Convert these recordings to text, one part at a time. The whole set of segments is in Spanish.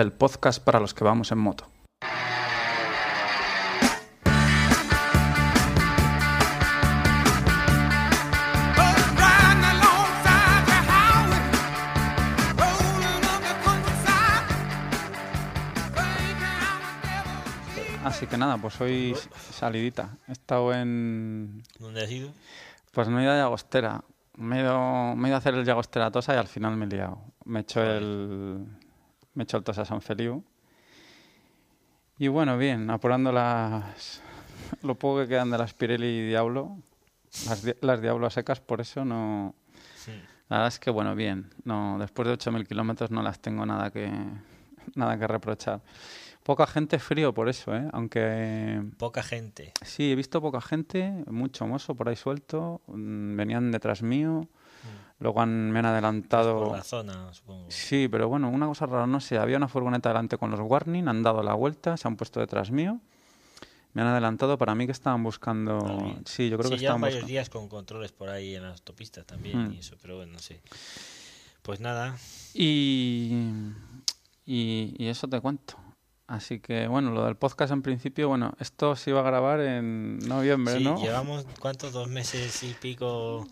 el podcast para los que vamos en moto. Así que nada, pues hoy salidita. He estado en... ¿Dónde has ido? Pues no he ido a Llagostera. Me he ido, me he ido a hacer el Llagostera Tosa y al final me he liado. Me he hecho el, me he hecho el Tosa San Feliu. Y bueno, bien, apurando las, lo poco que quedan de las Pirelli y Diablo. Las, di- las Diablo a secas, por eso no... Sí. La verdad es que, bueno, bien. No, después de 8.000 kilómetros no las tengo nada que, nada que reprochar. Poca gente frío por eso, ¿eh? Aunque Poca gente. sí, he visto poca gente, mucho mozo por ahí suelto. mm, Venían detrás mío, luego han, me han Por adelantado. la zona, supongo. Sí, pero bueno, una cosa rara, no sé. Había una furgoneta delante con los warning, han dado la vuelta, se han puesto detrás mío. Me han adelantado para mí que estaban buscando. Sí, yo creo sí, que estaban varios buscando. días con controles por ahí en las autopistas también Hmm. y eso, pero bueno, no sé. Pues nada, Y, y, y eso te cuento. Así que bueno, lo del podcast en principio, bueno, esto se iba a grabar en noviembre, sí, ¿no? llevamos, ¿cuántos? Dos meses y pico.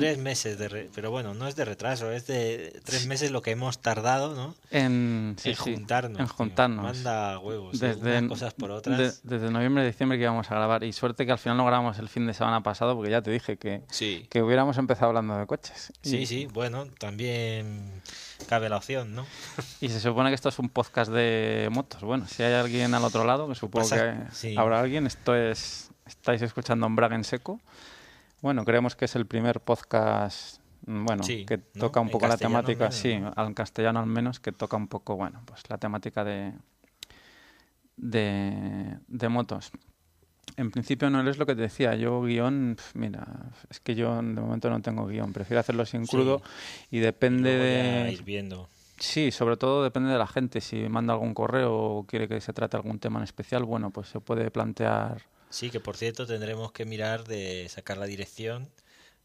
Tres meses de... re- Pero bueno, no es de retraso, es de tres meses lo que hemos tardado, ¿no? En, sí, en sí, juntarnos. en tío. juntarnos. Manda huevos. ¿eh? Desde, Unas cosas por otras. de- desde noviembre, diciembre que íbamos a grabar. Y suerte que al final no grabamos el fin de semana pasado, porque ya te dije que, Sí. que hubiéramos empezado hablando de coches. Y- Sí, sí, bueno, también cabe la opción, ¿no? Y se supone que esto es un podcast de motos. Bueno, si hay alguien al otro lado, que supongo Pasa- que sí. habrá alguien, esto es. Estáis escuchando Embrague en seco. Bueno, creemos que es el primer podcast, mm, bueno, Sí, que ¿no? toca un poco la temática, menos, sí, ¿no? al castellano al menos, que toca un poco, bueno, pues la temática de, de, de motos. En principio no es lo que te decía, yo guion, pf, mira, es que yo de momento no tengo guion, prefiero hacerlo sin Sí. crudo y depende de... ir viendo. Sí, sobre todo depende de la gente. Si manda algún correo o quiere que se trate algún tema en especial, bueno, pues se puede plantear. Sí, que por cierto tendremos que mirar de sacar la dirección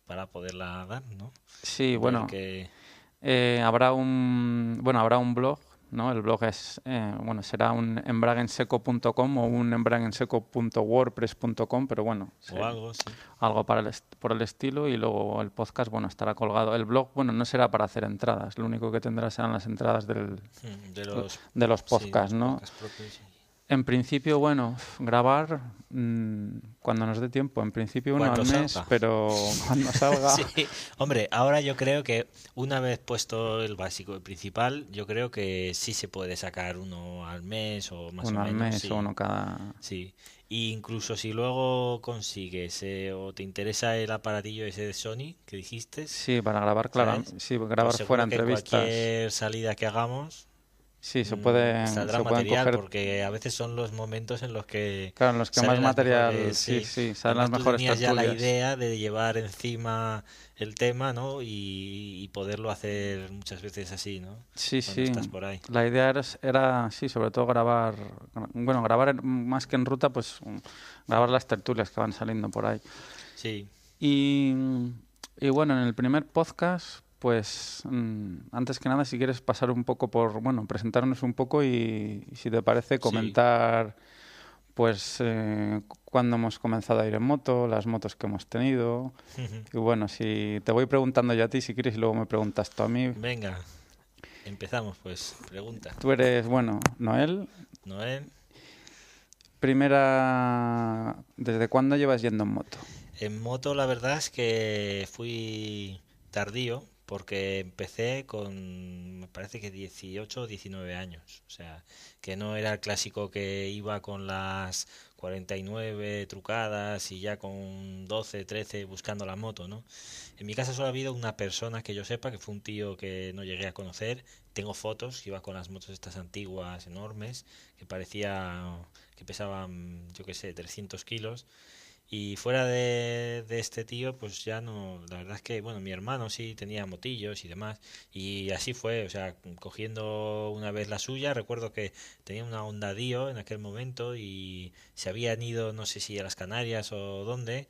para poderla dar, ¿no? Sí, bueno, Porque- eh, habrá un bueno, habrá un blog, ¿no? El blog es eh, bueno, será un embraguenseco.com o un embraguenseco.wordpress.com, pero bueno, o sí, algo, sí. algo para el por el estilo y luego el podcast, bueno, estará colgado. El blog, bueno, no será para hacer entradas, lo único que tendrá serán las entradas del, Mm, De los, de los podcasts, ¿no? podcasts propios, sí. En principio, bueno, grabar mm, cuando nos dé tiempo. En principio uno al mes, salga. pero cuando salga... Sí, hombre, ahora yo creo que una vez puesto el básico, el principal, yo creo que sí se puede sacar uno al mes o más uno o al menos. mes sí. o uno cada... Sí, y incluso si luego consigues eh, o te interesa el aparatillo ese de Sony que dijiste, Sí, para grabar, claro. Sí, grabar pues fuera seguro que entrevistas. cualquier salida que hagamos Sí, se mm, puede, saldrá se material coger... porque a veces son los momentos en los que Claro, en los que salen más material... mejores, sí, sí, salen Además, las mejores tenías ya la idea de llevar encima el tema, ¿no? Y, y poderlo hacer muchas veces así, ¿no? Sí, Cuando sí. estás por ahí. La idea era, era, sí, sobre todo grabar... Bueno, grabar más que en ruta, pues mm, grabar las tertulias que van saliendo por ahí. Sí, Y, y bueno, en el primer podcast, pues mm, antes que nada, si quieres pasar un poco por, bueno, presentarnos un poco y, y si te parece, comentar, pues, eh, cu- cuándo hemos comenzado a ir en moto, las motos que hemos tenido. Y bueno, si te voy preguntando yo a ti, si quieres, y luego me preguntas tú a mí. venga, empezamos pues. Pregunta, Tú eres, bueno, Noel. Noel. Primera, ¿desde cuándo llevas yendo en moto? En moto la verdad es que fui tardío porque empecé con, me parece que 18 o 19 años. O sea, que no era el clásico que iba con las 49 trucadas y ya con 12, 13 buscando la moto, ¿no? En mi casa solo ha habido una persona que yo sepa, que fue un tío que no llegué a conocer. Tengo fotos que iba con las motos estas antiguas enormes, que parecía que pesaban, yo qué sé, 300 kilos y fuera de, este tío, pues ya no, la verdad es que, bueno, mi hermano sí tenía motillos y demás, y así fue, o sea, cogiendo una vez la suya, recuerdo que tenía una Honda Dio en aquel momento y se habían ido, no sé si a las Canarias o dónde,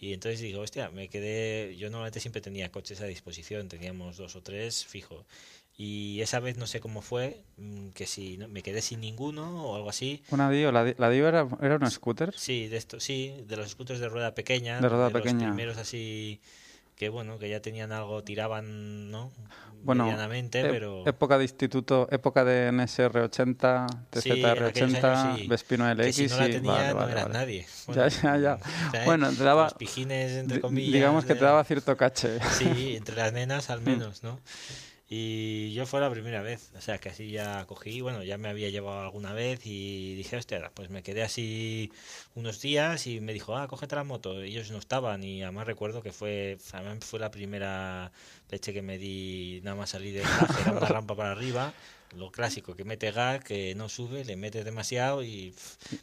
y entonces digo, hostia, me quedé, yo normalmente siempre tenía coches a disposición, teníamos dos o tres fijo, y esa vez no sé cómo fue, mm, que si me quedé sin ninguno o algo así. Una Dio, la, Dio era, era un scooter. Sí, de esto, sí, de los scooters de rueda pequeña. De rueda pequeña. Los primeros así que bueno, que ya tenían algo, tiraban, ¿no? Bueno, Medianamente, e- pero... época de instituto, época de NSR80, TZR80, sí, Vespino LX. Que si no la tenía, no era nadie. ya, ya, ya. bueno, te daba... Los pijines, entre comillas. Digamos que te daba cierto caché. Sí, entre las nenas al menos, ¿no? Y yo fue la primera vez, o sea, que así ya cogí, bueno, ya me había llevado alguna vez y dije, hostia, pues me quedé así unos días y me dijo, ah, cógete la moto. Ellos no estaban y además recuerdo que fue, fue la primera leche que me di nada más salir de una rampa para arriba, lo clásico, que mete gas, que no sube, le metes demasiado y...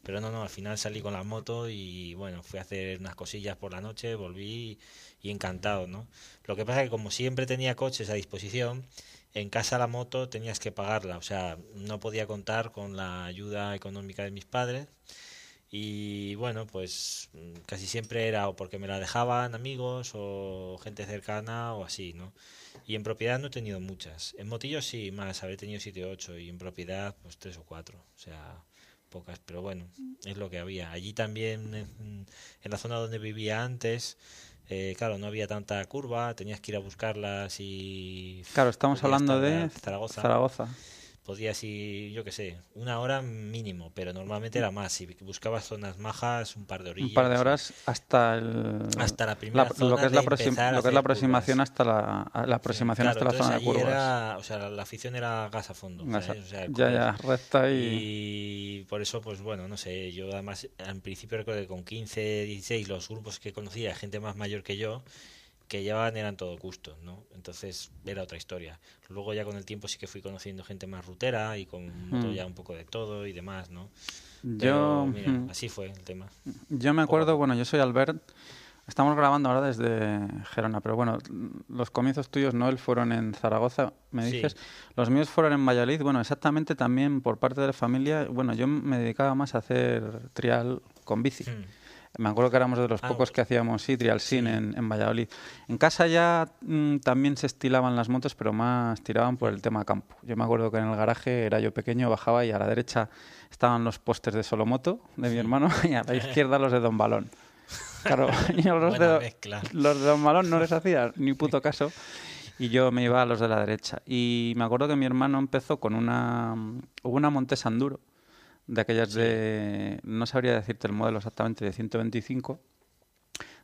Pero no, no, al final salí con la moto y bueno, fui a hacer unas cosillas por la noche, volví y encantado, ¿no? Lo que pasa es que como siempre tenía coches a disposición, en casa la moto tenías que pagarla, o sea, no podía contar con la ayuda económica de mis padres y bueno, pues casi siempre era o porque me la dejaban amigos o gente cercana o así, ¿no? Y en propiedad no he tenido muchas. En motillos sí, más, habré tenido 7 o 8 y en propiedad pues 3 o 4, o sea, pocas, pero bueno, es lo que había. Allí también en, en la zona donde vivía antes eh, claro, no había tanta curva, tenías que ir a buscarlas y... Claro, estamos hablando de Zaragoza. Zaragoza podías ir, yo qué sé, una hora mínimo, pero normalmente era más. Si buscabas zonas majas, un par de orillas. Un par de horas hasta el, hasta la primera zona lo que es la, lo que es la aproximación hasta la, la aproximación hasta la zona de curvas. Era, o sea, la afición era gas a fondo. ya, ya, recta y... y... por eso, pues bueno, no sé, yo además en principio recuerdo que con 15, 16 los grupos que conocía, gente más mayor que yo, que llevaban eran todo gustos, ¿no? Entonces era otra historia. Luego ya con el tiempo sí que fui conociendo gente más rutera y con hmm. ya un poco de todo y demás, ¿no? yo, mira, hmm. así fue el tema. Yo me acuerdo, bueno, yo soy Albert. Estamos grabando ahora desde Gerona, pero bueno, los comienzos tuyos, Noel, fueron en Zaragoza, me dices. Los míos fueron en Valladolid. Bueno, exactamente también por parte de la familia. Bueno, yo me dedicaba más a hacer trial con bici. Hmm. Me acuerdo que éramos de los ah, pocos que hacíamos sí, trial sin en, Valladolid. En casa ya mm, también se estilaban las motos, pero más tiraban por el tema campo. Yo me acuerdo que en el garaje era yo pequeño, bajaba y a la derecha estaban los pósters de Solomoto de mi hermano y a la izquierda los de Don Balón. Claro, los, de, los de Don Balón no les hacía ni puto caso y yo me iba a los de la derecha. Y me acuerdo que mi hermano empezó con una, una Montesa Enduro de aquellas de, no sabría decirte el modelo exactamente, de 125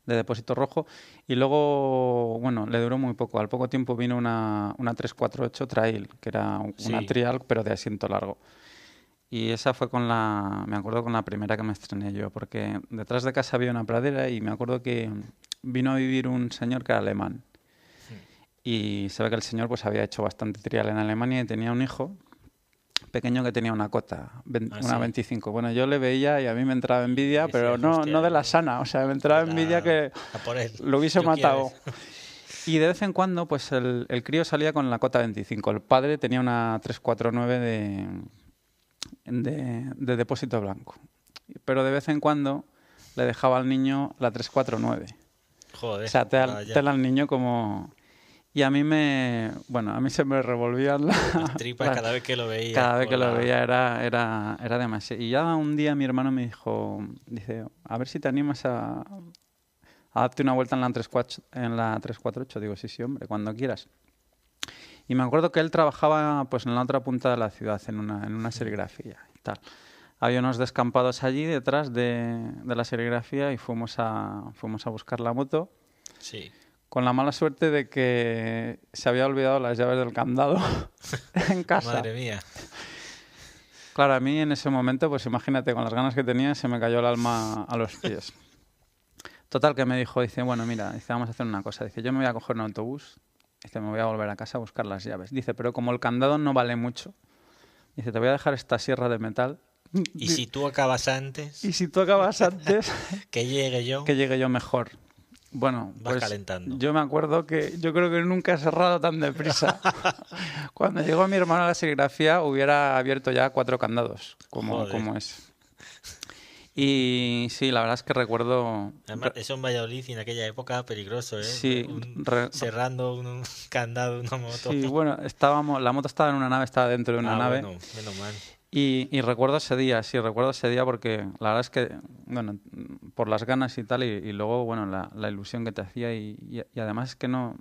de depósito rojo y luego, bueno, le duró muy poco. Al poco tiempo vino una, una 348 Trail, que era una trial pero de asiento largo. Y esa fue con la, me acuerdo con la primera que me estrené yo, porque detrás de casa había una pradera y me acuerdo que vino a vivir un señor que era alemán. Y se ve que el señor pues había hecho bastante trial en Alemania y tenía un hijo pequeño que tenía una cota, ah, una 25. Bueno, yo le veía y a mí me entraba envidia, pero no, no de la sana, o sea, me entraba envidia que lo hubiese matado. Y de vez en cuando, pues el, el, crío salía con la cota 25. El padre tenía una 349 de, de, de depósito blanco. Pero de vez en cuando le dejaba al niño la 349. Joder. O sea, te, te al niño como y a mí me, bueno, a mí se me revolvían las tripas cada vez que lo veía. Cada vez que lo veía era, era, era demasiado. Y ya un día mi hermano me dijo, dice, a ver si te animas a, a darte una vuelta en la, 34, en la 348. Digo, sí, sí, hombre, cuando quieras. Y me acuerdo que él trabajaba pues en la otra punta de la ciudad, en una, en una serigrafía y tal. Había unos descampados allí detrás de, de la serigrafía y fuimos a, fuimos a buscar la moto. Sí con la mala suerte de que se había olvidado las llaves del candado en casa. Madre mía. Claro, a mí en ese momento, pues imagínate, con las ganas que tenía, se me cayó el alma a los pies. Total, que me dijo, dice, bueno, mira, dice, vamos a hacer una cosa. Dice, yo me voy a coger un autobús, dice, me voy a volver a casa a buscar las llaves. Dice, pero como el candado no vale mucho, dice, te voy a dejar esta sierra de metal. Y si tú acabas antes, Y si tú acabas antes, que llegue yo, que llegue yo mejor. Bueno, vas pues calentando. yo me acuerdo que yo creo que nunca he cerrado tan deprisa. Cuando llegó mi hermano a la serigrafía hubiera abierto ya cuatro candados, como, Joder. como es. Y sí, la verdad es que recuerdo... Además, eso en Valladolid y en aquella época peligroso, ¿eh? Sí, Un- re- cerrando un, un candado, una moto. Sí, bueno, estábamos, la moto estaba en una nave, estaba dentro de una Ah, nave. bueno, menos mal. Y, y recuerdo ese día, sí, recuerdo ese día porque la verdad es que, bueno, por las ganas y tal, y, y luego, bueno, la, la ilusión que te hacía y, además es que no,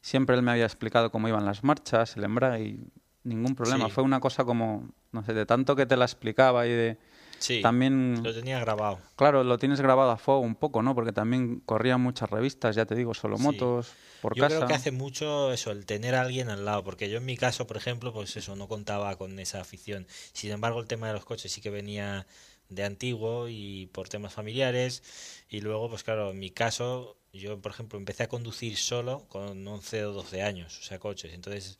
siempre él me había explicado cómo iban las marchas, el embrague y ningún problema. Sí. Fue una cosa como, no sé, de tanto que te la explicaba y de Sí, también, lo tenía grabado. claro, lo tienes grabado a fuego un poco, ¿no? Porque también corrían muchas revistas, ya te digo, solo Sí. motos, por Yo casa. creo que hace mucho eso, el tener a alguien al lado, porque yo en mi caso, por ejemplo, pues eso, no contaba con esa afición. Sin embargo, el tema de los coches sí que venía de antiguo y por temas familiares. Y luego, pues claro, en mi caso, yo, por ejemplo, empecé a conducir solo con 11 o 12 años, o sea, coches. Entonces,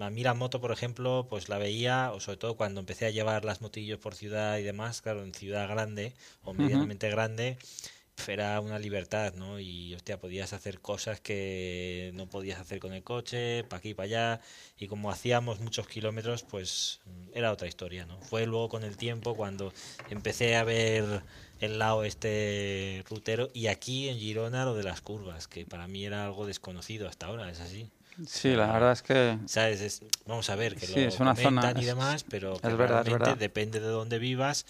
a mí la moto, por ejemplo, pues la veía, o sobre todo cuando empecé a llevar las motillos por ciudad y demás, claro, en ciudad grande o medianamente grande, era una libertad, ¿no? Y, hostia, podías hacer cosas que no podías hacer con el coche, para aquí para allá, y como hacíamos muchos kilómetros, pues mm, era otra historia, ¿no? Fue luego con el tiempo cuando empecé a ver el lado este rutero, y aquí en Girona lo de las curvas, que para mí era algo desconocido hasta ahora, es así. Sí, la verdad es que ¿Sabes? Es- vamos a ver, que Sí, lo es una zona- y es- demás, pero que es verdad, es realmente verdad. depende de dónde vivas.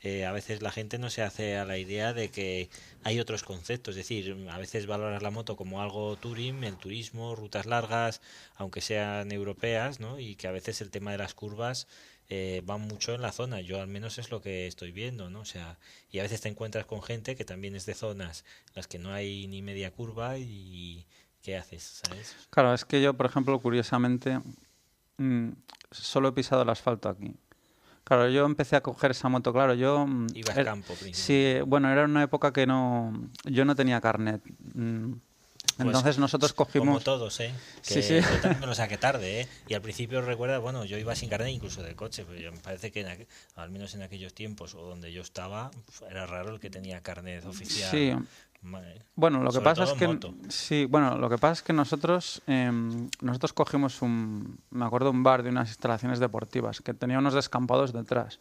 eh, a veces la gente no se hace a la idea de que hay otros conceptos, es decir, a veces valoras la moto como algo touring, el turismo, rutas largas, aunque sean europeas, ¿no? Y que a veces el tema de las curvas eh, va mucho en la zona. Yo al menos es lo que estoy viendo, ¿no? O sea, y a veces te encuentras con gente que también es de zonas en las que no hay ni media curva y ¿qué haces? ¿Sabes? Claro, es que yo, por ejemplo, curiosamente, mm, solo he pisado el asfalto aquí. Claro, yo empecé a coger esa moto, claro, yo... mm, Ibas era- campo. Sí, bueno, era una época que no... Yo no tenía carnet. mm, Pues, Entonces nosotros Como cogimos... todos, ¿eh? Sí, Que sí. Yo también me lo saqué tarde, ¿eh? Y al principio recuerda, bueno, yo iba sin carnet incluso del coche, pero yo- me parece que en aqu- al menos en aquellos tiempos o donde yo estaba, era raro el que tenía carnet oficial. Sí, Bueno, lo que Sobre pasa es que moto. sí, bueno, lo que pasa es que nosotros em, nosotros cogimos un me acuerdo un bar de unas instalaciones deportivas que tenía unos descampados detrás.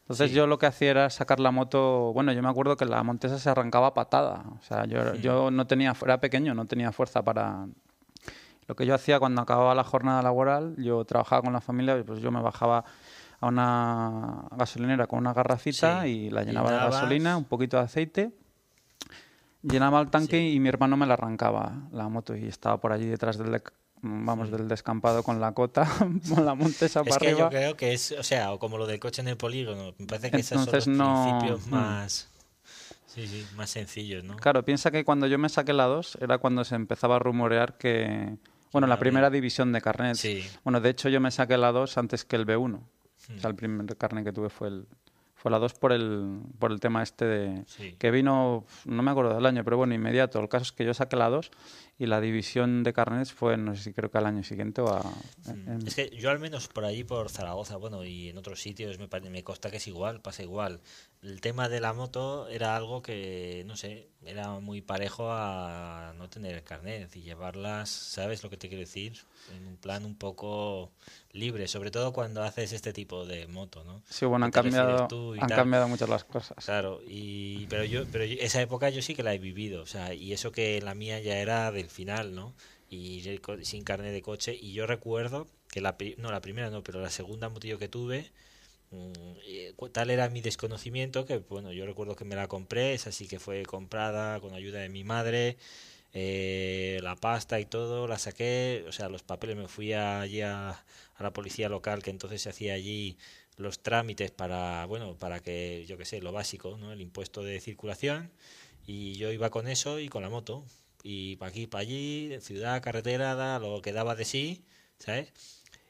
Entonces Sí. yo lo que hacía era sacar la moto, bueno, yo me acuerdo que la Montesa se arrancaba a patada, o sea, yo, yo no tenía, era pequeño, no tenía fuerza para... Lo que yo hacía cuando acababa la jornada laboral, yo trabajaba con la familia y pues yo me bajaba a una gasolinera con una garrafita Sí. y la llenaba de gasolina, un poquito de aceite llenaba el tanque y mi hermano me la arrancaba la moto y estaba por allí detrás del vamos del descampado con la cota con la montesa Es para que arriba yo creo que es, o sea, o como lo del coche en el polígono, me parece que esos son Entonces los no- principios mm. más, sí, sí, más sencillos, ¿no? claro piensa que cuando yo me saqué la 2 era cuando se empezaba a rumorear que bueno la primera división de carnet Sí. bueno de hecho yo me saqué la 2 antes que el B1 Hmm. o sea el primer carnet que tuve fue el fue la 2 por el por el tema este de Sí. que vino, no me acuerdo del año, pero bueno, inmediato. El caso es que yo saqué la 2 y la división de carnets fue, no sé si creo que al año siguiente o a... en- Es que yo al menos por allí, por Zaragoza, bueno, y en otros sitios me, me consta que es igual, pasa igual. El tema de la moto era algo que, no sé, era muy parejo a no tener el carnet y llevarlas, ¿sabes lo que te quiero decir? En un plan un poco libre, sobre todo cuando haces este tipo de moto, ¿no? Sí, bueno, han ¿Qué te refieres cambiado, han tal? cambiado muchas las cosas. Claro, y pero yo pero yo- esa época yo sí que la he vivido, o sea, y eso que la mía ya era del final, ¿no? Y sin carnet de coche y yo recuerdo que la no la primera no, pero la segunda motillo que tuve mm, eh, tal era mi desconocimiento que bueno, yo recuerdo que me la compré, esa sí que fue comprada con ayuda de mi madre. eh, la pasta y todo, la saqué, o sea, los papeles, me fui allí a, a la policía local que entonces se hacía allí los trámites para, bueno, para que, yo qué sé, lo básico, ¿no? El impuesto de circulación y yo iba con eso y con la moto. Y para aquí, para allí, ciudad, carretera, lo que daba de sí, ¿sabes?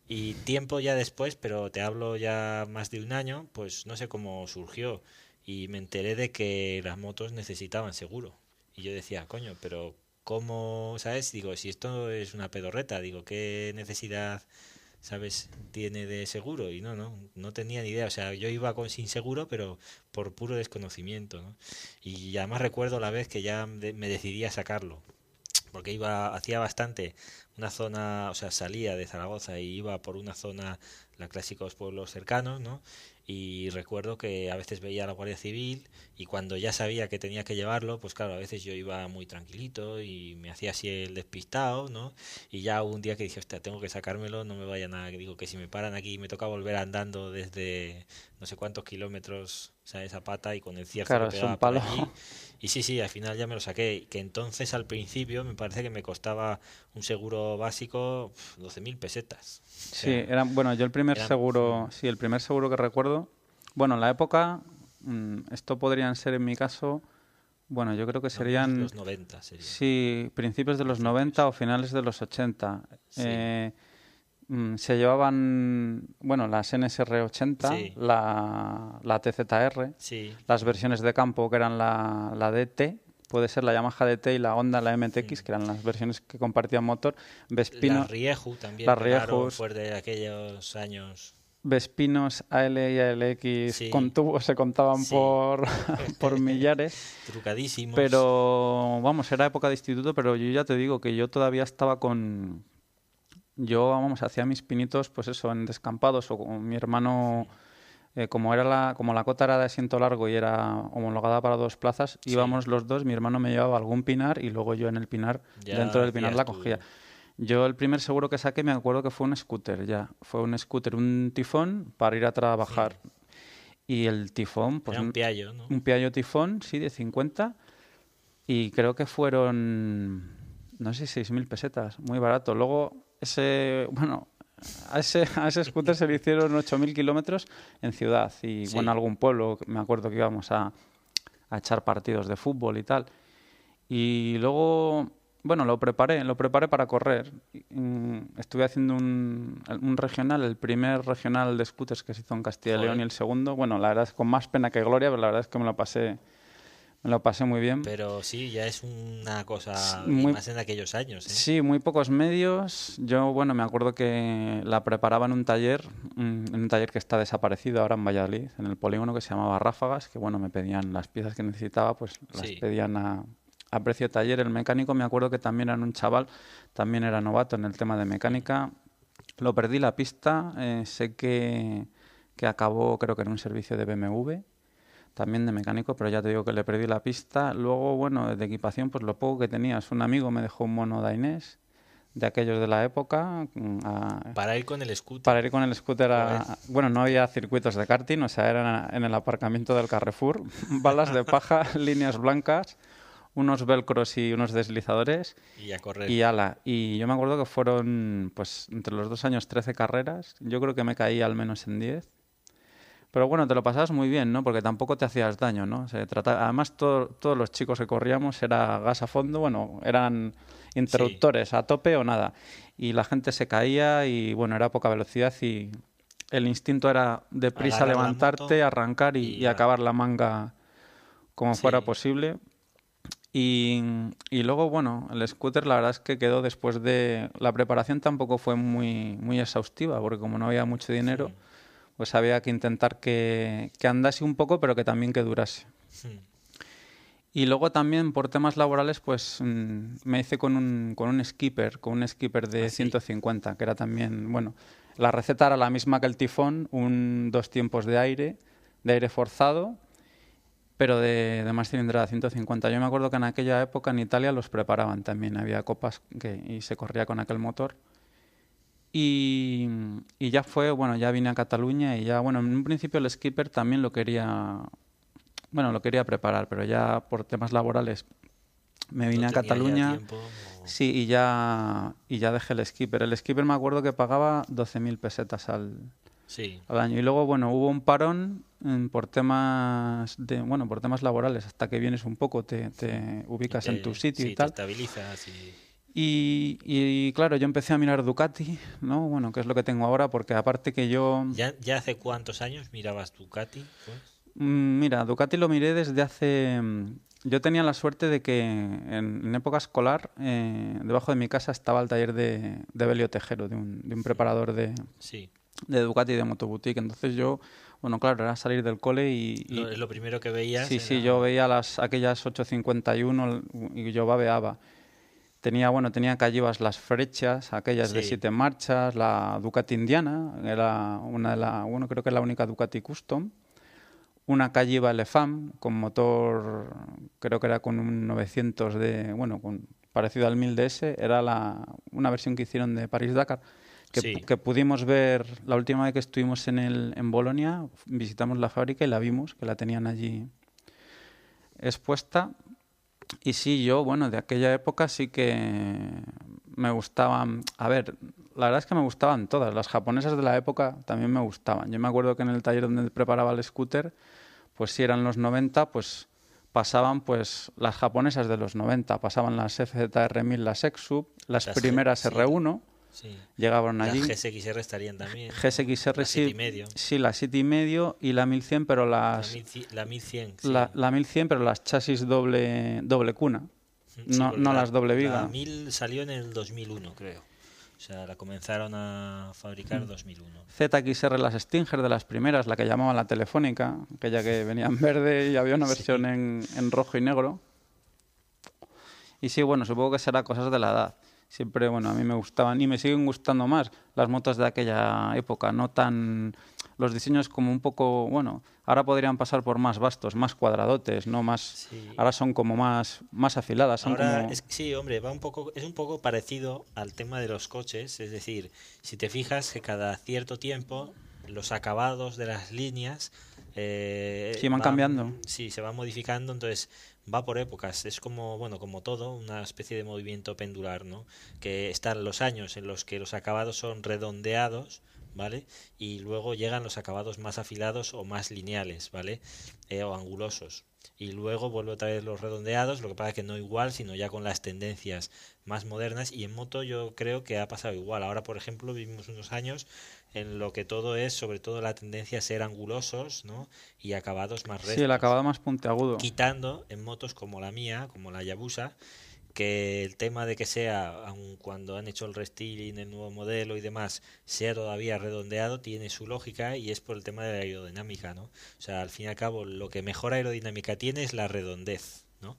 Y tiempo ya después, pero te hablo ya más de un año, pues no sé cómo surgió y me enteré de que las motos necesitaban seguro. Y yo decía, coño, pero ¿cómo, sabes? Digo, si esto es una pedorreta, digo, ¿qué necesidad, sabes, tiene de seguro? Y no, no, no tenía ni idea. O sea, yo iba con sin seguro, pero por puro desconocimiento, ¿no? Y además recuerdo la vez que ya me decidí a sacarlo porque iba hacía bastante una zona, o sea, salía de Zaragoza y iba por una zona, la clásicos pueblos cercanos, ¿no? Y recuerdo que a veces veía a la Guardia Civil y cuando ya sabía que tenía que llevarlo, pues claro, a veces yo iba muy tranquilito y me hacía así el despistado, ¿no? Y ya un día que dije, hostia, tengo que sacármelo, no me vaya nada, que digo que si me paran aquí me toca volver andando desde no sé cuántos kilómetros, o sea, esa pata y con el cierre claro, es un palo. Y sí, sí, al final ya me lo saqué, que entonces al principio me parece que me costaba un seguro básico 12.000 pesetas. Sí, eran, bueno, yo el primer seguro, sí, el primer seguro que recuerdo, bueno, en la época, mm, esto podrían ser en mi caso, bueno, yo creo que serían... los 90 sería. Sí, principios de los 90 o finales de los 80. Eh, mm, se llevaban, bueno, las NSR80, la, la TZR, las versiones de campo que eran la, la DT, puede ser la Yamaha DT y la Honda, la MTX, que eran las versiones que compartían motor. Vespino, la Rieju también, la Rieju, fue de aquellos años. Vespinos AL y ALX con tubos se contaban por, por millares. Trucadísimos. Pero vamos, era época de instituto, pero yo ya te digo que yo todavía estaba con. Yo, vamos, hacía mis pinitos, pues eso, en descampados o con mi hermano eh, como era la, como la cota era de asiento largo y era homologada para dos plazas, íbamos los dos, mi hermano me llevaba algún pinar y luego yo en el pinar, dentro del pinar la cogía. Yo el primer seguro que saqué me acuerdo que fue un scooter, ya. Fue un scooter, un tifón para ir a trabajar. Y el tifón, pues... un piallo, Un piallo tifón, sí, de 50. Y creo que fueron, no sé, 6.000 pesetas, muy barato. Luego ese, bueno, a ese, a ese scooter se le hicieron 8.000 kilómetros en ciudad y bueno, algún pueblo, me acuerdo que íbamos a, a, echar partidos de fútbol y tal. Y luego, bueno, lo preparé, lo preparé para correr. Mm, estuve haciendo un, un regional, el primer regional de scooters que se hizo en Castilla y León y el segundo, bueno, la verdad es con más pena que gloria, pero la verdad es que me lo pasé me lo pasé muy bien. Pero sí, ya es una cosa muy, más en aquellos años. ¿eh? Sí, muy pocos medios. Yo, bueno, me acuerdo que la preparaba en un taller, en un taller que está desaparecido ahora en Valladolid, en el polígono que se llamaba Ráfagas, que bueno, me pedían las piezas que necesitaba, pues las pedían a, a precio de taller. El mecánico me acuerdo que también era un chaval, también era novato en el tema de mecánica. Lo perdí la pista, eh, sé que, que acabó creo que en un servicio de BMW también de mecánico, pero ya te digo que le perdí la pista. Luego, bueno, de equipación, pues lo poco que tenías. Un amigo me dejó un mono Dainés de aquellos de la época. Mm, para ir con el scooter. Para ir con el scooter Bueno, no había circuitos de karting, o sea, eran en el aparcamiento del Carrefour. Balas de paja, líneas blancas, unos velcros y unos deslizadores. Y a correr. Y ala. Y yo me acuerdo que fueron, pues, entre los dos años 13 carreras. Yo creo que me caí al menos en 10. Pero bueno, te lo pasabas muy bien, ¿no? Porque tampoco te hacías daño, ¿no? Se trata... Además, todos los chicos que corríamos era gas a fondo, bueno, eran interruptores a tope o nada. Y la gente se caía y, bueno, era poca velocidad y el instinto era deprisa levantarte, arrancar y, acabar la manga como fuera posible. Y, y, luego, bueno, el scooter la verdad es que quedó después de... La preparación tampoco fue muy, muy exhaustiva, porque como no había mucho dinero pues había que intentar que, andase un poco, pero que también que durase. Y luego también por temas laborales, pues mm, me hice con un, con un skipper, con un skipper de 150, ah, que era también, bueno, la receta era la misma que el tifón, un dos tiempos de aire, de aire forzado, pero de, de más cilindrada, 150. Yo me acuerdo que en aquella época en Italia los preparaban también, había copas que, y se corría con aquel motor. Y, ya fue, bueno, ya vine a Cataluña y ya, bueno, en un principio el skipper también lo quería, bueno, lo quería preparar, pero ya por temas laborales me vine a Cataluña. Sí, y ya, y ya dejé el skipper. El skipper me acuerdo que pagaba 12.000 pesetas al, Sí. al año. Y luego, bueno, hubo un parón mm, por temas de, bueno, por temas laborales, hasta que vienes un poco, te, te ubicas en Te- tu sitio sí, y te tal. estabilizas y... Y, y, claro, yo empecé a mirar Ducati, ¿no? Bueno, que es lo que tengo ahora, porque aparte que yo... ¿Ya, ¿Ya hace cuántos años mirabas Ducati? Pues? Mm, Mira, Ducati lo miré desde hace... mm, Yo tenía la suerte de que en, en época escolar, eh, debajo de mi casa estaba el taller de, de Belio Tejero, de un, de un preparador de, Sí. de Ducati y de Motoboutique. Entonces yo, bueno, claro, era salir del cole y... y- Lo- es lo primero que veías. sí, era- sí, yo veía las, aquellas 8.51 y yo babeaba. Tenía, bueno, tenía callivas las frechas, aquellas de siete marchas, la Ducati Indiana, era una de la, bueno, creo que es la única Ducati Custom. Una Calliva Elefam con motor, creo que era con un 900 de, bueno, con, parecido al 1000 DS, era la, una versión que hicieron de París-Dakar, que, Sí. que pudimos ver la última vez que estuvimos en, el, en Bolonia, visitamos la fábrica y la vimos, que la tenían allí expuesta. Y sí, yo, bueno, de aquella época sí que me gustaban. A ver, la verdad es que me gustaban todas. Las japonesas de la época también me gustaban. Yo me acuerdo que en el taller donde preparaba el scooter, pues si eran los 90, pues pasaban pues las japonesas de los 90, pasaban las FZR1000, las Exub, las, Las primeras sí. R1, Sí. llegaban Las allí. GSXR estarían también. GSXR La sí, medio. sí, la 7 y medio y la 1100, pero La, las 1100, la 1100. sí. la, la 1100, pero las chasis doble doble cuna. Sí, no- no la- las doble viga. La 1000 salió en el 2001, creo. O sea, la comenzaron a fabricar en 2001. ZXR las Stinger de las primeras, la que llamaban la telefónica, aquella que venía en verde y había una versión en, en rojo y negro. Y sí, bueno, supongo que será cosas de la edad. Siempre, bueno, a mí me gustaban y me siguen gustando más las motos de aquella época, no tan los diseños como un poco, bueno, ahora podrían pasar por más vastos, más cuadradotes, no más Sí. ahora son como más más afiladas, son Ahora, como es, sí, hombre, va un poco, es un poco parecido al tema de los coches. Es decir, si te fijas que cada cierto tiempo los acabados de las líneas eh, Sí, van cambiando. Sí, se van modificando, entonces va por épocas. Es como, bueno, como todo, una especie de movimiento pendular, ¿no? Que están los años en los que los acabados son redondeados, ¿vale? Y luego llegan los acabados más afilados o más lineales, ¿vale? Eh, o angulosos. Y luego vuelve otra vez los redondeados, lo que pasa que no igual, sino ya con las tendencias más modernas. Y en moto yo creo que ha pasado igual. Ahora, por ejemplo, vivimos unos años en lo que todo es, sobre todo la tendencia a ser angulosos, ¿no? Y acabados más rectos sí, el acabado más puntiagudo. quitando en motos como la mía, como la Yabusa, que el tema de que sea, aun cuando han hecho el restyling, el nuevo modelo y demás, sea todavía redondeado, tiene su lógica y es por el tema de la aerodinámica, ¿no? O sea, al fin y al cabo, lo que mejor aerodinámica tiene es la redondez, ¿no?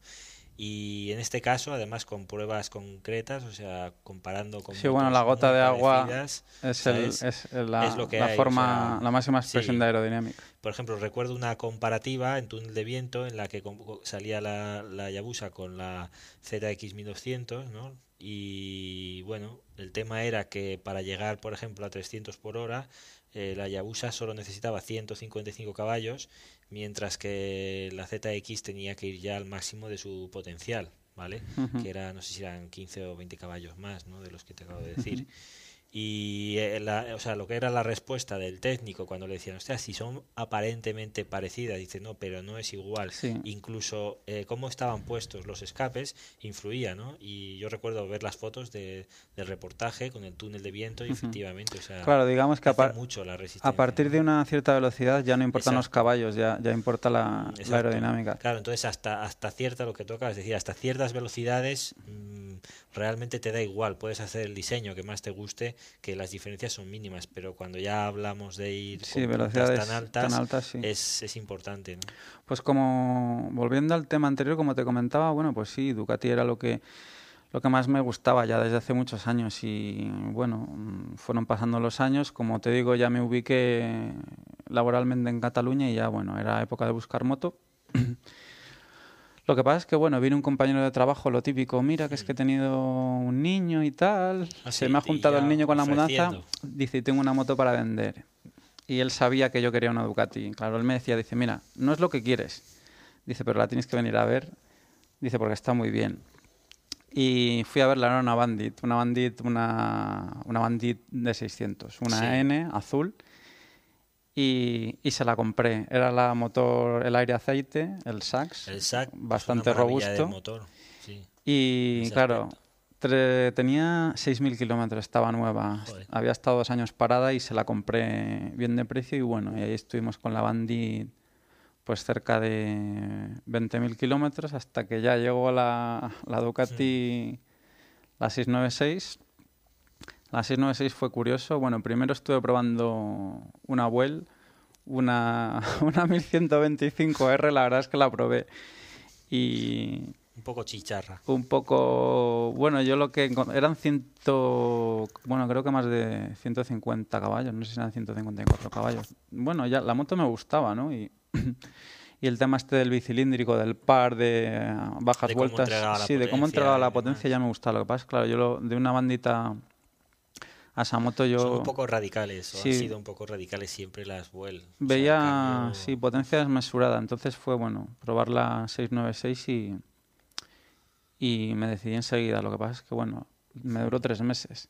Y en este caso, además con pruebas concretas, o sea, comparando con Sí, bueno, la gota de agua parecidas, Es, el, es la, Es lo que la hay, o forma, sea, la máxima expresión sí. de aerodinámica. Por ejemplo, recuerdo una comparativa en túnel de viento en la que salía la, la Yabusa con la ZX1200, ¿no? Y bueno, el tema era que para llegar, por ejemplo, a 300 por hora, eh, la Yabusa solo necesitaba 155 caballos, mientras que la ZX tenía que ir ya al máximo de su potencial, ¿vale? Que era, no sé si eran 15 o 20 caballos más, ¿no? De los que te acabo de decir. Y eh, la, o sea, lo que era la respuesta del técnico cuando le decían, hostia, si son aparentemente parecidas, dice, no, pero no es igual. Sí. Incluso eh, cómo estaban puestos los escapes influía, ¿no? Y yo recuerdo ver las fotos de, del reportaje con el túnel de viento y efectivamente, o sea, Claro, digamos que a, mucho la resistencia. a partir de una cierta velocidad ya no importan los caballos, ya, ya importa la, aerodinámica. Claro, entonces hasta, hasta cierta, lo que toca, es decir, hasta ciertas velocidades mm, realmente te da igual, puedes hacer el diseño que más te guste, que las diferencias son mínimas, pero cuando ya hablamos de ir Sí, con velocidades tan altas, tan altas, sí. es, es importante. ¿no? Pues como volviendo al tema anterior, como te comentaba, bueno, pues sí, Ducati era lo que lo que más me gustaba ya desde hace muchos años y bueno, mm, fueron pasando los años, como te digo, ya me ubiqué laboralmente en Cataluña y ya bueno, era época de buscar moto. Lo que pasa es que, bueno, viene un compañero de trabajo, lo típico, mira que es que he tenido un niño y tal, Ah, se me ha juntado el niño con la mudanza, dice, tengo una moto para vender. Y él sabía que yo quería una Ducati. Claro, él me decía, dice, mira, no es lo que quieres. Dice, pero la tienes que venir a ver. Dice, porque está muy bien. Y fui a verla, era una Bandit, una Bandit, una, una Bandit de 600, una Sí. N azul. Y, y se la compré. Era la motor, el aire aceite, el SAX, El SAC bastante es una maravilla de robusto. motor. Sí. Y claro, tre- tenía 6.000 kilómetros, estaba nueva. Joder. Había estado dos años parada y se la compré bien de precio y bueno, y ahí estuvimos con la Bandit pues cerca de 20.000 kilómetros hasta que ya llegó la, la Ducati, la 696. La 696 fue curioso. Bueno, primero estuve probando una Vuel, una, una 1125R, la verdad es que la probé. Y, Un poco chicharra. un poco bueno yo lo que eran ciento bueno creo que más de 150 caballos no sé si eran 154 caballos bueno ya la moto me gustaba no y y el tema este del bicilíndrico del par de bajas De vueltas sí de cómo entregaba la potencia ya me gustaba lo que pasa es claro yo lo- de una bandita a esa moto yo Son un poco radicales, o Sí. han sido un poco radicales siempre las Vuel. O sea, veía cambio- sí potencia desmesurada entonces fue bueno probar la 696 y y me decidí enseguida lo que pasa es que bueno me duró tres meses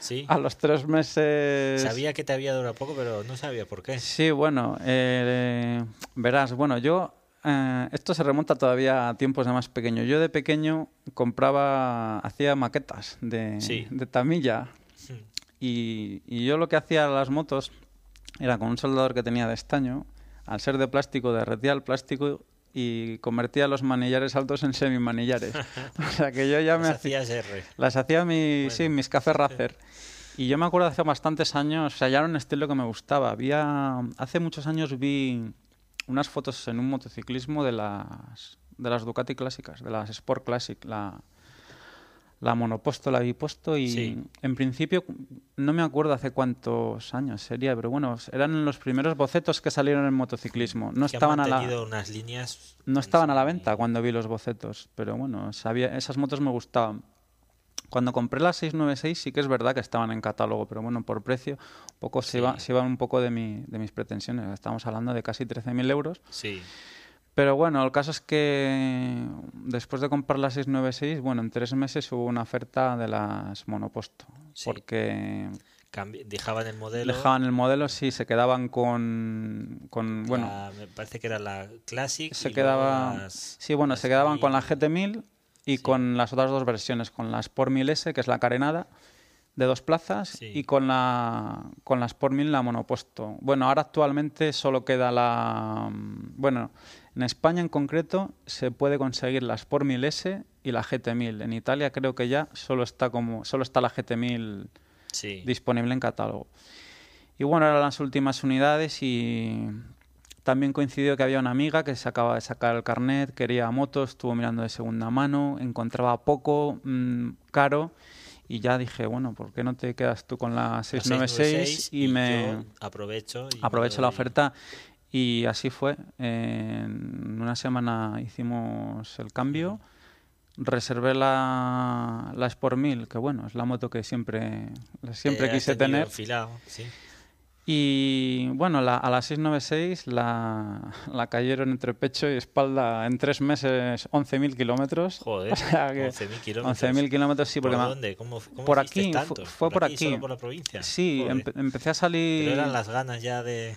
Sí. a los tres meses Sabía que te había durado poco, pero no sabía por qué. sí bueno eh, verás bueno yo eh, esto se remonta todavía a tiempos de más pequeño yo de pequeño compraba hacía maquetas de, Sí. de tamilla Y, y yo lo que hacía a las motos era con un soldador que tenía de estaño, al ser de plástico, derretía el plástico y convertía los manillares altos en semimanillares. o sea que yo ya me Las hacía... R. Las hacía mi, Bueno. sí, mis cafés racer. Y yo me acuerdo hace bastantes años, o sea, ya era un estilo que me gustaba. Había, hace muchos años vi unas fotos en un motociclismo de las, de las Ducati clásicas, de las Sport Classic, la, la monoposto, la biposto y Sí. en principio no me acuerdo hace cuántos años sería, pero bueno, eran los primeros bocetos que salieron en motociclismo. No estaban a la unas líneas. no estaban a la venta cuando vi los bocetos, pero bueno, sabía, esas motos me gustaban. Cuando compré la 696 sí que es verdad que estaban en catálogo, pero bueno, por precio poco se, Sí. iba, se iban un poco de, mi, de mis pretensiones. Estamos hablando de casi 13.000 euros. Sí. Pero bueno, el caso es que después de comprar la 696, bueno, en tres meses hubo una oferta de las monoposto. Sí. Porque dejaban el modelo. dejaban el modelo, sí, se quedaban con, con bueno, me parece que era la Classic. se y quedaba las- sí bueno se quedaban con la 1000. GT1000 y Sí. con las otras dos versiones con la Sport 1000S que es la carenada de dos plazas Sí. y con la con la Sport 1000 la monoposto bueno ahora actualmente solo queda la mm, bueno en España en concreto se puede conseguir la Sport 1000S y la GT1000 en Italia creo que ya solo está como solo está la GT1000 Sí. disponible en catálogo. Y bueno, eran las últimas unidades y también coincidió que había una amiga que se acaba de sacar el carnet, quería motos, estuvo mirando de segunda mano, encontraba poco, mm, caro y ya dije, bueno, ¿por qué no te quedas tú con la La 696 y, me aprovecho. y aprovecho la oferta? Y así fue. En una semana hicimos el cambio. Reservé la, la Sport 1000, que bueno, es la moto que siempre, siempre has quise tenido tener. enfilado, sí. Y bueno, la- a la 696 la, la cayeron entre pecho y espalda en tres meses 11.000 kilómetros. Joder, O sea que 11.000 kilómetros. 11.000 kilómetros, sí, ¿Por porque dónde? ¿Cómo, cómo por aquí, tantos? fue por aquí. ¿Solo por la provincia? Sí, empe- empecé a salir... Pero eran las ganas ya de...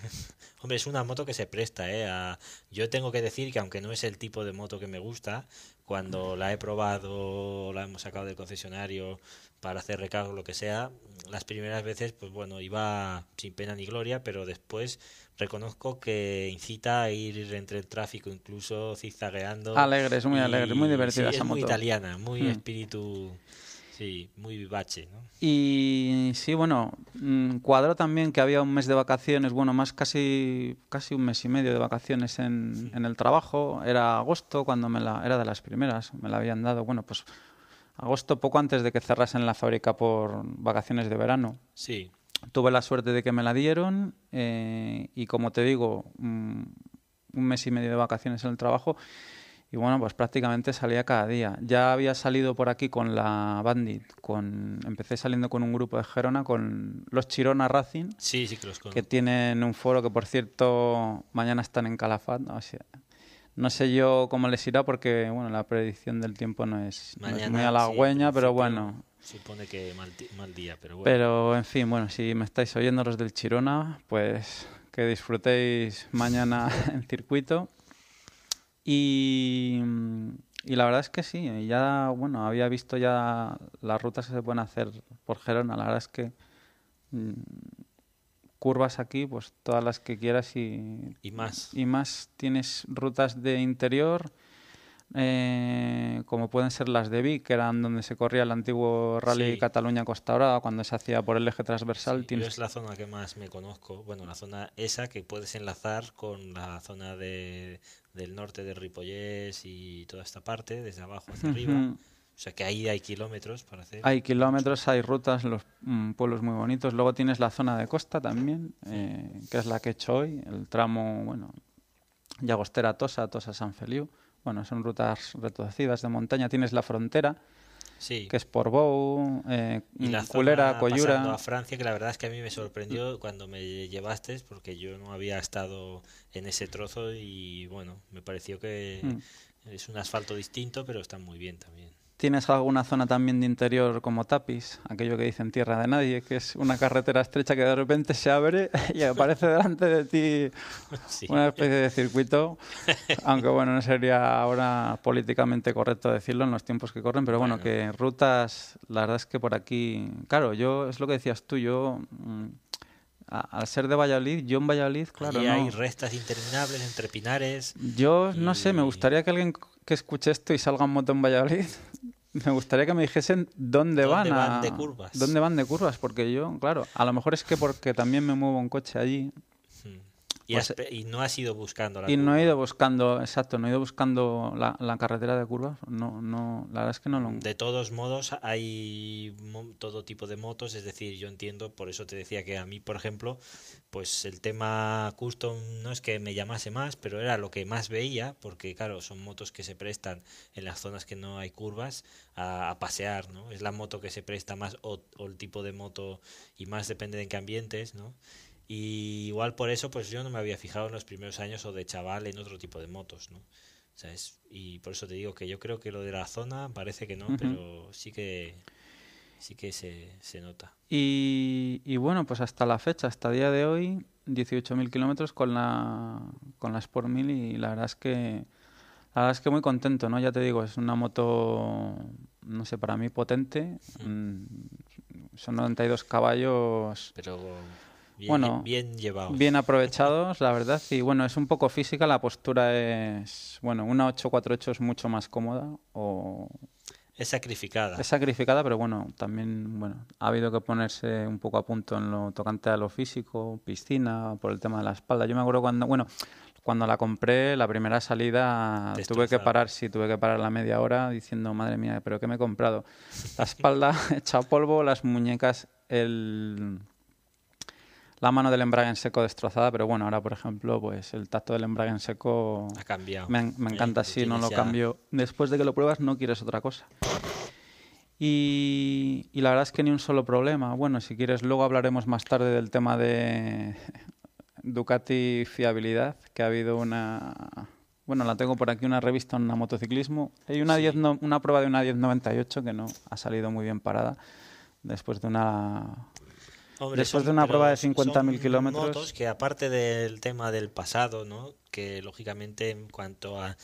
Hombre, es una moto que se presta, ¿eh? a- Yo tengo que decir que aunque no es el tipo de moto que me gusta, cuando la he probado, la hemos sacado del concesionario para hacer recargo, lo que sea, las primeras veces, pues bueno, iba sin pena ni gloria, pero después reconozco que incita a ir entre el tráfico, incluso zigzagueando. Alegre, es muy alegre, muy divertida sí, esa es muy moto. italiana, muy Hmm. espíritu, sí, muy ¿no? Y sí, bueno, mm, cuadró también que había un mes de vacaciones, bueno, más casi, casi un mes y medio de vacaciones en, en el trabajo. Era agosto cuando me la, era de las primeras, me la habían dado, bueno, pues agosto poco antes de que cerrasen la fábrica por vacaciones de verano. Sí, Tuve la suerte de que me la dieron eh, y como te digo, mm, un mes y medio de vacaciones en el trabajo y bueno, pues prácticamente salía cada día. Ya había salido por aquí con la Bandit, con empecé saliendo con un grupo de Gerona, con los Chirona Racing, sí, sí que los que tienen un foro que por cierto mañana están en Calafat. O sea, no sé yo cómo les irá porque bueno, la predicción del tiempo no es, no es Mañana, muy sí, halagüeña, pero bueno, Supone que mal, mal día, pero bueno. pero, en fin, bueno, si me estáis oyendo los del Chirona, pues que disfrutéis mañana en circuito. Y, y, la verdad es que sí, ya, bueno, había visto ya las rutas que se pueden hacer por Gerona. La verdad es que mm, curvas aquí, pues todas las que quieras y, y más. Y más tienes rutas de interior eh, como pueden ser las de Vic, que eran donde se corría el antiguo Rally Cataluña-Costa Brava, cuando se hacía por el eje transversal. es la zona que más me conozco, bueno, la zona esa que puedes enlazar con la zona de, del norte de Ripollés y toda esta parte, desde abajo hacia arriba. O sea que ahí hay kilómetros para hacer. Hay kilómetros, hay rutas, los mm, pueblos muy bonitos. Luego tienes la zona de costa también, eh, que es la que he hecho hoy, el tramo, bueno, Llagostera-Tosa, Tosa-San Feliu bueno, son rutas retorcidas de montaña. Tienes la frontera, sí. que es por Bou, eh, y la Culera, Coyura. a Francia, que la verdad es que a mí me sorprendió cuando me llevaste, porque yo no había estado en ese trozo y bueno, me pareció que mm. es un asfalto distinto, pero está muy bien también. Tienes alguna zona también de interior como Tapis, aquello que dicen tierra de nadie, que es una carretera estrecha que de repente se abre y aparece delante de ti una especie de circuito, aunque bueno, no sería ahora políticamente correcto decirlo en los tiempos que corren, pero bueno, que rutas, la verdad es que por aquí, claro, yo es lo que decías tú, yo mm, al ser de Valladolid, yo en Valladolid, claro. Y hay restas interminables entre pinares. Yo no sé, me gustaría que alguien que escuche esto y salga en moto en Valladolid, me gustaría que me dijesen dónde, van, van de curvas. Dónde van de curvas, porque yo, claro, a lo mejor es que porque también me muevo en coche allí, pues, y, no has ido buscando la Y no he ido buscando, exacto, no he ido buscando la, carretera de curvas. No, no, la verdad es que no lo... De todos modos, hay todo tipo de motos, es decir, yo entiendo, por eso te decía que a mí, por ejemplo, pues el tema custom no es que me llamase más, pero era lo que más veía, porque claro, son motos que se prestan en las zonas que no hay curvas a, pasear, ¿no? Es la moto que se presta más o, o el tipo de moto y más depende de en qué ambientes, ¿no? Y igual por eso, pues yo no me había fijado en los primeros años o de chaval en otro tipo de motos, ¿no? y por eso te digo que yo creo que lo de la zona parece que no, pero sí que sí que se, se nota. Y, y, bueno, pues hasta la fecha, hasta el día de hoy, 18.000 kilómetros con la, con la Sport 1000 y la verdad es que la verdad es que muy contento, ¿no? Ya te digo, es una moto, no sé, para mí potente. Mm, son 92 caballos. Pero Bien, bueno, bien llevados. Bien aprovechados, la verdad. Y bueno, es un poco física, la postura es. Bueno, una 848 es mucho más cómoda o. Es sacrificada. Es sacrificada, pero bueno, también bueno, ha habido que ponerse un poco a punto en lo tocante a lo físico, piscina, por el tema de la espalda. Yo me acuerdo cuando, bueno, cuando la compré, la primera salida, tuve que parar, sí, tuve que parar la media hora diciendo, madre mía, pero ¿qué me he comprado? La espalda hecha polvo, las muñecas, el la mano del embrague en seco destrozada, pero bueno, ahora por ejemplo, pues el tacto del embrague en seco ha cambiado. Me, encanta, si no lo cambio. Después de que lo pruebas no quieres otra cosa. Y, la verdad es que ni un solo problema. Bueno, si quieres luego hablaremos más tarde del tema de Ducati fiabilidad, que ha habido una bueno, la tengo por aquí una revista en motociclismo. Hay una una prueba de una 1098 que no ha salido muy bien parada después de una Después de una prueba de 50.000 kilómetros. Motos que aparte del tema del pasado, ¿no? que lógicamente en cuanto a,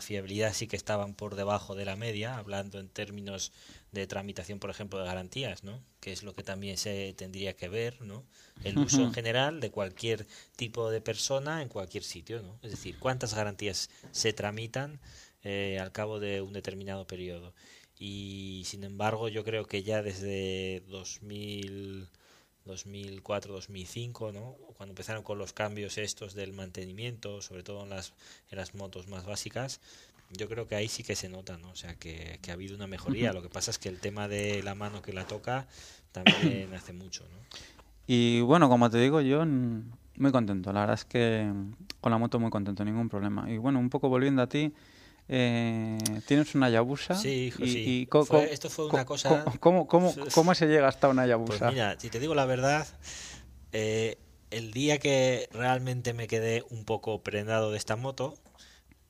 fiabilidad sí que estaban por debajo de la media, hablando en términos de tramitación, por ejemplo, de garantías, ¿no? que es lo que también se tendría que ver, ¿no? el uso en general de cualquier tipo de persona en cualquier sitio. ¿no? Es decir, cuántas garantías se tramitan eh, al cabo de un determinado periodo. Y sin embargo, yo creo que ya desde 2000 2004-2005, ¿no? cuando empezaron con los cambios estos del mantenimiento, sobre todo en las, en las motos más básicas, yo creo que ahí sí que se nota, ¿no? o sea, que, ha habido una mejoría. Lo que pasa es que el tema de la mano que la toca también hace mucho. ¿no? Y bueno, como te digo, yo muy contento, la verdad es que con la moto muy contento, ningún problema. Y bueno, un poco volviendo a ti, eh, tienes una Yabusa. Sí, hijo, y, esto fue una cosa. ¿cómo, cómo, cómo, se llega hasta una Yabusa? Pues mira, si te digo la verdad, eh, el día que realmente me quedé un poco prendado de esta moto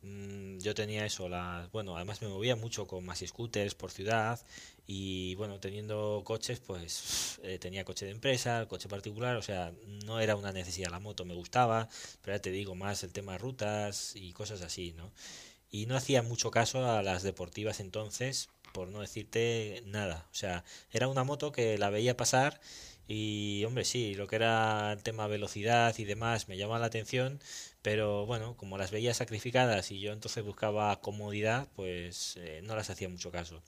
mm, yo tenía eso, las, bueno, además me movía mucho con más scooters por ciudad y bueno, teniendo coches, pues eh, tenía coche de empresa, coche particular, o sea, no era una necesidad la moto, me gustaba, pero ya te digo más el tema de rutas y cosas así, ¿no? Y no hacía mucho caso a las deportivas entonces, por no decirte nada, o sea, era una moto que la veía pasar y hombre, sí, lo que era el tema velocidad y demás me llamaba la atención, pero bueno, como las veía sacrificadas y yo entonces buscaba comodidad, pues eh, no las hacía mucho caso.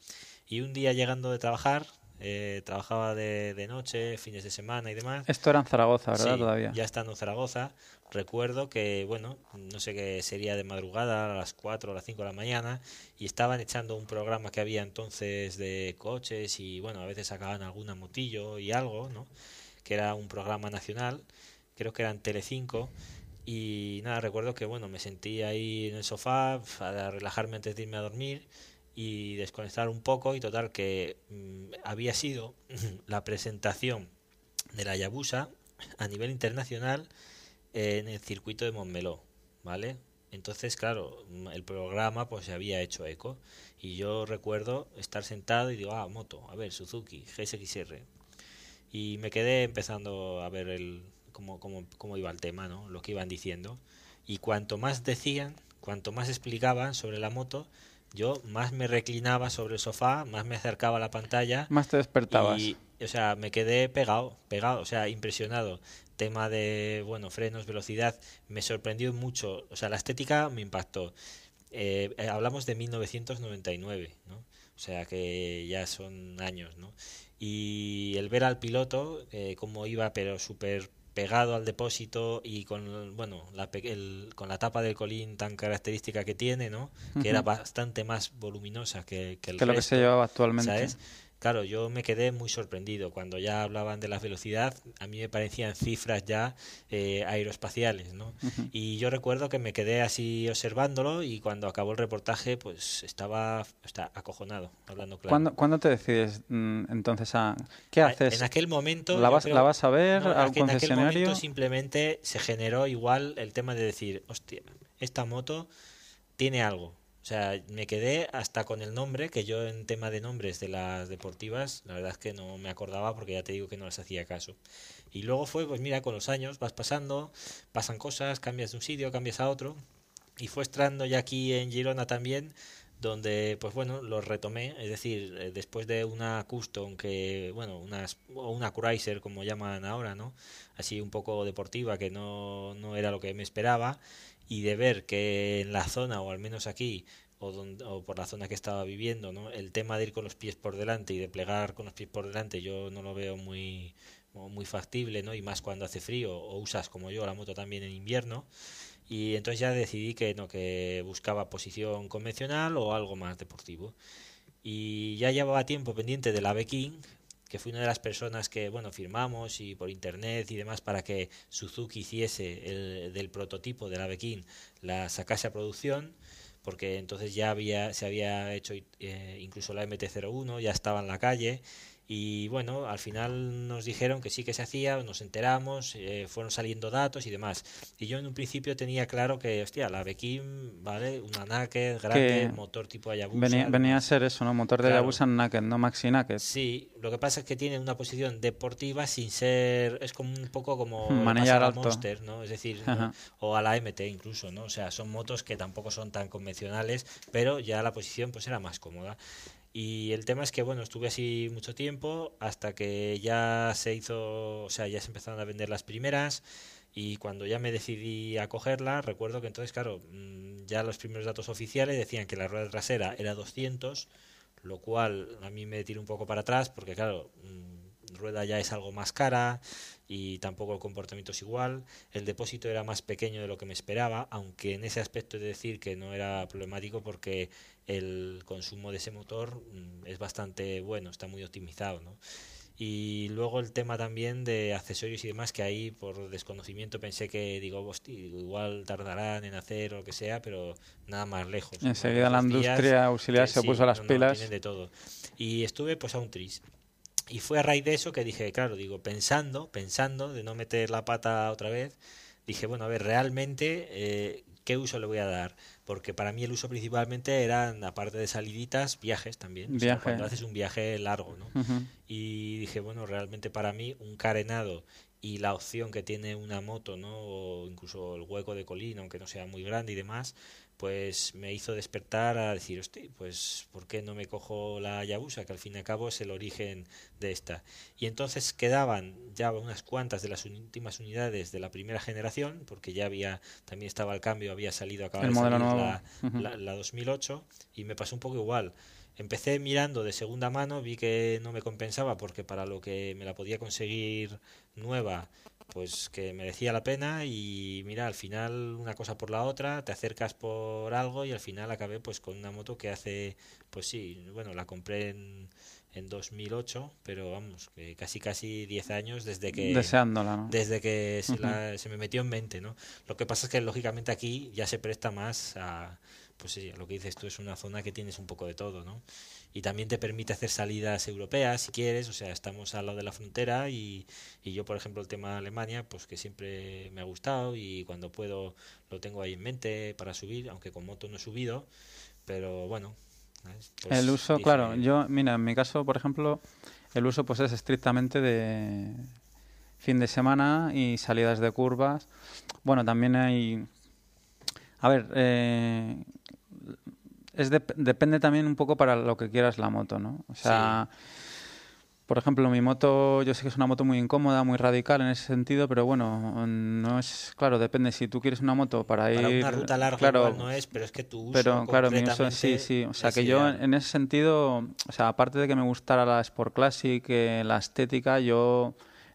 Y un día llegando de trabajar, eh, trabajaba de, de, noche, fines de semana y demás. Esto era en Zaragoza, ¿verdad? Todavía. Ya estando en Zaragoza, recuerdo que, bueno, no sé qué sería de madrugada, a las 4 o las 5 de la mañana, y estaban echando un programa que había entonces de coches y, bueno, a veces sacaban alguna motillo y algo, ¿no? Que era un programa nacional, creo que eran Telecinco. Y nada, recuerdo que bueno, me sentí ahí en el sofá a relajarme antes de irme a dormir y desconectar un poco y total que mm, había sido la presentación de la Yabusa a nivel internacional en el circuito de Montmeló, ¿vale? Entonces, claro, el programa pues se había hecho eco y yo recuerdo estar sentado y digo, ah, moto, a ver, Suzuki, GSXR. Y me quedé empezando a ver el cómo, cómo, cómo iba el tema, ¿no? Lo que iban diciendo. Y cuanto más decían, cuanto más explicaban sobre la moto, yo más me reclinaba sobre el sofá, más me acercaba a la pantalla. Más te despertabas. Y, o sea, me quedé pegado, pegado, o sea, impresionado. Tema de, bueno, frenos, velocidad, me sorprendió mucho. O sea, la estética me impactó. Eh, eh hablamos de 1999, ¿no? O sea, que ya son años, ¿no? Y el ver al piloto, eh, cómo iba, pero súper pegado al depósito y con bueno la, el, con la tapa del colín tan característica que tiene no que era bastante más voluminosa que, que el que lo que se llevaba actualmente ¿sabes? Claro, yo me quedé muy sorprendido cuando ya hablaban de la velocidad, a mí me parecían cifras ya eh, aeroespaciales, ¿no? Y yo recuerdo que me quedé así observándolo y cuando acabó el reportaje, pues estaba, está acojonado, hablando claro. ¿Cuándo, ¿Cuándo, te decides mm, entonces a qué haces? En aquel momento la vas, ¿la vas a ver no, al en aquel momento simplemente se generó igual el tema de decir, hostia, esta moto tiene algo, o sea, me quedé hasta con el nombre, que yo en tema de nombres de las deportivas, la verdad es que no me acordaba porque ya te digo que no les hacía caso. Y luego fue, pues mira, con los años vas pasando, pasan cosas, cambias de un sitio, cambias a otro. Y fue estando ya aquí en Girona también, donde, pues bueno, los retomé. Es decir, eh, después de una custom que, bueno, una cruiser, como llaman ahora, ¿no? Así un poco deportiva, que no, no era lo que me esperaba y de ver que en la zona, o al menos aquí, o, o por la zona que estaba viviendo, ¿no? el tema de ir con los pies por delante y de plegar con los pies por delante, yo no lo veo muy, muy factible, ¿no? y más cuando hace frío, o usas como yo la moto también en invierno. Y entonces ya decidí que no, que buscaba posición convencional o algo más deportivo. Y ya llevaba tiempo pendiente de la King que fui una de las personas que, bueno, firmamos y por internet y demás para que Suzuki hiciese el, del prototipo de la Bekin la sacase a producción, porque entonces ya había, se había hecho eh, incluso la MT-01, ya estaba en la calle y bueno, al final nos dijeron que sí que se hacía, nos enteramos, eh, fueron saliendo datos y demás. Y yo en un principio tenía claro que, hostia, la Bekim, ¿vale? Una naked grande, motor tipo Hayabusa. Venía, venía, a ser eso, ¿no? Motor de claro. Hayabusa naked, no maxi naked. Sí, lo que pasa es que tiene una posición deportiva sin ser. Es como un poco como. Manejar a la alto. Monster, ¿no? Es decir, ¿no? o a la MT incluso, ¿no? O sea, son motos que tampoco son tan convencionales, pero ya la posición pues era más cómoda. Y el tema es que, bueno, estuve así mucho tiempo hasta que ya se hizo, o sea, ya se empezaron a vender las primeras y cuando ya me decidí a cogerla, recuerdo que entonces, claro, mm, ya los primeros datos oficiales decían que la rueda trasera era 200, lo cual a mí me tiró un poco para atrás porque, claro, rueda ya es algo más cara y tampoco el comportamiento es igual. El depósito era más pequeño de lo que me esperaba, aunque en ese aspecto he de decir que no era problemático porque el consumo de ese motor mm, es bastante bueno, está muy optimizado, ¿no? Y luego el tema también de accesorios y demás, que ahí por desconocimiento pensé que, digo, hostia, igual tardarán en hacer o lo que sea, pero nada más lejos. Enseguida la industria auxiliar se sí, puso a las no, pilas. de todo. Y estuve pues a un tris. Y fue a raíz de eso que dije, claro, digo, pensando, pensando de no meter la pata otra vez, dije, bueno, a ver, realmente, eh, ¿qué uso le voy a dar? Porque para mí el uso principalmente eran, aparte de saliditas, viajes también. cuando haces un viaje largo, ¿no? Y dije, bueno, realmente para mí un carenado y la opción que tiene una moto, ¿no? O incluso el hueco de colina, aunque no sea muy grande y demás, pues me hizo despertar a decir, hostia, pues ¿por qué no me cojo la Yabusa? Que al fin y al cabo es el origen de esta. Y entonces quedaban ya unas cuantas de las últimas unidades de la primera generación, porque ya había, también estaba el cambio, había salido, acaba de salir la, la, la 2008, y me pasó un poco igual. Empecé mirando de segunda mano, vi que no me compensaba porque para lo que me la podía conseguir nueva, pues que merecía la pena y mira, al final una cosa por la otra, te acercas por algo y al final acabé pues con una moto que hace, pues sí, bueno, la compré en, en 2008, pero vamos, que casi casi 10 años desde que deseándola, desde que se, se me metió en mente, ¿no? Lo que pasa es que lógicamente aquí ya se presta más a pues sí, lo que dices tú es una zona que tienes un poco de todo, ¿no? Y también te permite hacer salidas europeas si quieres, o sea, estamos al lado de la frontera y, y yo, por ejemplo, el tema de Alemania, pues que siempre me ha gustado y cuando puedo lo tengo ahí en mente para subir, aunque con moto no he subido, pero bueno. Pues el uso, claro, yo, mira, en mi caso, por ejemplo, el uso pues es estrictamente de fin de semana y salidas de curvas. Bueno, también hay a ver, eh, es depende también un poco para lo que quieras la moto, ¿no? O sea, por ejemplo, mi moto, yo sé que es una moto muy incómoda, muy radical en ese sentido, pero bueno, no es, claro, depende. Si tú quieres una moto para, ir... Para una ruta larga claro, no es, pero es que uso Pero claro, mi uso, sí, sí. O sea, que yo en ese sentido, o sea, aparte de que me gustara la Sport Classic, eh, la estética, yo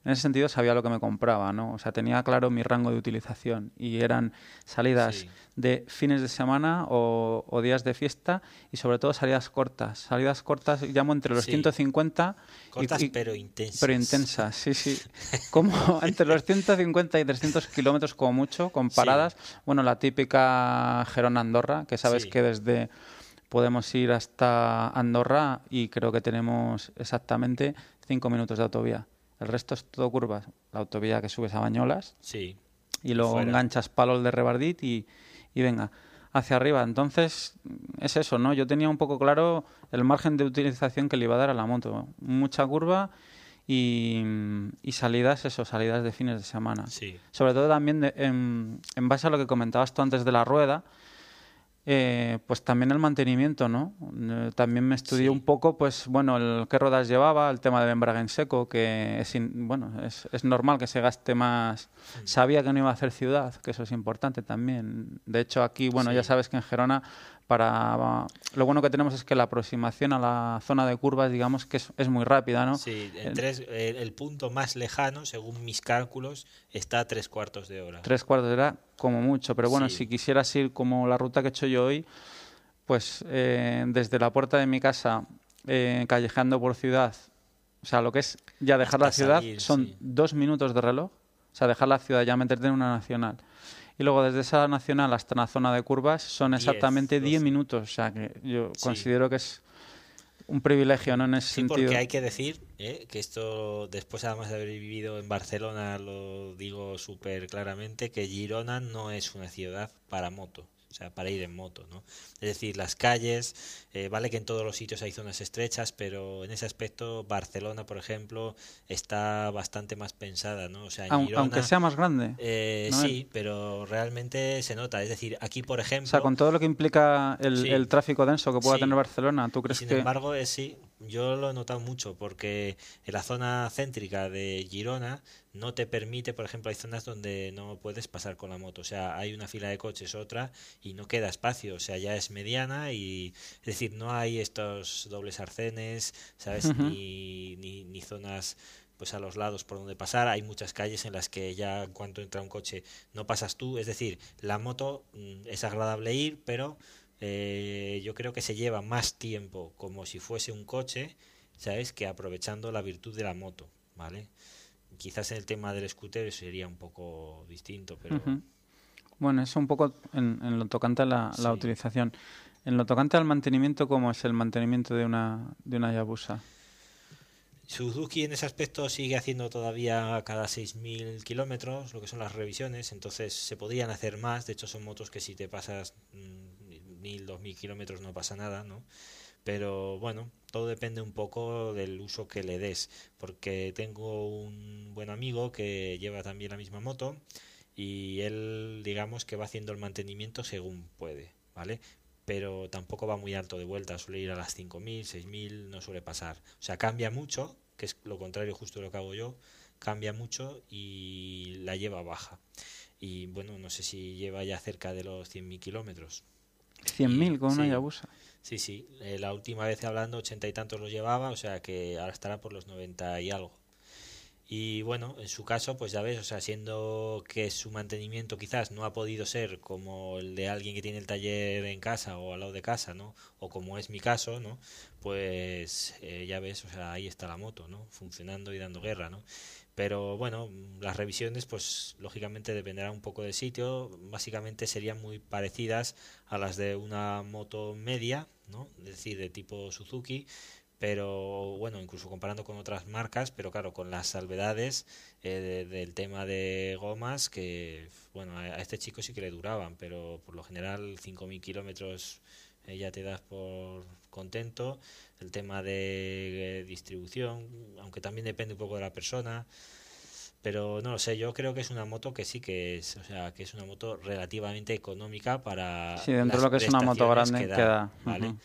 en ese sentido sabía lo que me compraba, ¿no? O sea, tenía claro mi rango de utilización y eran salidas de fines de semana o, días de fiesta y sobre todo salidas cortas. Salidas cortas llamo entre los 150 cortas pero intensas. Pero intensas, sí, sí. Como entre los 150 y 300 kilómetros como mucho, comparadas. Bueno, la típica Gerona-Andorra, que sabes que desde podemos ir hasta Andorra y creo que tenemos exactamente 5 minutos de autovía. El resto es todo curvas. La autovía que subes a Bañolas. Sí. Y luego enganchas palos de Rebardit y, y venga, hacia arriba. Entonces, es eso, ¿no? Yo tenía un poco claro el margen de utilización que le iba a dar a la moto. Mucha curva y, y salidas, eso, salidas de fines de semana. Sí. Sobre todo también en, en base a lo que comentabas tú antes de la rueda eh, pues también el mantenimiento, ¿no? Eh, también me estudié un poco, pues bueno, el qué ruedas llevaba, el tema del embrague en seco, que es, bueno, es, es, normal que se gaste más. Sabía que no iba a hacer ciudad, que eso es importante también. De hecho, aquí, bueno, ya sabes que en Gerona para lo bueno que tenemos es que la aproximación a la zona de curvas digamos que es, muy rápida no sí el, punto más lejano según mis cálculos está a tres cuartos de hora. Tres cuartos de hora como mucho pero bueno si quisieras ir como la ruta que he hecho yo hoy pues eh, desde la puerta de mi casa eh, callejando por ciudad o sea lo que es ya dejar la ciudad son dos minutos de reloj o sea dejar la ciudad ya meterte en una nacional y luego desde esa nacional hasta la zona de curvas son exactamente 10 minutos. O sea que yo considero que es un privilegio, ¿no? En ese sí, porque hay que decir ¿eh? que esto, después además de haber vivido en Barcelona, lo digo súper claramente, que Girona no es una ciudad para moto o sea, para ir en moto, ¿no? Es decir, las calles, eh, vale que en todos los sitios hay zonas estrechas, pero en ese aspecto Barcelona, por ejemplo, está bastante más pensada, ¿no? O sea, aunque sea más grande. Eh, sí, pero realmente se nota. Es decir, aquí, por ejemplo... O sea, con todo lo que implica el, tráfico denso que pueda tener Barcelona, ¿tú crees sin que...? Sin embargo, es, sí, yo lo he notado mucho porque en la zona céntrica de Girona no te permite, por ejemplo, hay zonas donde no puedes pasar con la moto, o sea, hay una fila de coches, otra, y no queda espacio, o sea, ya es mediana y, es decir, no hay estos dobles arcenes, ¿sabes? ni, ni, ni zonas pues a los lados por donde pasar. Hay muchas calles en las que ya en cuanto entra un coche no pasas tú. Es decir, la moto mm, es agradable ir, pero eh, yo creo que se lleva más tiempo como si fuese un coche, ¿sabes? Que aprovechando la virtud de la moto, ¿vale? Quizás en el tema del scooter sería un poco distinto, pero... Bueno, es un poco en, lo tocante a la, utilización. En lo tocante al mantenimiento, ¿cómo es el mantenimiento de una, de una Yabusa? Suzuki en ese aspecto sigue haciendo todavía cada 6.000 kilómetros, lo que son las revisiones, entonces se podrían hacer más. De hecho, son motos que si te pasas 1.000, mm, 2.000 kilómetros no pasa nada, ¿no? Pero bueno, todo depende un poco del uso que le des, porque tengo un buen amigo que lleva también la misma moto y él, digamos, que va haciendo el mantenimiento según puede, ¿vale? pero tampoco va muy alto de vuelta, suele ir a las 5.000, 6.000, no suele pasar. O sea, cambia mucho, que es lo contrario justo de lo que hago yo, cambia mucho y la lleva baja. Y bueno, no sé si lleva ya cerca de los 100.000 kilómetros. 100.000 con una Yabusa. Sí, sí. Eh, la última vez hablando, ochenta y tantos lo llevaba, o sea que ahora estará por los 90 y algo. Y bueno, en su caso, pues ya ves, o sea, siendo que su mantenimiento quizás no ha podido ser como el de alguien que tiene el taller en casa o al lado de casa, ¿no? O como es mi caso, ¿no? Pues eh, ya ves, o sea, ahí está la moto, ¿no? Funcionando y dando guerra, ¿no? Pero bueno, las revisiones, pues lógicamente dependerá un poco del sitio. Básicamente serían muy parecidas a las de una moto media, ¿no? Es decir, de tipo Suzuki pero bueno, incluso comparando con otras marcas, pero claro, con las salvedades eh, del tema de gomas, que bueno, a, este chico sí que le duraban, pero por lo general 5.000 kilómetros ya te das por contento. El tema de eh, distribución, aunque también depende un poco de la persona, pero no lo sé, yo creo que es una moto que sí que es, o sea, que es una moto relativamente económica para... Sí, dentro de lo que es una moto grande queda, ¿vale?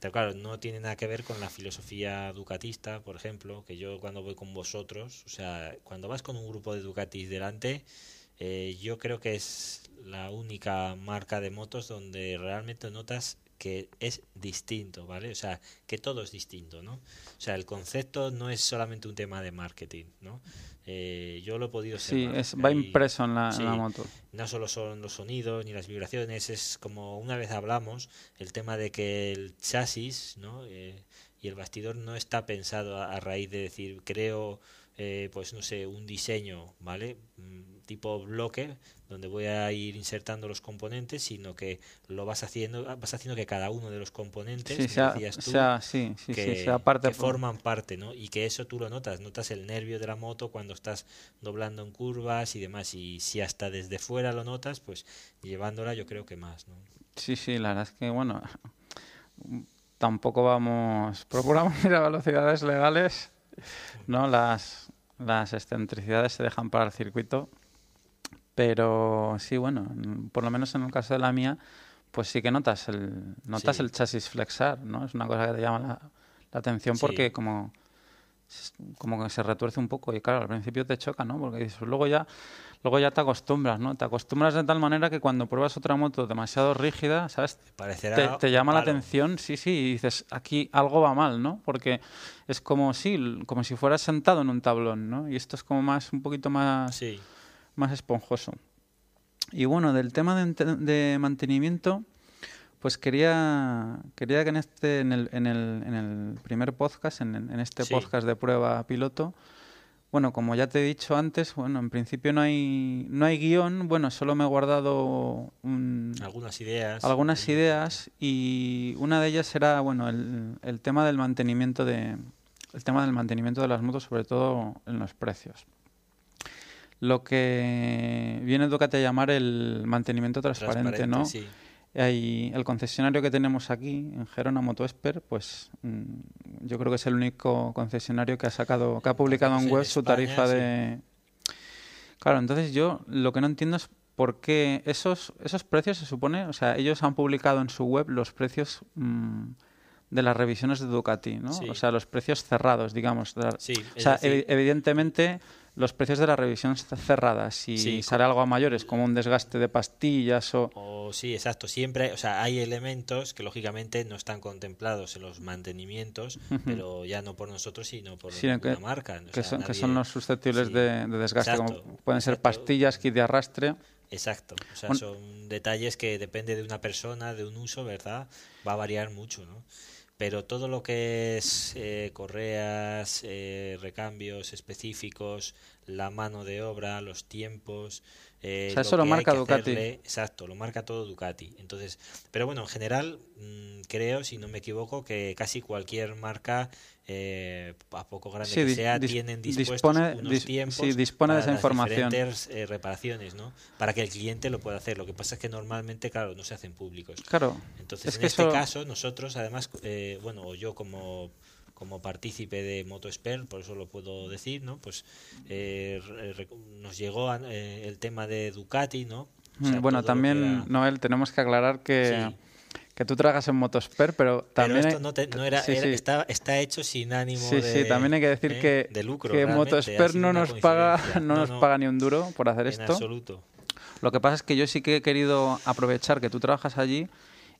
Pero claro, no tiene nada que ver con la filosofía ducatista, por ejemplo, que yo cuando voy con vosotros, o sea, cuando vas con un grupo de Ducatis delante, eh, yo creo que es la única marca de motos donde realmente notas que es distinto, ¿vale? O sea, que todo es distinto, ¿no? O sea, el concepto no es solamente un tema de marketing, ¿no? Eh, yo lo he podido Sí, es, va impreso en la, moto. No solo son los sonidos ni las vibraciones, es como una vez hablamos, el tema de que el chasis ¿no? Eh, y el bastidor no está pensado a, raíz de decir, creo, eh, pues no sé, un diseño, ¿vale? Tipo bloque donde voy a ir insertando los componentes, sino que lo vas haciendo, vas haciendo que cada uno de los componentes, que, forman parte, ¿no? Y que eso tú lo notas, notas el nervio de la moto cuando estás doblando en curvas y demás, y si hasta desde fuera lo notas, pues llevándola yo creo que más, ¿no? Sí, sí, la verdad es que, bueno, tampoco vamos, procuramos ir a velocidades legales, ¿no? Las, las excentricidades se dejan para el circuito pero sí, bueno, por lo menos en el caso de la mía, pues sí que notas el, notas el chasis flexar, ¿no? Es una cosa que te llama la, atención porque como, como que se retuerce un poco y claro, al principio te choca, ¿no? Porque dices, luego ya, luego ya te acostumbras, ¿no? Te acostumbras de tal manera que cuando pruebas otra moto demasiado rígida, ¿sabes? Parecerá te, llama la atención, sí, sí, y dices, aquí algo va mal, ¿no? Porque es como si, como si fueras sentado en un tablón, ¿no? Y esto es como más, un poquito más... Sí más esponjoso. Y bueno, del tema de, mantenimiento, pues quería, quería que en, este, en, el, en, el, en el primer podcast, en, este podcast de prueba piloto, bueno, como ya te he dicho antes, bueno, en principio no hay, no hay guion, bueno, solo me he guardado algunas ideas. Algunas ideas y una de ellas será, bueno, el, el tema del mantenimiento de el tema del mantenimiento de las motos, sobre todo en los precios lo que viene Ducati a llamar el mantenimiento transparente, ¿no? Sí. Hay el concesionario que tenemos aquí en Gerona Motoesper, pues mm, yo creo que es el único concesionario que ha sacado, que ha publicado en web su tarifa de. Claro, entonces yo lo que no entiendo es por qué esos esos precios se supone, o sea, ellos han publicado en su web los precios mm, de las revisiones de Ducati, ¿no? O sea, los precios cerrados, digamos. Sí, o sea, evidentemente los precios de la revisión cerradas. Si sale algo a mayores, como un desgaste de pastillas o... Sí, exacto. Siempre, o sea, hay elementos que lógicamente no están contemplados en los mantenimientos, pero ya no por nosotros, sino por la marca. que, son, que, son, los susceptibles de, desgaste, como pueden ser pastillas, kit de arrastre. Exacto, o sea, son detalles que depende de una persona, de un uso, ¿verdad? Va a variar mucho, ¿no? Pero todo lo que es eh, correas, eh, recambios específicos, la mano de obra, los tiempos. Eh, o sea, eso lo, marca Ducati. exacto, lo marca todo Ducati. Entonces, pero bueno, en general mm, creo, si no me equivoco, que casi cualquier marca eh, a poco grande que sea, tienen dispuestos dispone, unos tiempos dispone de esa información. diferentes eh, reparaciones, ¿no? Para que el cliente lo pueda hacer. Lo que pasa es que normalmente, claro, no se hacen públicos. Claro. Entonces, en este caso, nosotros, además, eh, bueno, yo como como partícipe de MotoSper, por eso lo puedo decir, ¿no? Pues nos llegó el tema de Ducati, ¿no? Mm, bueno, también, Noel, tenemos que aclarar que que tú tragas en Motosper, pero también... Pero esto no, era, Está, está, hecho sin ánimo sí, de... Sí, también hay que decir ¿eh? que, lucro, que Motosper no nos, paga, no, nos paga ni un duro por hacer en esto. absoluto. Lo que pasa es que yo sí que he querido aprovechar que tú trabajas allí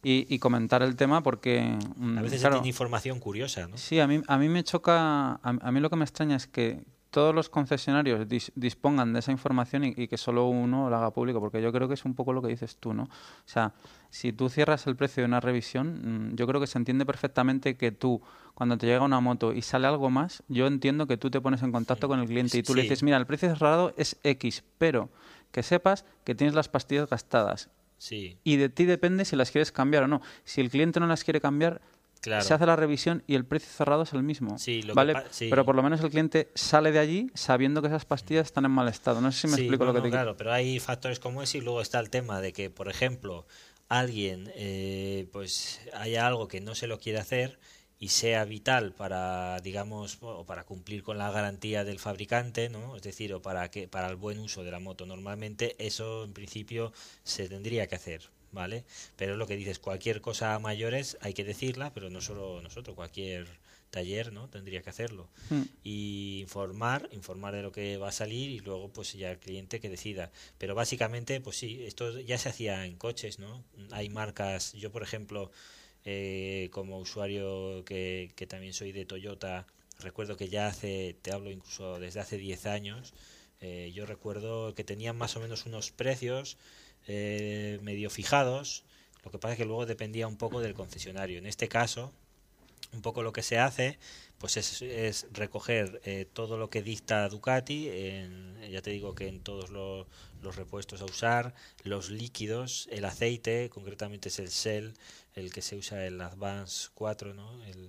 y, comentar el tema porque... Mm, a veces se tiene información curiosa, ¿no? Sí, a mí, a mí me choca... A, a mí lo que me extraña es que, todos los concesionarios dispongan de esa información y, que solo uno lo haga público, porque yo creo que es un poco lo que dices tú, ¿no? O sea, si tú cierras el precio de una revisión, mm, yo creo que se entiende perfectamente que tú, cuando te llega una moto y sale algo más, yo entiendo que tú te pones en contacto con el cliente y tú le dices, mira, el precio cerrado es X, pero que sepas que tienes las pastillas gastadas. Sí. Y de ti depende si las quieres cambiar o no. Si el cliente no las quiere cambiar, se hace la revisión y el precio cerrado es el mismo. ¿vale? Pero por lo menos el cliente sale de allí sabiendo que esas pastillas están en mal estado. No sé si me explico lo que te quiero. Claro, pero hay factores como ese y luego está el tema de que, por ejemplo, alguien, eh, pues haya algo que no se lo quiere hacer y sea vital para digamos o para cumplir con la garantía del fabricante no es decir o para que para el buen uso de la moto normalmente eso en principio se tendría que hacer ¿vale? Pero lo que dices, cualquier cosa a mayores hay que decirla, pero no solo nosotros, cualquier taller, ¿no? Tendría que hacerlo. Hmm. Y informar, informar de lo que va a salir y luego pues ya el cliente que decida. Pero básicamente, pues sí, esto ya se hacía en coches, ¿no? Hay marcas, yo por ejemplo, eh, como usuario que, que también soy de Toyota, recuerdo que ya hace, te hablo incluso desde hace 10 años, eh, yo recuerdo que tenían más o menos unos precios eh, medio fijados. Lo que pasa es que luego dependía un poco del concesionario. En este caso, un poco lo que se hace pues es, recoger eh, todo lo que dicta Ducati, en, ya te digo que en todos los, repuestos a usar, los líquidos, el aceite, concretamente es el Shell, el que se usa el Advance 4, ¿no? el,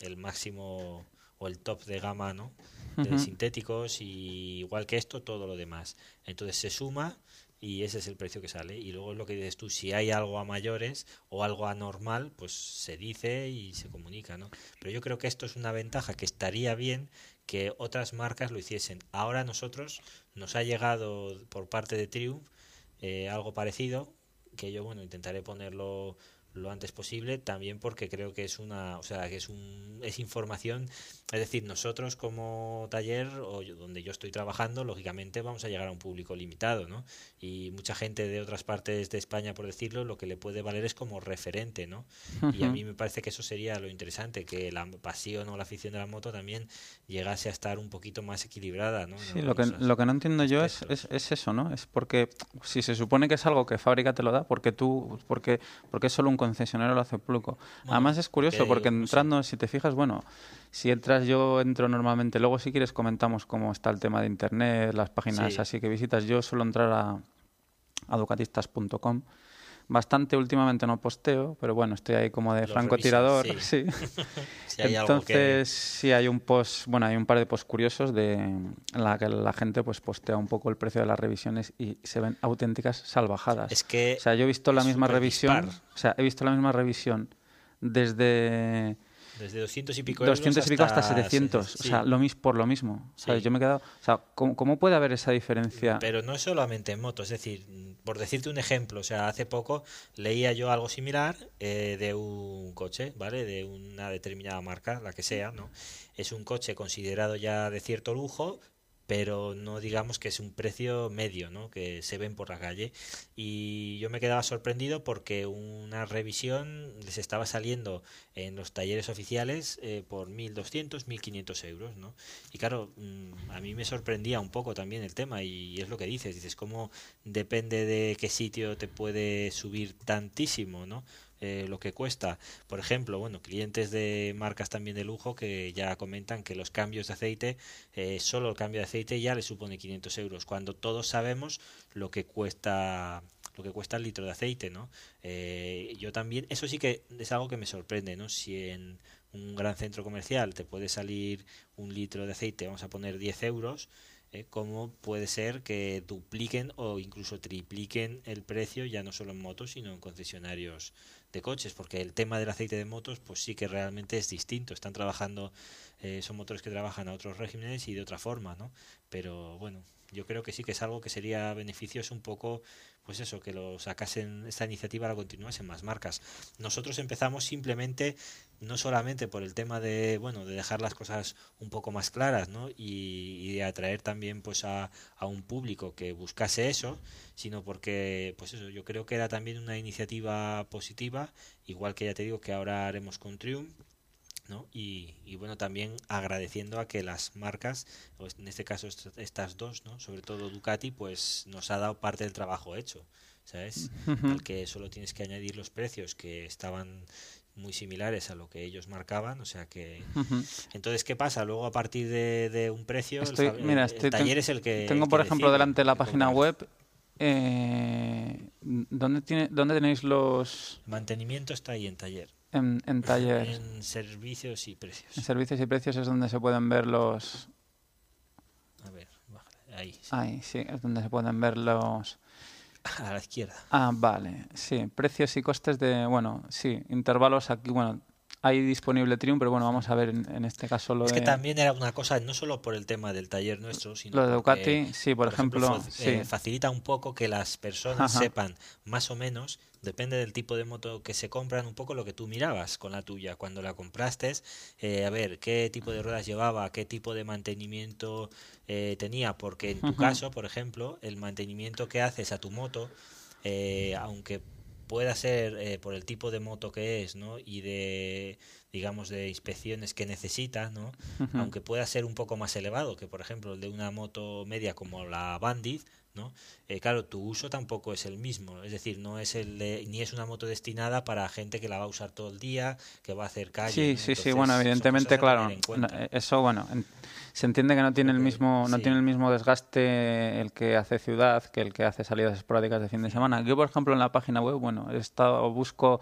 el máximo o el top de gama ¿no? de sintéticos y igual que esto todo lo demás. Entonces se suma y ese es el precio que sale. Y luego lo que dices tú, si hay algo a mayores o algo anormal, pues se dice y se comunica, ¿no? Pero yo creo que esto es una ventaja que estaría bien que otras marcas lo hiciesen. Ahora nosotros nos ha llegado por parte de Triumph eh, algo parecido, que yo, bueno, intentaré ponerlo lo antes posible también porque creo que es una o sea que es un es información es decir nosotros como taller o donde yo estoy trabajando lógicamente vamos a llegar a un público limitado no y mucha gente de otras partes de España por decirlo lo que le puede valer es como referente no y a mí me parece que eso sería lo interesante que la pasión o la afición de la moto también llegase a estar un poquito más equilibrada no sí lo que lo que no entiendo yo es, es, es eso no es porque si se supone que es algo que fábrica te lo da porque tú porque porque es solo un concesionario lo hace Pluco. Además es curioso porque entrando, si te fijas, bueno, si entras yo entro normalmente, luego si quieres comentamos cómo está el tema de internet, las páginas así que visitas, yo suelo entrar a, a ducatistas.com bastante últimamente no posteo, pero bueno, estoy ahí como de francotirador, sí. Entonces, sí hay un post, bueno, hay un par de posts curiosos de en la que la gente pues postea un poco el precio de las revisiones y se ven auténticas salvajadas. Es que o sea, yo he visto la misma revisión, o sea, he visto la misma revisión desde desde 200 y pico 200 y pico hasta, 700. O sea, lo mismo, por lo mismo. Yo me he quedado... O sea, ¿cómo, puede haber esa diferencia? Pero no solamente en motos. Es decir, por decirte un ejemplo, o sea, hace poco leía yo algo similar eh, de un coche, ¿vale? De una determinada marca, la que sea, ¿no? Es un coche considerado ya de cierto lujo, pero no digamos que es un precio medio, ¿no? que se ven por la calle. Y yo me quedaba sorprendido porque una revisión les estaba saliendo en los talleres oficiales eh, por 1.200, 1.500 euros. ¿no? Y claro, mm, a mí me sorprendía un poco también el tema y es lo que dices, dices, ¿cómo depende de qué sitio te puede subir tantísimo? ¿no? Eh, lo que cuesta. Por ejemplo, bueno, clientes de marcas también de lujo que ya comentan que los cambios de aceite, eh, solo el cambio de aceite ya le supone 500 euros, cuando todos sabemos lo que cuesta lo que cuesta el litro de aceite, ¿no? Eh, yo también, eso sí que es algo que me sorprende, ¿no? Si en un gran centro comercial te puede salir un litro de aceite, vamos a poner 10 euros, cómo puede ser que dupliquen o incluso tripliquen el precio ya no solo en motos sino en concesionarios de coches porque el tema del aceite de motos pues sí que realmente es distinto. Están trabajando eh, son motores que trabajan a otros regímenes y de otra forma no pero bueno yo creo que sí que es algo que sería beneficioso un poco pues eso, que lo sacasen, esta iniciativa la continuasen más marcas. Nosotros empezamos simplemente, no solamente por el tema de, bueno, de dejar las cosas un poco más claras, ¿no? Y, de atraer también pues a, a, un público que buscase eso, sino porque, pues eso, yo creo que era también una iniciativa positiva, igual que ya te digo que ahora haremos con Triumph, ¿no? Y, y, bueno, también agradeciendo a que las marcas, en este caso estas dos, ¿no? sobre todo Ducati, pues nos ha dado parte del trabajo hecho, ¿sabes? Al que solo tienes que añadir los precios que estaban muy similares a lo que ellos marcaban, o sea que... Entonces, ¿qué pasa? Luego a partir de, un precio, el, mira, taller es el que... Tengo, por ejemplo, delante la página web eh, ¿dónde, tiene, ¿Dónde tenéis los...? mantenimiento está ahí en taller. En, en taller. En servicios y precios. En servicios y precios es donde se pueden ver los... A ver, ahí. Sí. Ahí, sí, es donde se pueden ver los... A la izquierda. Ah, vale, sí, precios y costes de, bueno, sí, intervalos aquí, bueno, hay disponible Triumph, pero bueno, vamos a ver en, este caso lo es de... que también era una cosa, no solo por el tema del taller nuestro, sino lo de Ducati, sí, por, ejemplo, eh, facilita un poco que las personas sepan más o menos, depende del tipo de moto que se compran, un poco lo que tú mirabas con la tuya cuando la compraste, eh, a ver qué tipo de ruedas llevaba, qué tipo de mantenimiento eh, tenía, porque en tu caso, por ejemplo, el mantenimiento que haces a tu moto, aunque pueda ser eh, por el tipo de moto que es, ¿no? Y de, digamos, de inspecciones que necesita, ¿no? Aunque pueda ser un poco más elevado que, por ejemplo, el de una moto media como la Bandit, ¿no? Eh, claro, tu uso tampoco es el mismo, es decir, no es el ni es una moto destinada para gente que la va a usar todo el día, que va a hacer calle. Sí, sí, sí, bueno, evidentemente, claro, eso, bueno, se entiende que no tiene el mismo, no tiene el mismo desgaste el que hace ciudad que el que hace salidas esporádicas de fin de semana. Yo, por ejemplo, en la página web, bueno, he estado, busco,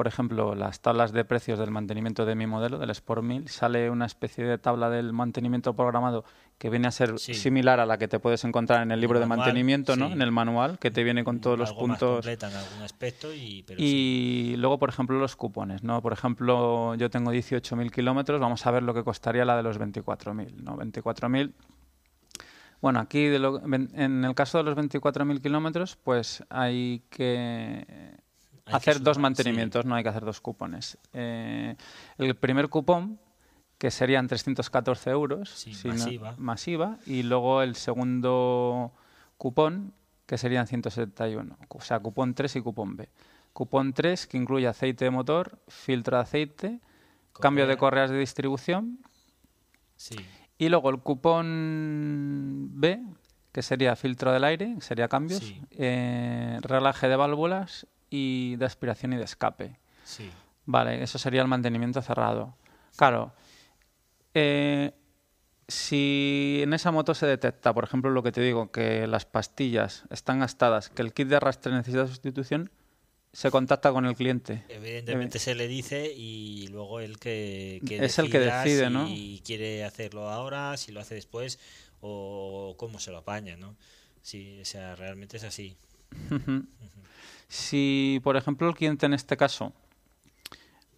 por ejemplo, las tablas de precios del mantenimiento de mi modelo, del Sport 1000, sale una especie de tabla del mantenimiento programado que viene a ser similar a la que te puedes encontrar en el libro de mantenimiento, ¿no? En el manual, que te viene con todos los puntos. en algún aspecto y, y luego, por ejemplo, los cupones, ¿no? Por ejemplo, yo tengo 18.000 kilómetros, vamos a ver lo que costaría la de los 24.000, ¿no? 24.000. Bueno, aquí en el caso de los 24.000 kilómetros, pues hay que hacer dos mantenimientos, no hay que hacer dos cupones. Eh, el primer cupón que serían 314 euros masiva. y luego el segundo cupón, que serían 171, o sea, cupón 3 y cupón B. Cupón 3, que incluye aceite de motor, filtro de aceite, cambio de correas de distribución. Y luego el cupón B, que sería filtro del aire, sería cambios, eh, relaje de válvulas y de aspiración y de escape. Vale, eso sería el mantenimiento cerrado. Claro, eh, si en esa moto se detecta, por ejemplo, lo que te digo, que las pastillas están gastadas, que el kit de arrastre necesita sustitución, se contacta con el cliente. Evidentemente se le dice y luego el que, es el que decide, si ¿no? quiere hacerlo ahora, si lo hace después o cómo se lo apaña, ¿no? Sí, o sea, realmente es así. Si, por ejemplo, el cliente en este caso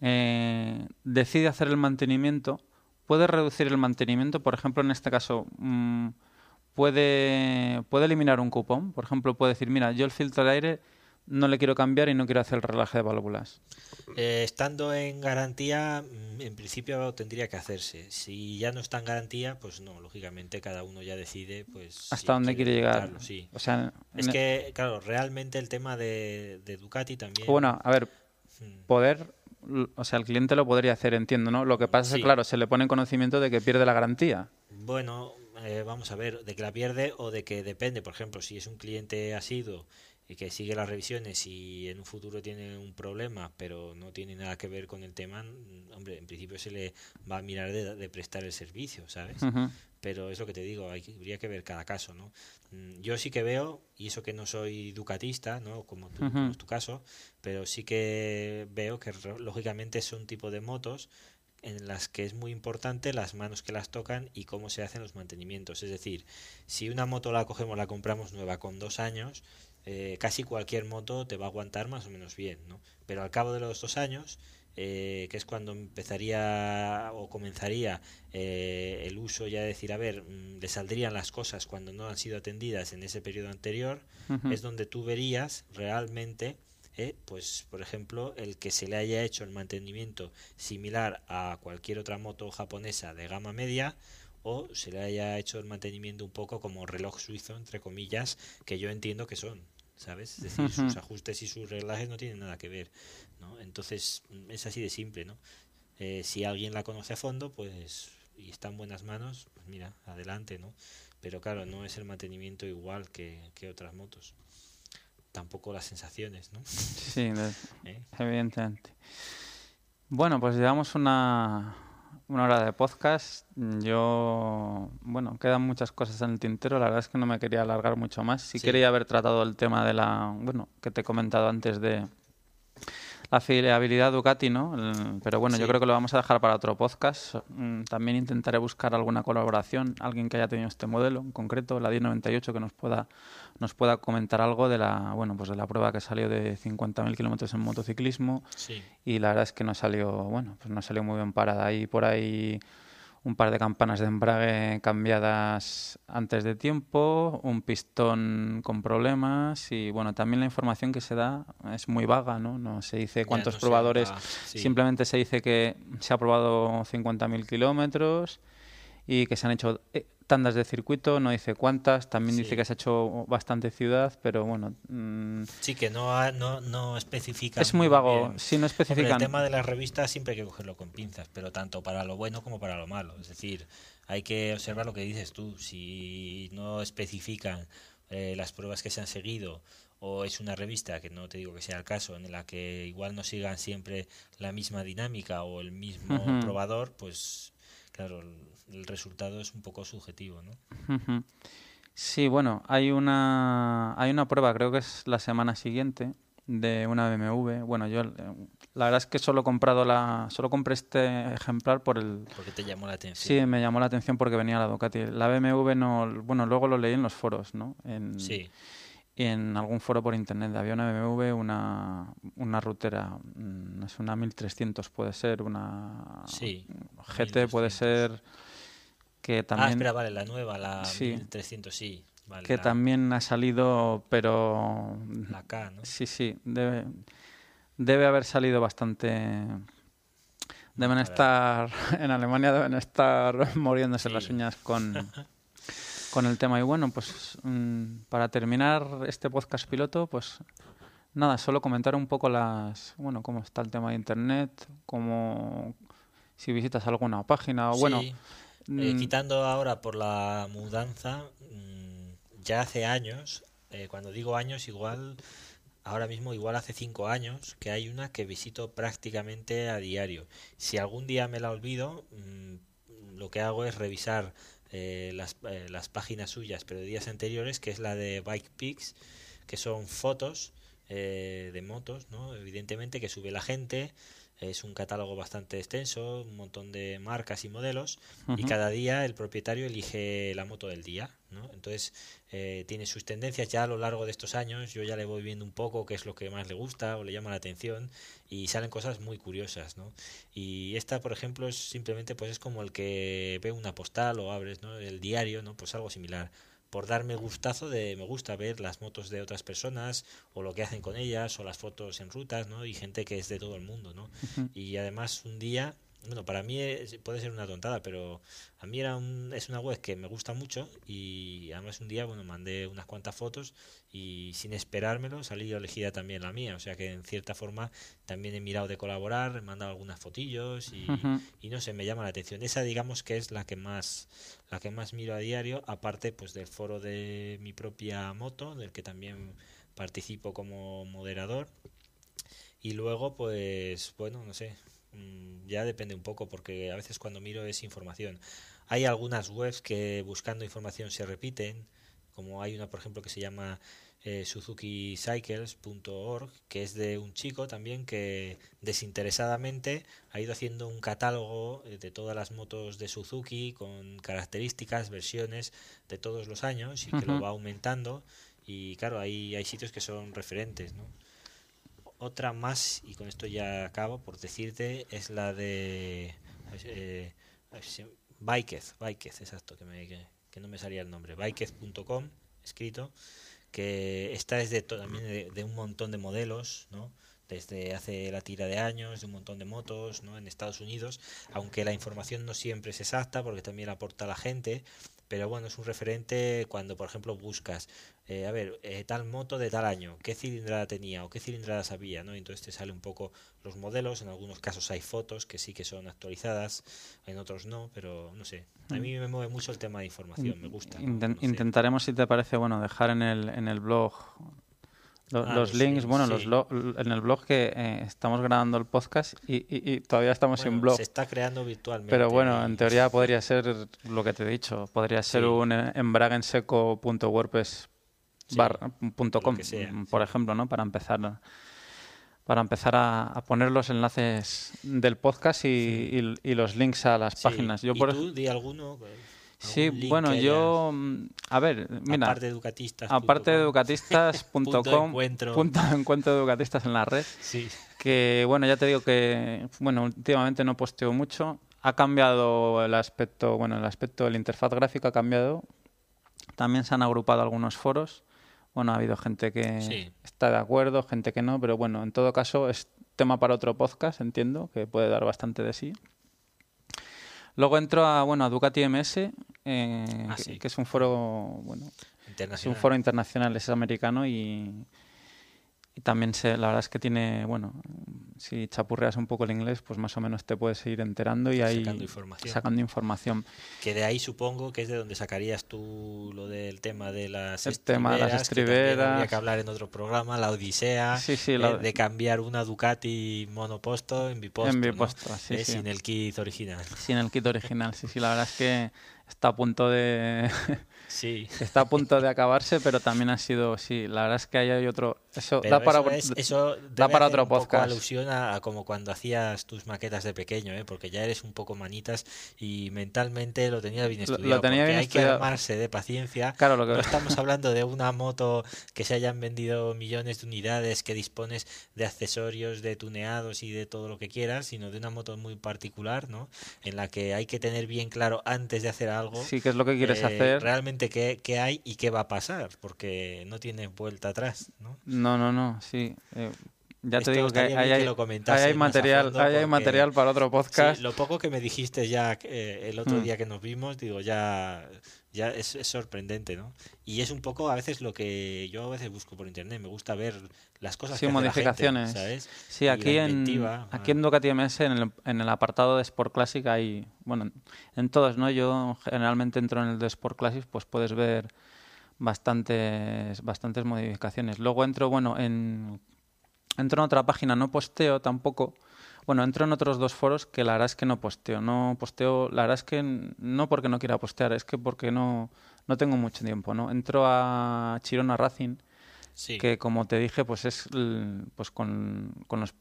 eh, decide hacer el mantenimiento, puede reducir el mantenimiento, por ejemplo, en este caso, mm, puede, puede eliminar un cupón, por ejemplo, puede decir, mira, yo el filtro de aire no le quiero cambiar y no quiero hacer el relaje de válvulas. Eh, estando en garantía, mm, en principio tendría que hacerse. Si ya no está en garantía, pues no, lógicamente cada uno ya decide pues hasta dónde quiere, llegar. Sí. O sea, es que, claro, realmente el tema de, de Ducati también... Bueno, a ver, hmm. poder o sea, el cliente lo podría hacer, entiendo, ¿no? Lo que pasa es que, claro, se le pone en conocimiento de que pierde la garantía. Bueno, eh, vamos a ver, de que la pierde o de que depende, por ejemplo, si es un cliente asiduo y que sigue las revisiones y en un futuro tiene un problema, pero no tiene nada que ver con el tema, mm, hombre, en principio se le va a mirar de, prestar el servicio, ¿sabes? Pero es lo que te digo, hay, habría que ver cada caso, ¿no? Mm, yo sí que veo, y eso que no soy ducatista, ¿no? Como, como es tu caso, pero sí que veo que lógicamente son tipo de motos en las que es muy importante las manos que las tocan y cómo se hacen los mantenimientos. Es decir, si una moto la cogemos, la compramos nueva con dos años, eh, casi cualquier moto te va a aguantar más o menos bien, ¿no? Pero al cabo de los dos años, eh, que es cuando empezaría o comenzaría eh, el uso ya de decir, a ver, mm, le saldrían las cosas cuando no han sido atendidas en ese periodo anterior, es donde tú verías realmente ¿eh? pues por ejemplo el que se le haya hecho el mantenimiento similar a cualquier otra moto japonesa de gama media o se le haya hecho el mantenimiento un poco como reloj suizo entre comillas que yo entiendo que son sabes es decir sus ajustes y sus reglajes no tienen nada que ver ¿no? entonces es así de simple no eh, si alguien la conoce a fondo pues y está en buenas manos pues mira adelante no pero claro no es el mantenimiento igual que, que otras motos tampoco las sensaciones, ¿no? Sí, ¿Eh? evidentemente. Bueno, pues llevamos una, una hora de podcast. Yo, bueno, quedan muchas cosas en el tintero. La verdad es que no me quería alargar mucho más. Sí, quería haber tratado el tema de la, bueno, que te he comentado antes de la fiabilidad Ducati, ¿no? pero bueno, yo creo que lo vamos a dejar para otro podcast. Mm, también intentaré buscar alguna colaboración, alguien que haya tenido este modelo en concreto, la 1098, que nos pueda nos pueda comentar algo de la bueno pues de la prueba que salió de 50.000 kilómetros en motociclismo y la verdad es que no salió bueno pues no salió muy bien parada ahí por ahí un par de campanas de embrague cambiadas antes de tiempo, un pistón con problemas y bueno, también la información que se da es muy vaga, ¿no? No se dice cuántos probadores, simplemente se dice que se ha probado 50.000 kilómetros y que se han hecho eh, tandas de circuito, no dice cuántas, también dice que se ha hecho bastante ciudad, pero bueno. Mm, sí, que no, no, no especifica. Es muy vago, si no especifican. el tema de las revistas siempre hay que cogerlo con pinzas, pero tanto para lo bueno como para lo malo. Es decir, hay que observar lo que dices tú. Si no especifican eh, las pruebas que se han seguido o es una revista, que no te digo que sea el caso, en la que igual no sigan siempre la misma dinámica o el mismo probador, pues claro, el resultado es un poco subjetivo, ¿no? Sí, bueno, hay una, hay una prueba, creo que es la semana siguiente, de una BMW. Bueno, yo eh, la verdad es que solo he comprado la, solo compré este ejemplar por el. Porque te llamó la atención. Sí, me llamó la atención porque venía la Ducati. La BMW no, bueno, luego lo leí en los foros, ¿no? En, sí. En algún foro por internet había una BMW, una, una rutera, mm, es una 1300 puede ser, una sí, GT puede ser que ah, también... Ah, espera, vale, la nueva, la 1300, sí. que también ha salido, pero... La K, ¿no? Sí, sí, debe, debe haber salido bastante... Deben estar, en Alemania deben estar muriéndose las uñas con, con el tema. Y bueno, pues mm, para terminar este podcast piloto, pues nada, solo comentar un poco las, bueno, cómo está el tema de Internet, cómo si visitas alguna página o bueno, eh, mm. quitando ahora por la mudanza, mm, ya hace años, eh, cuando digo años, igual, ahora mismo, igual hace cinco años, que hay una que visito prácticamente a diario. Si algún día me la olvido, lo que hago es revisar eh, las, las páginas suyas, pero de días anteriores, que es la de Bike Pics, que son fotos de motos, ¿no? Evidentemente que sube la gente, es un catálogo bastante extenso, un montón de marcas y modelos, y cada día el propietario elige la moto del día. ¿no? Entonces, eh, tiene sus tendencias ya a lo largo de estos años. Yo ya le voy viendo un poco qué es lo que más le gusta o le llama la atención, y salen cosas muy curiosas. ¿no? Y esta, por ejemplo, es simplemente pues es como el que ve una postal o abres ¿no? el diario, ¿no? pues algo similar por darme gustazo de me gusta ver las motos de otras personas o lo que hacen con ellas o las fotos en rutas, ¿no? Y gente que es de todo el mundo, ¿no? Y además un día bueno, para mí puede ser una tontada, pero a mí era un, es una web que me gusta mucho y además un día, bueno, mandé unas cuantas fotos y sin esperármelo salí elegida también la mía, o sea que en cierta forma también he mirado de colaborar, he mandado algunas fotillos y, y no sé, me llama la atención. Esa digamos que es la que más la que más miro a diario, aparte pues del foro de mi propia moto, del que también participo como moderador. Y luego, pues, bueno, no sé, ya depende un poco, porque a veces cuando miro es información. Hay algunas webs que buscando información se repiten, como hay una, por ejemplo, que se llama eh, suzukicycles.org, que es de un chico también que desinteresadamente ha ido haciendo un catálogo eh, de todas las motos de Suzuki con características, versiones de todos los años y que lo va aumentando. Y claro, hay, hay sitios que son referentes, ¿no? Otra más, y con esto ya acabo por decirte, es la de eh, Bikez, exacto, que, me, no me salía el nombre, bikez.com, escrito, que esta es de, también de, un montón de modelos, ¿no? desde hace la tira de años, de un montón de motos ¿no? en Estados Unidos, aunque la información no siempre es exacta porque también la aporta la gente, pero bueno, es un referente cuando, por ejemplo, buscas, eh, a ver, eh, tal moto de tal año, qué cilindrada tenía o qué cilindrada sabía, ¿no? Entonces te sale un poco los modelos, en algunos casos hay fotos que sí que son actualizadas, en otros no, pero no sé. A mí me mueve mucho el tema de información, me gusta. Intentaremos, si te parece, bueno, dejar en el, en el blog Ah, los, links, bueno, los en el blog que eh, estamos grabando el podcast y, todavía estamos sin blog. Se está creando virtualmente. Pero bueno, en teoría podría ser lo que te he dicho. Podría ser un embragenseco.wordpress.com, por ejemplo, ¿no? Para empezar para empezar a, poner los enlaces del podcast y, los links a las páginas. Yo ¿Y por tú, di alguno? Sí, bueno, yo, mm, a ver, mira, aparte de educatistas, aparte educatistas.com, punto, encuentro. punto encuentro de educatistas en la red, sí. que bueno, ya te digo que, bueno, últimamente no posteo mucho, ha cambiado el aspecto, bueno, el aspecto de la interfaz gráfica ha cambiado, también se han agrupado algunos foros, bueno, ha habido gente que está de acuerdo, gente que no, pero bueno, en todo caso es tema para otro podcast, entiendo, que puede dar bastante de sí. Luego entro a, bueno, a Ducati MS, eh, ah, que, es un foro, bueno, es un foro internacional, es americano y, y también se, la verdad es que tiene, bueno, si chapurreas un poco el inglés, pues más o menos te puedes ir enterando y ahí sacando información. sacando información. Que de ahí supongo que es de donde sacarías tú lo del tema de las el tema de las estriberas. habría que hablar en otro programa, la odisea eh, de cambiar una Ducati monoposto en biposto, en biposto eh, sin el kit original. Sin el kit original, sí, sí, la verdad es que está a punto de Sí. Está a punto de acabarse, pero también ha sido, sí, la verdad es que ahí hay otro... Eso da para, eso, da para otro un podcast. alusión a, como cuando hacías tus maquetas de pequeño, ¿eh? porque ya eres un poco manitas y mentalmente lo tenías bien estudiado. Lo, tenía bien hay que armarse de paciencia. Claro, lo que... No estamos hablando de una moto que se hayan vendido millones de unidades, que dispones de accesorios, de tuneados y de todo lo que quieras, sino de una moto muy particular, ¿no? En la que hay que tener bien claro antes de hacer algo. Sí, qué es lo que quieres eh, hacer. Realmente qué, hay y qué va a pasar, porque no tiene vuelta atrás, ¿no? No, no, no, sí. Eh, ya te digo que hay, hay, material, hay material para otro podcast. lo poco que me dijiste ya eh, el otro mm. día que nos vimos, digo, ya, ya es, sorprendente, ¿no? Y es un poco a veces lo que yo a veces busco por internet. Me gusta ver las cosas sí, modificaciones. ¿sabes? Sí, aquí en, aquí en Ducati MS, en el, en el apartado de Sport Classic hay, bueno, en todos, ¿no? Yo generalmente entro en el de Sport Classic, pues puedes ver bastantes, bastantes modificaciones. Luego entro, bueno, en entro en otra página, no posteo tampoco. Bueno, entro en otros dos foros que la verdad es que no posteo. No posteo, la verdad es que no porque no quiera postear, es que porque no, no tengo mucho tiempo, ¿no? Entro a Chirona Racing, que como te dije, pues es pues con, con los,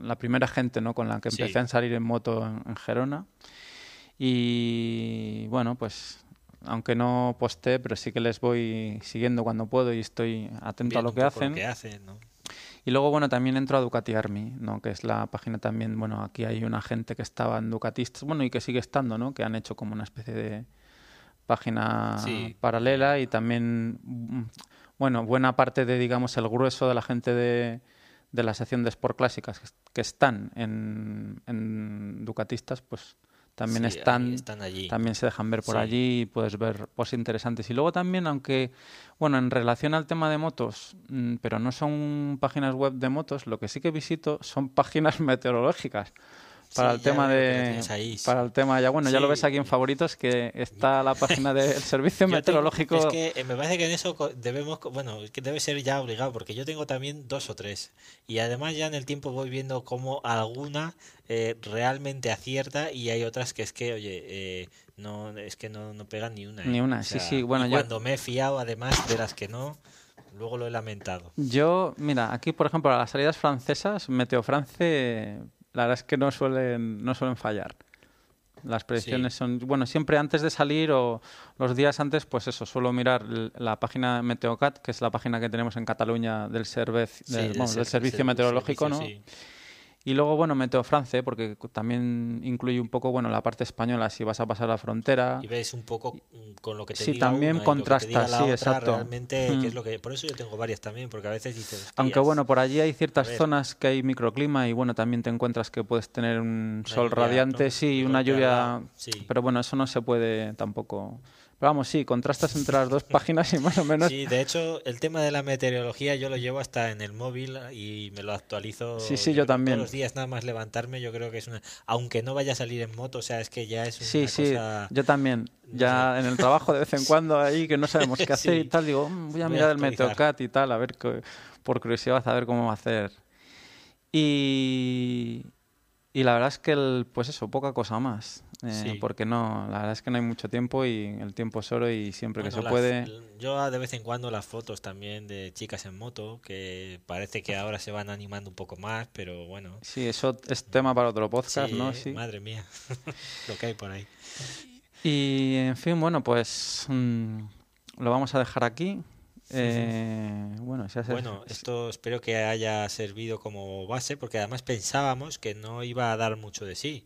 la primera gente, ¿no? Con la que empecé a salir en moto en, Gerona. Y bueno, pues aunque no posté, pero sí que les voy siguiendo cuando puedo y estoy atento a lo que hacen. hacen ¿no? Y luego, bueno, también entro a Ducati Army, ¿no? Que es la página también, bueno, aquí hay una gente que estaba en Ducatistas, bueno, y que sigue estando, ¿no? Que han hecho como una especie de página paralela y también, mm, bueno, buena parte de, digamos, el grueso de la gente de, de la sección de Sport Clásicas que están en, en Ducatistas, pues también están, allí. también se dejan ver por allí y puedes ver posts interesantes. Y luego también, aunque, bueno, en relación al tema de motos, mm, pero no son páginas web de motos, lo que sí que visito son páginas meteorológicas. Para Sí, el tema de tienes ahí, sí. para el tema ya bueno ya lo ves aquí en favoritos que está la página del servicio tengo- meteorológico es que eh, me parece que en eso debemos, bueno, que debe ser ya obligado, porque yo tengo también dos o tres. Y además ya en el tiempo voy viendo cómo alguna eh, realmente acierta y hay otras que es que, oye, eh, no, es que no, no pegan ni una. ¿eh? Ni una, O sí, sea, sí, bueno, yo- cuando me he fiado, además de las que no, luego lo he lamentado. Yo, mira, aquí por ejemplo, a las salidas francesas, Meteofrance, la verdad es que no suelen, no suelen fallar. Las predicciones son, bueno, siempre antes de salir o los días antes, pues eso, suelo mirar la página Meteocat, que es la página que tenemos en Cataluña del, servez, Sí, del, del vamos, del ser- servicio ser- meteorológico, ¿no? servicio, sí. Y luego, bueno, Meteofrance, porque cu- también incluye un poco, bueno, la parte española, si vas a pasar la frontera. Y ves un poco mm, con lo que te Sí, diga también una contrasta, sí, otra, exacto. Realmente, Mm. que es lo que, por eso yo tengo varias también, porque a veces dices, Aunque bueno, por allí hay ciertas zonas que hay microclima y bueno, también te encuentras que puedes tener un Una sol lluvia, radiante, ¿no? sí, una lluvia, sí. pero bueno, eso no se puede tampoco. Vamos, sí, contrastas entre las dos páginas y más o menos. Sí, de hecho, el tema de la meteorología yo lo llevo hasta en el móvil y me lo actualizo. Sí, sí, yo que también. Todos los días nada más levantarme, yo creo que es una. Aunque no vaya a salir en moto, o sea, es que ya es una Sí, sí, cosa. yo también. Ya en el trabajo de vez en cuando ahí que no sabemos qué hacer y tal, digo, "Mm, voy a Voy a mirar el. Meteocat y tal, a ver, qué- por curiosidad, a ver cómo va a hacer. Y, y la verdad es que, el, pues eso, poca cosa más. Eh, Sí. Porque no, la verdad es que no hay mucho tiempo y el tiempo es oro y siempre que se las- puede. Yo de vez en cuando las fotos también de chicas en moto, que parece que ahora se van animando un poco más, pero bueno. Sí, eso es tema para otro podcast, sí, ¿no? Sí. Madre mía, lo que hay por ahí. Y en fin, bueno, pues mm, lo vamos a dejar aquí. Eh, bueno, Bueno, esto espero que haya servido como base, porque además pensábamos que no iba a dar mucho de sí.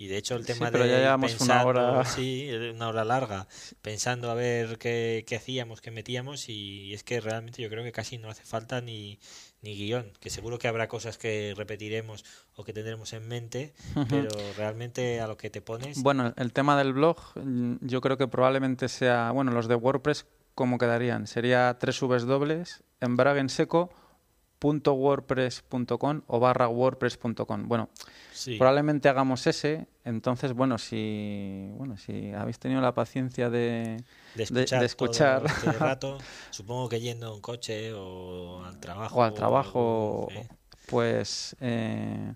Y de hecho el Sí, tema pero de ya llevamos una hora. sí, una hora larga, pensando a ver qué, qué hacíamos, qué metíamos, y es que realmente yo creo que casi no hace falta ni, ni guion, que seguro que habrá cosas que repetiremos o que tendremos en mente, pero realmente a lo que te pones, Bueno, el tema del blog, yo creo que probablemente sea, bueno, los de WordPress, ¿cómo quedarían? Sería tres dobles embraguenseco.wordpress.com o barra wordpress.com. Bueno, sí, probablemente hagamos ese. Entonces, bueno, si, bueno, si habéis tenido la paciencia de, escuchar, de escuchar. todo este rato, supongo que yendo en coche o al trabajo. o al trabajo, eh, pues eh,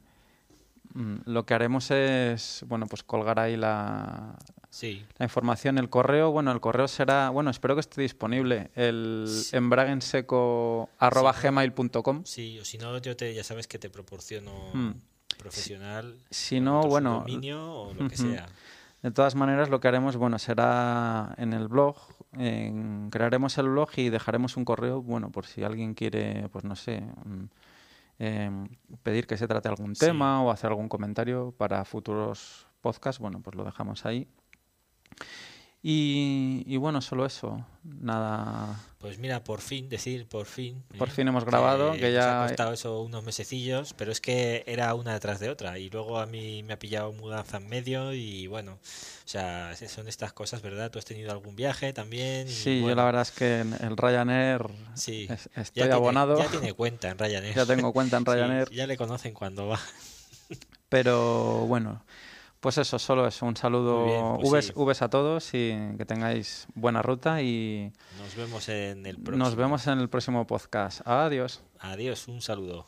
lo que haremos es, bueno, pues colgar ahí la, sí, la información, el correo. Bueno, el correo será, bueno, espero que esté disponible, el Sí. embraguenseco@gmail.com. Sí, o si no, yo te, ya sabes que te proporciono Hmm. profesional. Si no, bueno, dominio o lo que sea. De todas maneras, lo que haremos, bueno, será en el blog, en- crearemos el blog y dejaremos un correo, bueno, por si alguien quiere, pues no sé, mm, em, pedir que se trate algún Sí. tema o hacer algún comentario para futuros podcasts, bueno, pues lo dejamos ahí. Y, y bueno, solo eso, nada. Pues mira, por fin, decir por fin. Por ¿eh? fin hemos grabado, que nos ya- ha costado eso unos mesecillos, pero es que era una detrás de otra. Y luego a mí me ha pillado mudanza en medio y bueno, o sea, son estas cosas, ¿verdad? Tú has tenido algún viaje también. y Sí, yo bueno, la verdad es que en el Ryanair Sí, es- ya estoy tiene- abonado, Ya tiene cuenta en Ryanair. ya tengo cuenta en Sí, Ryanair. ya le conocen cuando va. Pero bueno, pues eso, solo eso. Un saludo, bien, pues sí. Vs a todos y que tengáis buena ruta y Nos vemos en el próximo. nos vemos en el próximo podcast. Adiós. Adiós, un saludo.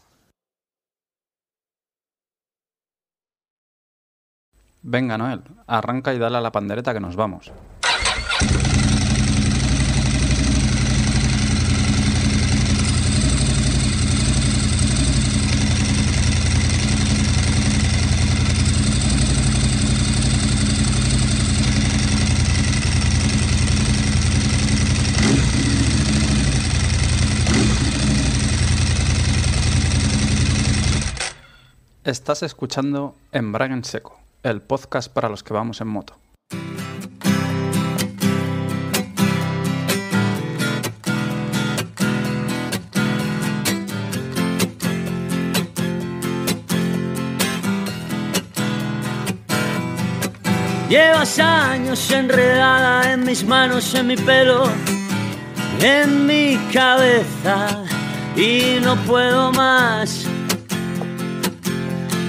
Venga, Noel, arranca y dale a la pandereta que nos vamos. Estás escuchando Embrague en Seco, el podcast para los que vamos en moto. Llevas años enredada en mis manos, en mi pelo, en mi cabeza y no puedo más.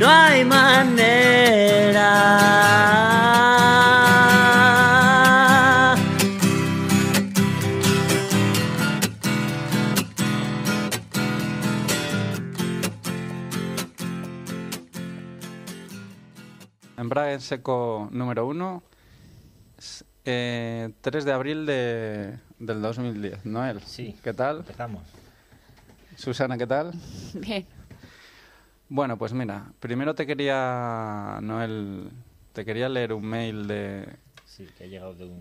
no hay manera. Embrague en seco número uno, eh, 3 de abril de, del 2010. Noel, Sí. ¿qué tal? Empezamos. Susana, ¿qué tal? Bien. Bueno, pues mira, primero te quería, Noel, te quería leer un mail de, Sí, que ha llegado de un...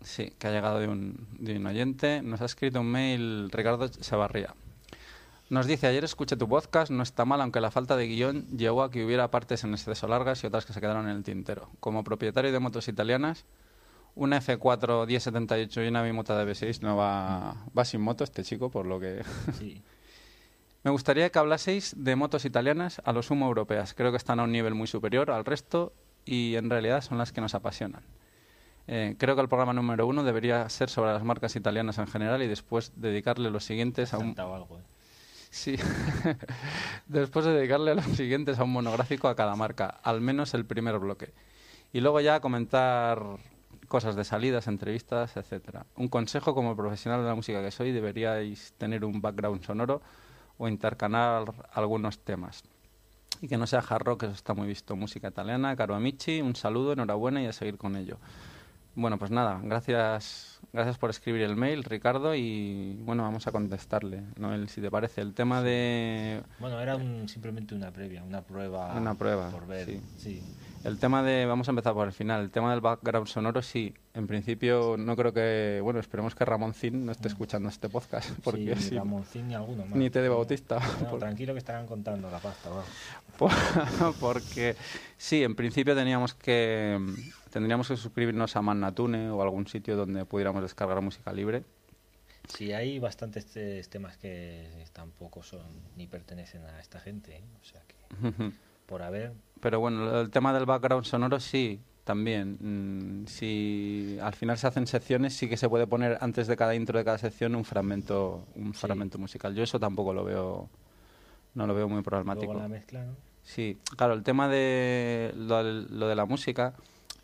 sí, que ha llegado de un, de un oyente. Nos ha escrito un mail Ricardo Chavarría. Nos dice, ayer escuché tu podcast, no está mal, aunque la falta de guion llevó a que hubiera partes en exceso largas y otras que se quedaron en el tintero. Como propietario de motos italianas, una F4 1078 y una bimota de B6 no va, va sin moto este chico, por lo que... Sí. Me gustaría que hablaseis de motos italianas a lo sumo europeas. Creo que están a un nivel muy superior al resto y en realidad son las que nos apasionan. Eh, creo que el programa número uno debería ser sobre las marcas italianas en general y después dedicarle los siguientes a un... Algo, ¿eh? Sí. después de dedicarle los siguientes a un monográfico a cada marca, al menos el primer bloque. Y luego ya comentar cosas de salidas, entrevistas, etcétera. Un consejo como profesional de la música que soy, deberíais tener un background sonoro o intercalar algunos temas. Y que no sea hard rock, eso está muy visto. Música italiana, caro amici, un saludo, enhorabuena y a seguir con ello. Bueno, pues nada, gracias, gracias por escribir el mail, Ricardo, y bueno, vamos a contestarle, Noel, si te parece. El tema de Bueno, era un, simplemente una previa, una prueba. Una prueba, Por ver, sí. sí. El tema de, vamos a empezar por el final, el tema del background sonoro, sí, en principio no creo que, bueno, esperemos que Ramón Zin no esté escuchando este podcast, porque sí, si- ni Ramoncín ni alguno más. ni T de Bautista, No, por- tranquilo que estarán contando la pasta, va. por- porque sí, en principio teníamos que, tendríamos que suscribirnos a Mannatune o algún sitio donde pudiéramos descargar música libre. Sí, hay bastantes te- temas que tampoco son ni pertenecen a esta gente, ¿eh? o sea que por haber, Pero bueno, el tema del background sonoro sí, también. Mm, si al final se hacen secciones, sí que se puede poner antes de cada intro de cada sección un fragmento, un Sí. fragmento musical. Yo eso tampoco lo veo, no lo veo muy problemático. luego la mezcla, ¿no? Sí, claro, el tema de lo, lo de la música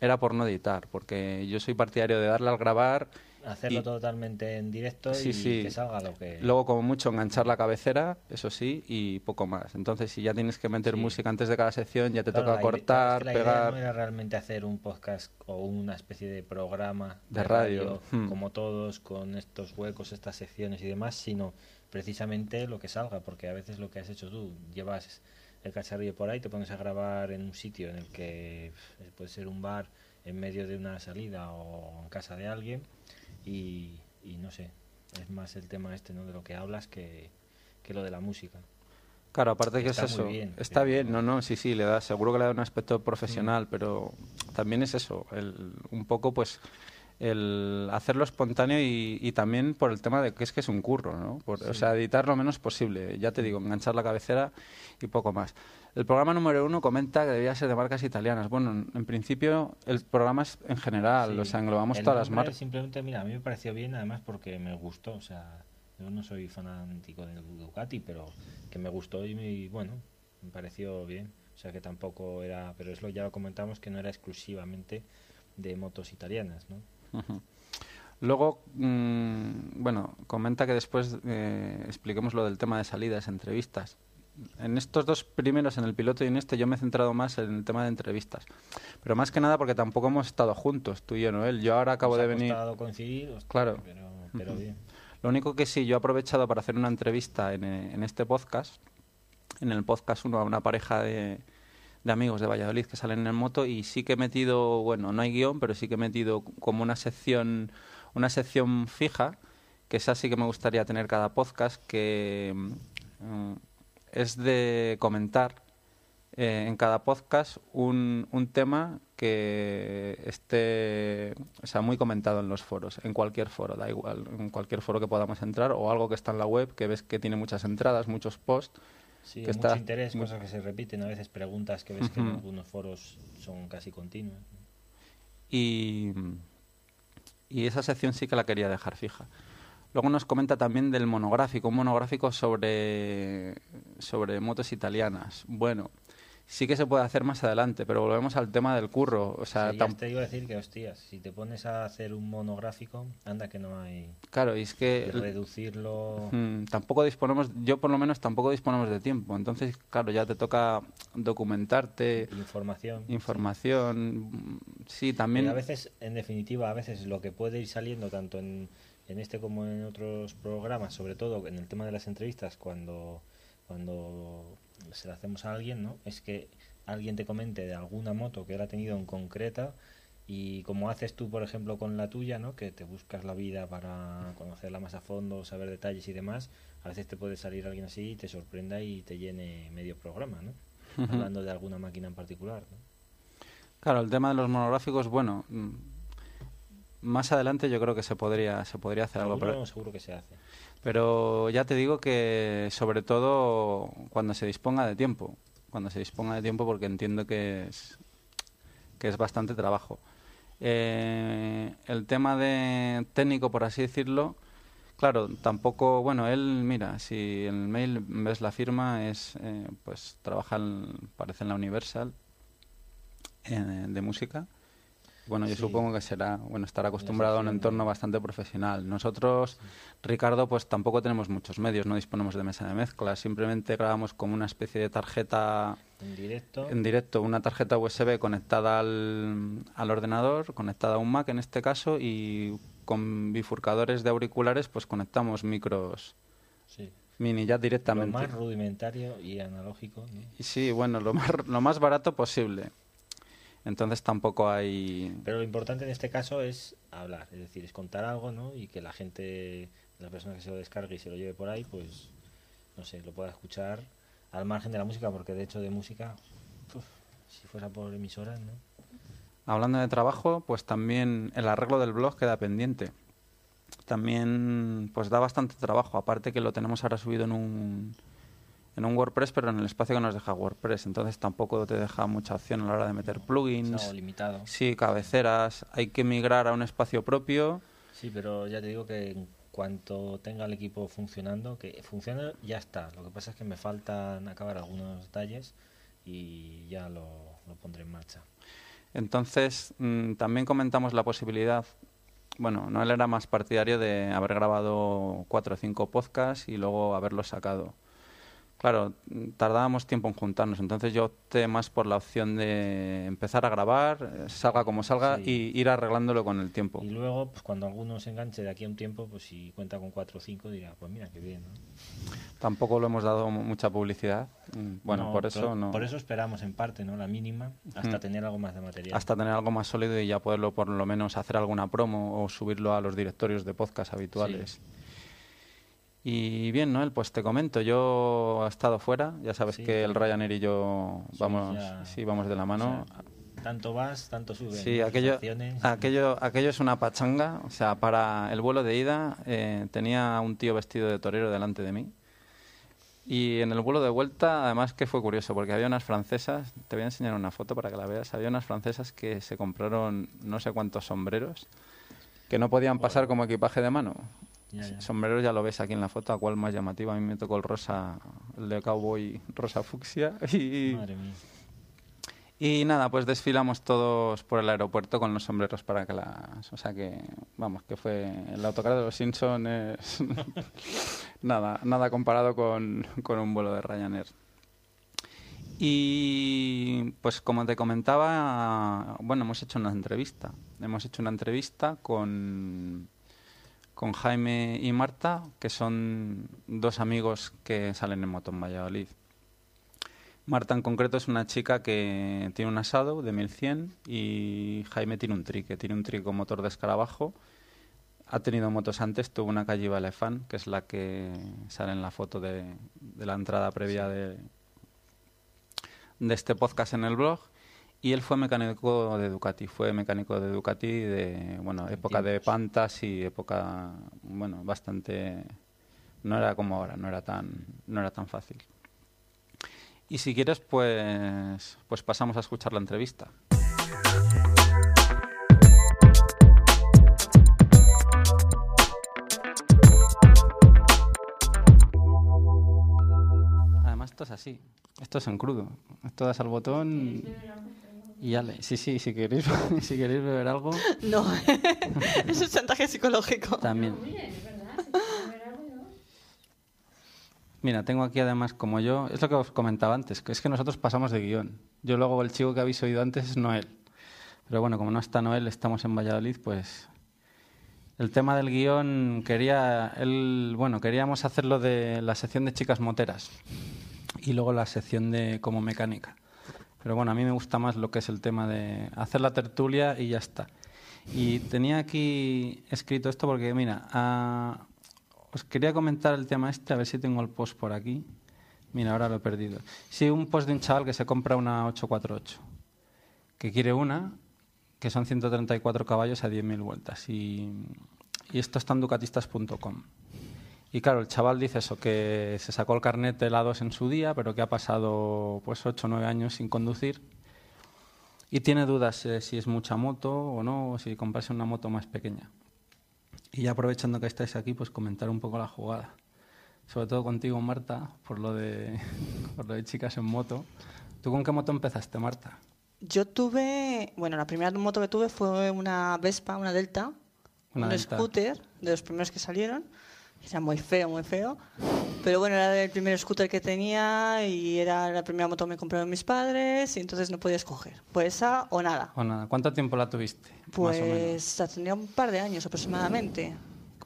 era por no editar, porque yo soy partidario de darle al grabar, Hacerlo Y- totalmente en directo Sí, y sí. que salga lo que... luego como mucho enganchar la cabecera, eso sí, y poco más. Entonces, si ya tienes que meter Sí. música antes de cada sección, ya te Claro, toca la cortar, es que la idea pegar. no era realmente hacer un podcast o una especie de programa De radio, hmm. como todos, con estos huecos, estas secciones y demás, sino precisamente lo que salga, porque a veces lo que has hecho tú, llevas el cacharrillo por ahí, te pones a grabar en un sitio en el que puede ser un bar en medio de una salida o en casa de alguien y, y no sé, es más el tema este ¿no? de lo que hablas que, que lo de la música. Claro, aparte que Está es eso. bien, está bien, no, no, sí, sí, le da, seguro que le da un aspecto profesional, Mm. pero también es eso, el, un poco pues el hacerlo espontáneo y, y también por el tema de que es que es un curro, ¿no? Por- O sea, editar lo menos posible, ya te digo, enganchar la cabecera y poco más. El programa número uno comenta que debía ser de marcas italianas. Bueno, en, principio el programa es en general, Sí. o sea, englobamos El todas las marcas. Simplemente, mira, a mí me pareció bien, además porque me gustó. O sea, yo no soy fanático del Ducati, pero que me gustó y, me- bueno, me pareció bien. O sea, que tampoco era, pero es lo ya lo comentamos que no era exclusivamente de motos italianas, ¿no? Luego, mm, bueno, comenta que después eh, expliquemos lo del tema de salidas, entrevistas. En estos dos primeros, en el piloto y en este, yo me he centrado más en el tema de entrevistas. Pero más que nada porque tampoco hemos estado juntos, tú y yo, Noel. Yo ahora acabo Nos de ha venir... costado coincidir, hostia, Claro. pero, pero Ujú. bien. Lo único que sí, yo he aprovechado para hacer una entrevista en, eh, en este podcast, en el podcast 1, a una pareja de, de amigos de Valladolid que salen en moto y sí que he metido, bueno, no hay guion, pero sí que he metido como una sección, una sección fija, que esa sí que me gustaría tener cada podcast, que mm, es de comentar eh, en cada podcast un, un tema que esté o sea, muy comentado en los foros, en cualquier foro, da igual, en cualquier foro que podamos entrar o algo que está en la web, que ves que tiene muchas entradas, muchos posts. Sí, que mucho está interés, cosas que se repiten, a veces preguntas que ves que en algunos foros son casi continuas. y, y esa sección sí que la quería dejar fija. Luego nos comenta también del monográfico, un monográfico sobre, sobre motos italianas. Bueno, sí que se puede hacer más adelante, pero volvemos al tema del curro. O sea, Sí, ya tam- te iba a decir que, hostias, si te pones a hacer un monográfico, anda que no hay claro, y es que reducirlo. Mm, tampoco disponemos, yo por lo menos tampoco disponemos de tiempo. Entonces, claro, ya te toca documentarte, Información. información. Sí, también. a veces, en definitiva, a veces lo que puede ir saliendo tanto en, en este como en otros programas, sobre todo en el tema de las entrevistas, cuando, cuando se la hacemos a alguien, ¿no? Es que alguien te comente de alguna moto que él ha tenido en concreta y como haces tú, por ejemplo, con la tuya, ¿no? Que te buscas la vida para conocerla más a fondo, saber detalles y demás, a veces te puede salir alguien así y te sorprenda y te llene medio programa, ¿no? Hablando de alguna máquina en particular, ¿no? Claro, el tema de los monográficos, bueno, mm, más adelante yo creo que se podría, se podría hacer algo. Pero, seguro que se hace. pero ya te digo que sobre todo cuando se disponga de tiempo. Cuando se disponga de tiempo porque entiendo que es, que es bastante trabajo. Eh, el tema de técnico, por así decirlo, claro, tampoco, bueno, él, mira, si en el mail ves la firma, es, eh, pues trabaja, en- parece en la Universal eh, de música. Bueno, yo Sí. supongo que será, bueno, estará acostumbrado a un entorno bastante profesional. Nosotros, Ricardo, pues tampoco tenemos muchos medios, no disponemos de mesa de mezcla, simplemente grabamos como una especie de tarjeta En directo. en directo, una tarjeta USB conectada al, al ordenador, conectada a un Mac en este caso, y con bifurcadores de auriculares, pues conectamos micros Sí. mini ya Lo directamente. más rudimentario y analógico. sí, bueno, lo más, lo más barato posible. Entonces tampoco hay... Pero lo importante en este caso es hablar, es decir, es contar algo, ¿no? Y que la gente, la persona que se lo descargue y se lo lleve por ahí, pues, no sé, lo pueda escuchar al margen de la música, porque de hecho de música, uf, si fuera por emisoras, ¿no? Hablando de trabajo, pues también el arreglo del blog queda pendiente. También pues da bastante trabajo, aparte que lo tenemos ahora subido en un, en un WordPress, pero en el espacio que nos deja WordPress, entonces tampoco te deja mucha opción a la hora de meter plugins, algo limitado. sí, cabeceras, hay que migrar a un espacio propio. Sí, pero ya te digo que en cuanto tenga el equipo funcionando, que funciona ya está. Lo que pasa es que me faltan acabar algunos detalles y ya lo, lo pondré en marcha. Entonces, mm, también comentamos la posibilidad, bueno, Noel era más partidario de haber grabado cuatro o cinco podcasts y luego haberlos sacado. Claro, mm, tardábamos tiempo en juntarnos, entonces yo opté más por la opción de empezar a grabar, eh, salga como salga, Sí. y ir arreglándolo con el tiempo. Y luego, pues cuando alguno se enganche de aquí a un tiempo, pues si cuenta con cuatro o cinco, dirá, pues mira, qué bien. ¿no? Tampoco lo hemos dado mu- mucha publicidad. mm, Bueno, No, por eso no. Por eso esperamos en parte, ¿no? La mínima, hasta Mm. tener algo más de material. hasta tener algo más sólido y ya poderlo por lo menos hacer alguna promo o subirlo a los directorios de podcast habituales. Y bien, Noel, pues te comento, yo he estado fuera, ya sabes Sí, que el. Ryanair y yo vamos, ya- sí, vamos de la mano. O sea, tanto vas, tanto subes. Sí, aquello, aquello, aquello es una pachanga. O sea, para el vuelo de ida eh, tenía un tío vestido de torero delante de mí. Y en el vuelo de vuelta, además que fue curioso, porque había unas francesas, te voy a enseñar una foto para que la veas, había unas francesas que se compraron no sé cuántos sombreros que no podían pasar como equipaje de mano. Ya, ya. Sombreros ya lo ves aquí en la foto, a cuál más llamativo. A mí me tocó el rosa, el de cowboy rosa fucsia. Y, Madre mía. y nada, pues desfilamos todos por el aeropuerto con los sombreros para que las... O sea que, vamos, que fue el autocar de los Simpsons es... nada, nada comparado con, con un vuelo de Ryanair. Y pues como te comentaba, bueno, hemos hecho una entrevista. Hemos hecho una entrevista con, con Jaime y Marta, que son dos amigos que salen en moto en Valladolid. Marta en concreto es una chica que tiene un asado de 1100 y Jaime tiene un tri, que tiene un tri con motor de escarabajo. Ha tenido motos antes, tuvo una calle Elefant, que es la que sale en la foto de, de la entrada previa de, de este podcast en el blog. Y él fue mecánico de Ducati, fue mecánico de Ducati de, bueno, época de Pantas y época, bueno, bastante, no era como ahora, no era tan, no era tan fácil. Y si quieres, pues, pues pasamos a escuchar la entrevista. Además, esto es así. Esto es en crudo. Esto das al botón y ale. Sí, sí, si queréis, si queréis beber algo. No, es chantaje psicológico. También. Mira, tengo aquí además, como yo, es lo que os comentaba antes, que es que nosotros pasamos de guion. Yo luego el chico que habéis oído antes es Noel. Pero bueno, como no está Noel, estamos en Valladolid, pues el tema del guion quería, él, bueno, queríamos hacerlo de la sección de chicas moteras y luego la sección de como mecánica. Pero bueno, a mí me gusta más lo que es el tema de hacer la tertulia y ya está. Y tenía aquí escrito esto porque, mira, a, os quería comentar el tema este, a ver si tengo el post por aquí. Mira, ahora lo he perdido. Sí, un post de un chaval que se compra una 848, que quiere una, que son 134 caballos a 10.000 vueltas. Y, y esto está en ducatistas.com. Y claro, el chaval dice eso, que se sacó el carnet de la 2 en su día, pero que ha pasado pues 8 o 9 años sin conducir. Y tiene dudas eh, si es mucha moto o no, o si comprarse una moto más pequeña. Y ya aprovechando que estáis aquí, pues comentar un poco la jugada. Sobre todo contigo, Marta, por lo de, por lo de chicas en moto. ¿Tú con qué moto empezaste, Marta? Yo tuve, bueno, la primera moto que tuve fue una Vespa, una Delta, Una un Delta. scooter, de los primeros que salieron. Era muy feo, muy feo. Pero bueno, era el primer scooter que tenía y era la primera moto que me compraron mis padres y entonces no podía escoger. Pues esa o nada. O nada, ¿cuánto tiempo la tuviste? Pues la tenía un par de años aproximadamente.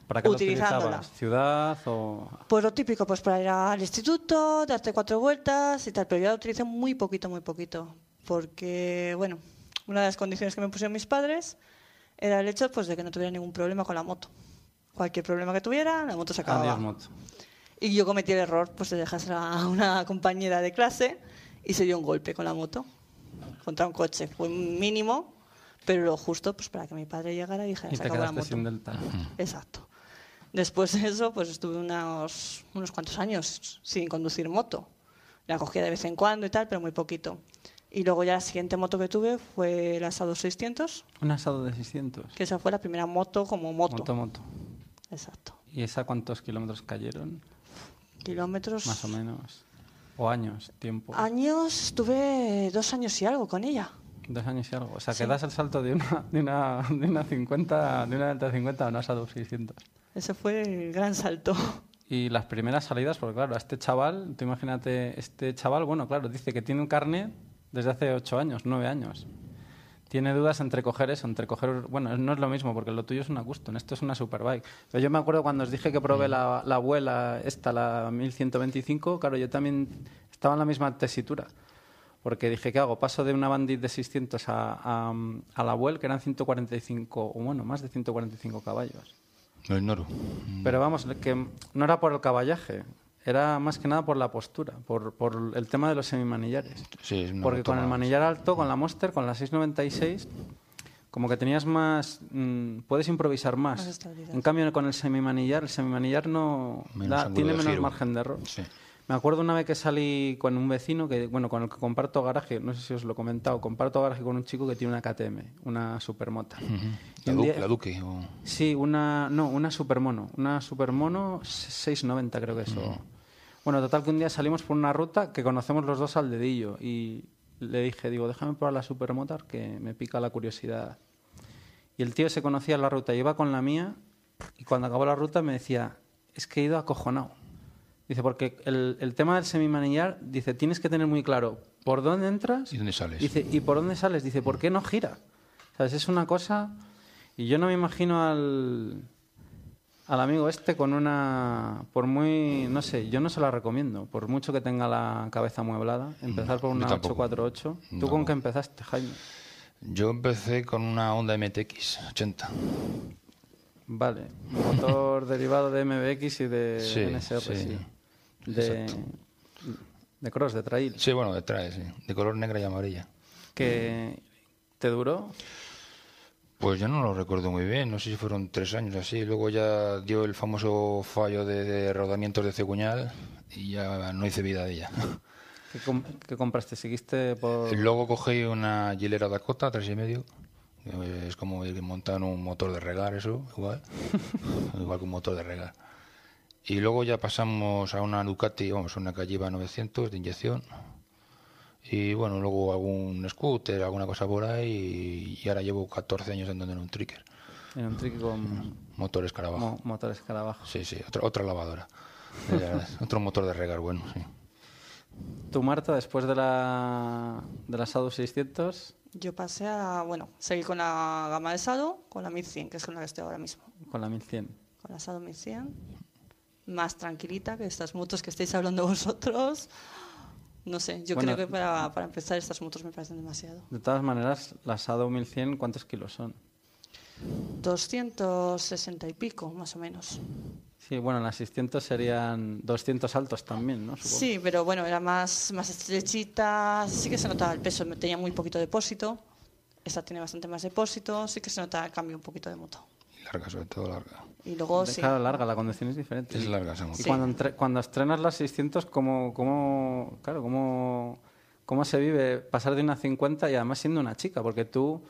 ¿Para qué utilizándola. ¿Ciudad o...? Pues lo típico, pues para ir al instituto, darte cuatro vueltas y tal, pero yo la utilicé muy poquito, muy poquito, porque, bueno, una de las condiciones que me pusieron mis padres era el hecho pues de que no tuviera ningún problema con la moto. Cualquier problema que tuviera, la moto se acababa. Adiós, moto. Y yo cometí el error pues de dejársela a una compañera de clase y se dio un golpe con la moto contra un coche. Fue un mínimo, pero lo justo pues para que mi padre llegara y dijera, Y se acabó la moto. sin delta. Exacto. Después de eso, pues estuve unos, unos cuantos años sin conducir moto. La cogía de vez en cuando y tal, pero muy poquito. Y luego ya la siguiente moto que tuve fue la Sado 600, Un asado de 600. que esa fue la primera moto como moto. Moto, moto. Exacto. ¿Y esa cuántos kilómetros cayeron? Kilómetros. Más o menos. O años, tiempo. Años, tuve dos años y algo con ella. Dos años y algo. O sea, que Sí. das el salto de una, de una, de una 50, de una Delta 50 a una Asado 600. Ese fue el gran salto. Y las primeras salidas, porque claro, a este chaval, tú imagínate, este chaval, bueno, claro, dice que tiene un carnet desde hace ocho años, nueve años. Tiene dudas entre coger eso, entre coger... Bueno, no es lo mismo, porque lo tuyo es una custom, esto es una superbike. Pero yo me acuerdo cuando os dije que probé la, la abuela, esta, la 1125, claro, yo también estaba en la misma tesitura. Porque dije, ¿qué hago? Paso de una Bandit de 600 a, a, a la abuela, que eran 145, o bueno, más de 145 caballos. El Noru. Pero vamos, que no era por el caballaje, era más que nada por la postura, por, por el tema de los semimanillares. Sí, es una Porque con el manillar alto, con la Monster, con la 696, como que tenías más. mm, puedes improvisar más. En cambio, con el semimanillar, el semimanillar no. Menos da- ángulo tiene menos giro. margen de error. Sí. Me acuerdo una vez que salí con un vecino, que bueno, con el que comparto garaje, no sé si os lo he comentado, comparto garaje con un chico que tiene una KTM, una supermota. La, Du- día- la Duque. o- Sí, una, no, una supermono, una supermono 690 creo que es. o- Bueno, total que un día salimos por una ruta que conocemos los dos al dedillo y le dije, digo, déjame probar la supermotor que me pica la curiosidad. Y el tío se conocía la ruta, iba con la mía y cuando acabó la ruta me decía, es que he ido acojonado. Dice, porque el, el tema del semimanillar, dice, tienes que tener muy claro por dónde entras ¿Y dónde sales? Dice, ¿y por dónde sales? Dice, ¿por qué no gira? ¿Sabes? Es una cosa... Y yo no me imagino al, al amigo este con una... Por muy... No sé, yo no se la recomiendo. Por mucho que tenga la cabeza amueblada. Empezar por una tampoco. 848. ¿Tú No. con qué empezaste, Jaime? Yo empecé con una Honda MTX 80. Vale. Motor derivado de MBX y de Sí, NSR, sí. sí. De... de cross, de trail. Sí, bueno, detrás, sí. De color negra y amarilla. que te duró. Pues yo no lo recuerdo muy bien, no sé si fueron tres años así. Luego ya dio el famoso fallo de, de rodamientos de ceguñal y ya no hice vida de ella. ¿Qué, qué compraste? ¿Seguiste por...? Luego cogí una Gilera Dakota, tres y medio. Eh, Es como montar un motor de regar, eso, igual. igual que un motor de regar. Y luego ya pasamos a una Ducati, vamos, una Calliva 900 de inyección. Y bueno, luego algún scooter, alguna cosa por ahí. Y ahora llevo 14 años andando en un tricker. En un trick con Motor escarabajo. mo- motor escarabajo. Sí, sí, otra, otra lavadora. Otro motor de regar, bueno, sí. ¿Tu Marta, después de la, de la Sado 600, Yo pasé a, bueno, seguí con la gama de Sado, con la 1100, que es con la que estoy ahora mismo. con la 1100? Con la Sado 1100, más tranquilita que estas motos que estáis hablando vosotros. No sé, yo Bueno, creo que para, para empezar estas motos me parecen demasiado. De todas maneras, la Sado 1100, ¿cuántos kilos son? 260 y pico, más o menos. Sí, bueno, las 600 serían 200 altos también, ¿no? Supongo. Sí, pero bueno, era más, más estrechita, sí que se notaba el peso, tenía muy poquito depósito. Esta tiene bastante más depósito, sí que se nota el cambio un poquito de moto. Larga, sobre todo larga. Y luego sí. larga, la conducción es diferente. Es larga esa moto. Y Sí. cuando, entre- cuando estrenas las 600, ¿cómo, cómo, claro, cómo, ¿cómo se vive pasar de una 50 y además siendo una chica? Porque tú,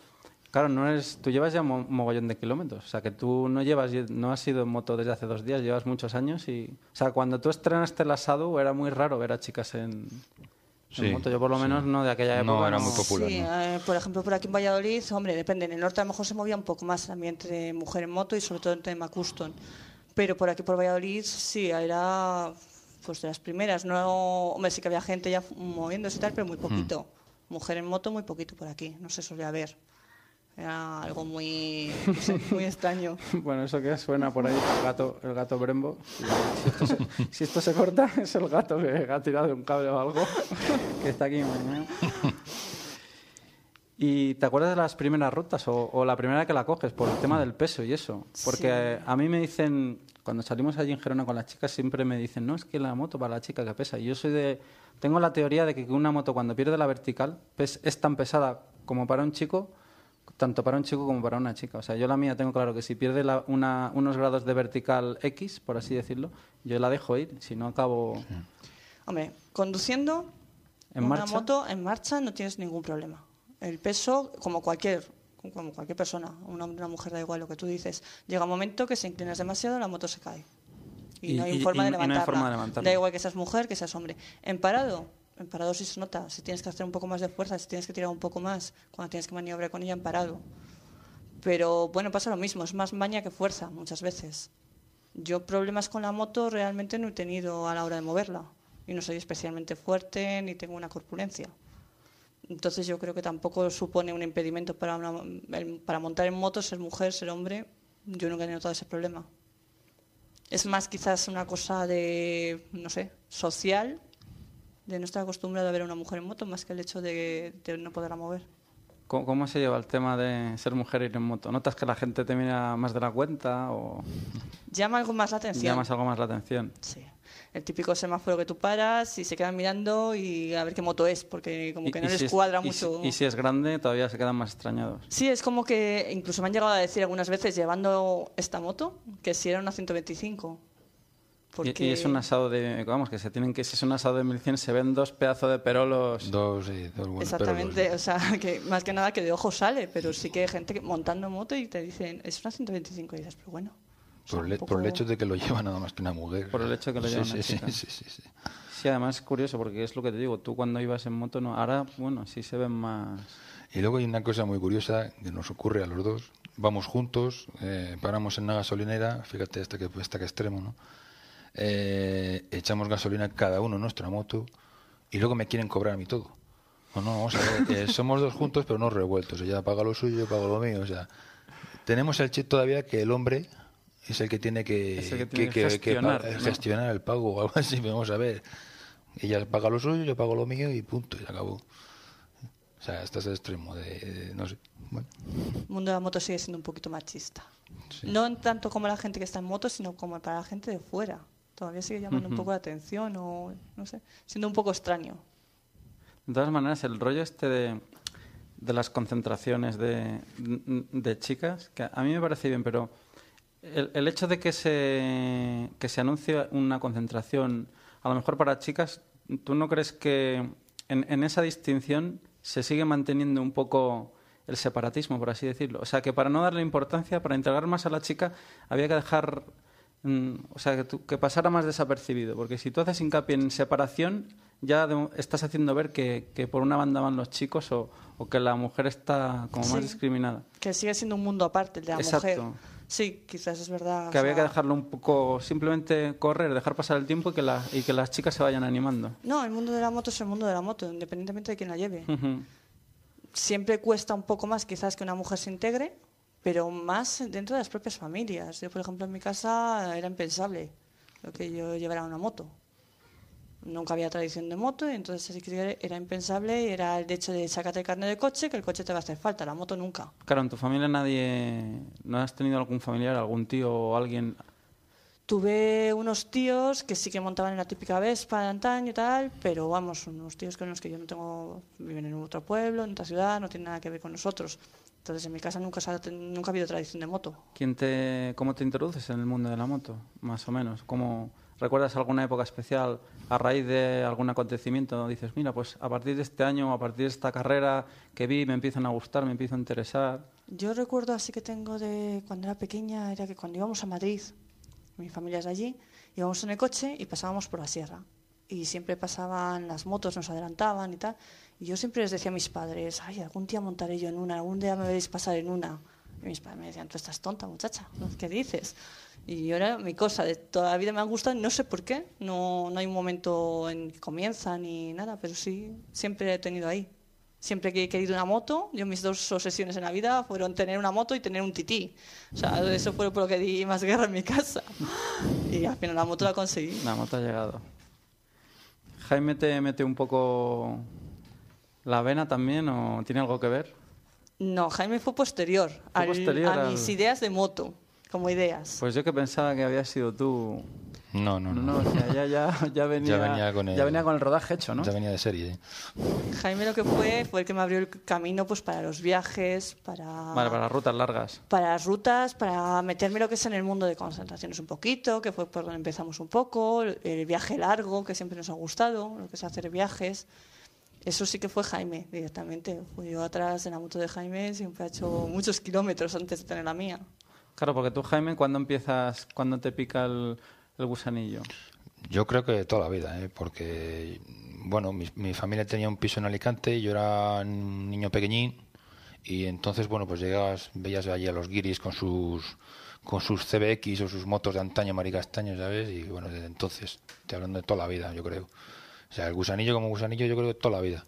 claro, no eres, tú llevas ya un mogollón de kilómetros. O sea, que tú no llevas, no has ido en moto desde hace dos días, llevas muchos años. y O sea, cuando tú estrenaste el asado era muy raro ver a chicas en, en Sí, moto. Yo por lo sí. menos no de aquella época. No, era muy popular. Sí, ¿no? eh, por ejemplo, por aquí en Valladolid, hombre, depende. En el norte a lo mejor se movía un poco más el ambiente de mujer en moto y sobre todo en tema custom. Pero por aquí por Valladolid sí, era pues de las primeras. No, hombre, sí que había gente ya moviéndose y tal, pero muy poquito. Mujer en moto muy poquito por aquí, no se solía ver. Era algo muy, no sé, muy extraño. Bueno, eso que suena por ahí, el gato, el gato Brembo. Si esto, se, si esto se corta, es el gato que ha tirado un cable o algo, que está aquí. ¿Y te acuerdas de las primeras rutas o, o la primera que la coges por el tema del peso y eso? Porque a mí me dicen, cuando salimos allí en Gerona con las chicas, siempre me dicen, no, es que la moto para la chica que pesa. Y yo soy de, tengo la teoría de que una moto cuando pierde la vertical pes- es tan pesada como para un chico tanto para un chico como para una chica. O sea, yo la mía tengo claro que si pierde la- una- unos grados de vertical X, por así decirlo, yo la dejo ir, si no acabo... Hombre, conduciendo ¿En una marcha? moto en marcha no tienes ningún problema. El peso, como cualquier, como cualquier persona, un hombre, una mujer, da igual lo que tú dices, llega un momento que si inclinas demasiado la moto se cae. Y, Y- no hay y- forma y- no hay forma de levantarla. Da igual que seas mujer, que seas hombre. En parado, en parado sí se nota. Si tienes que hacer un poco más de fuerza, si tienes que tirar un poco más, cuando tienes que maniobrar con ella en parado. Pero bueno, pasa lo mismo, es más maña que fuerza muchas veces. Yo problemas con la moto realmente no he tenido a la hora de moverla. Y no soy especialmente fuerte ni tengo una corpulencia. Entonces yo creo que tampoco supone un impedimento para, una- para montar en moto, ser mujer, ser hombre. Yo nunca he notado ese problema. Es más quizás una cosa de, no sé, social, de no estar acostumbrado a ver a una mujer en moto, más que el hecho de, de no poderla mover. ¿Cómo, cómo se lleva el tema de ser mujer y ir en moto? ¿Notas que la gente te mira más de la cuenta o Llama algo más la atención. llamas algo más la atención? Sí. El típico semáforo que tú paras y se quedan mirando y a ver qué moto es, porque como que no les si es- cuadra y si- mucho. Y, si es grande, todavía se quedan más extrañados. Sí, es como que incluso me han llegado a decir algunas veces llevando esta moto que si era una 125. Y- Porque... Y, es un asado de, vamos, que se tienen que, si es un asado de 1100, se ven dos pedazos de perolos. Dos, sí, dos buenos Exactamente, perolos. o sea, que más que nada que de ojo sale, pero sí que hay gente que montando moto y te dicen, es una 125 y dices, pero bueno. o sea, Por, el, un por poco- el hecho de que lo lleva nada más que una mujer. Por el hecho de que lo lleva sí, una sí, chica. sí, sí, sí. Sí, además es curioso porque es lo que te digo, tú cuando ibas en moto, no, ahora, bueno, sí se ven más... Y luego hay una cosa muy curiosa que nos ocurre a los dos. Vamos juntos, eh, paramos en una gasolinera, fíjate hasta que, hasta que extremo, ¿no? Eh, echamos gasolina cada uno en nuestra moto y luego me quieren cobrar a mí todo. No, no, vamos a ver, eh, somos dos juntos pero no revueltos. Ella paga lo suyo, yo pago lo mío. O sea, tenemos el chip todavía que el hombre es el que tiene que, Es el que tiene que pa- gestionar, ¿no? gestionar el pago o algo así. Vamos a ver. Ella paga lo suyo, yo pago lo mío y punto, y se acabó. O sea, hasta ese extremo de, de- no sé. Bueno, El mundo de la moto sigue siendo un poquito machista. Sí. No tanto como la gente que está en moto, sino como para la gente de fuera. Todavía sigue llamando un poco la atención o, no sé, siendo un poco extraño. De todas maneras, el rollo este de, de las concentraciones de, de chicas, que a mí me parece bien, pero el, el hecho de que se, que se anuncie una concentración, a lo mejor para chicas, ¿tú no crees que en, en esa distinción se sigue manteniendo un poco el separatismo, por así decirlo? O sea, que para no darle importancia, para integrar más a la chica, había que dejar o sea, que, tú- que pasara más desapercibido. Porque si tú haces hincapié en separación, ya de- estás haciendo ver que, que por una banda van los chicos o, o que la mujer está como más discriminada. Que sigue siendo un mundo aparte el de la Exacto. mujer. Sí, quizás es verdad. o Que había que dejarlo un poco, simplemente correr, dejar pasar el tiempo y que, la- y que las chicas se vayan animando. No, el mundo de la moto es el mundo de la moto, independientemente de quién la lleve. Siempre cuesta un poco más quizás que una mujer se integre, pero más dentro de las propias familias. Yo, por ejemplo, en mi casa era impensable lo que yo llevara una moto. Nunca había tradición de moto y entonces era impensable y era el hecho de sacarte el carnet de coche que el coche te va a hacer falta, la moto nunca. Claro, en tu familia nadie... ¿No has tenido algún familiar, algún tío o alguien... Tuve unos tíos que sí que montaban en la típica Vespa de antaño y tal, pero vamos, unos tíos con los que yo no tengo, viven en otro pueblo, en otra ciudad, no tienen nada que ver con nosotros. Entonces en mi casa nunca, ha, nunca ha habido tradición de moto. ¿Quién te, ¿Cómo te introduces en el mundo de la moto, más o menos? ¿Cómo, ¿Recuerdas alguna época especial a raíz de algún acontecimiento? Dices, mira, pues a partir de este año, a partir de esta carrera que vi, me empiezan a gustar, me empiezo a interesar. Yo recuerdo así que tengo de cuando era pequeña, era que cuando íbamos a Madrid, mi familia es de allí, íbamos en el coche y pasábamos por la sierra. Y siempre pasaban las motos, nos adelantaban y tal. Y yo siempre les decía a mis padres, ay, algún día montaré yo en una, algún día me veréis pasar en una. Y mis padres me decían, tú estás tonta, muchacha, ¿qué dices? Y yo era mi cosa, de toda la vida me han gustado, no sé por qué, no, no hay un momento en que comienza ni nada, pero sí, siempre he tenido ahí. Siempre que he querido una moto, yo mis dos obsesiones en la vida fueron tener una moto y tener un tití. O sea, eso fue por lo que di más guerra en mi casa. Y al final la moto la conseguí. La moto ha llegado. Jaime te mete un poco la vena también o tiene algo que ver? No, Jaime fue posterior, al- posterior a al- mis ideas de moto, como ideas. Pues yo que pensaba que había sido tú. No, no, No, no. no, o sea, ya, ya, ya venía, venía con el- ya venía con el rodaje hecho, ¿no? Ya venía de serie. ¿eh? Jaime lo que fue fue el que me abrió el camino pues para los viajes, para, Vale, para las rutas largas. para las rutas, para meterme lo que es en el mundo de concentraciones un poquito, que fue por donde empezamos un poco, el, viaje largo, que siempre nos ha gustado, lo que es hacer viajes. Eso sí que fue Jaime directamente. Fui yo atrás de la moto de Jaime, siempre ha hecho muchos kilómetros antes de tener la mía. Claro, porque tú, Jaime, ¿cuándo empiezas, cuándo te pica el, el gusanillo? Yo creo que toda la vida, ¿eh? porque bueno, mi, mi familia tenía un piso en Alicante yo era un niño pequeñín y entonces bueno, pues llegabas, veías allí a los guiris con sus con sus CBX o sus motos de antaño maricastaño, ¿sabes? Y bueno, desde entonces, estoy hablando de toda la vida, yo creo. O sea, el gusanillo como gusanillo yo creo que toda la vida.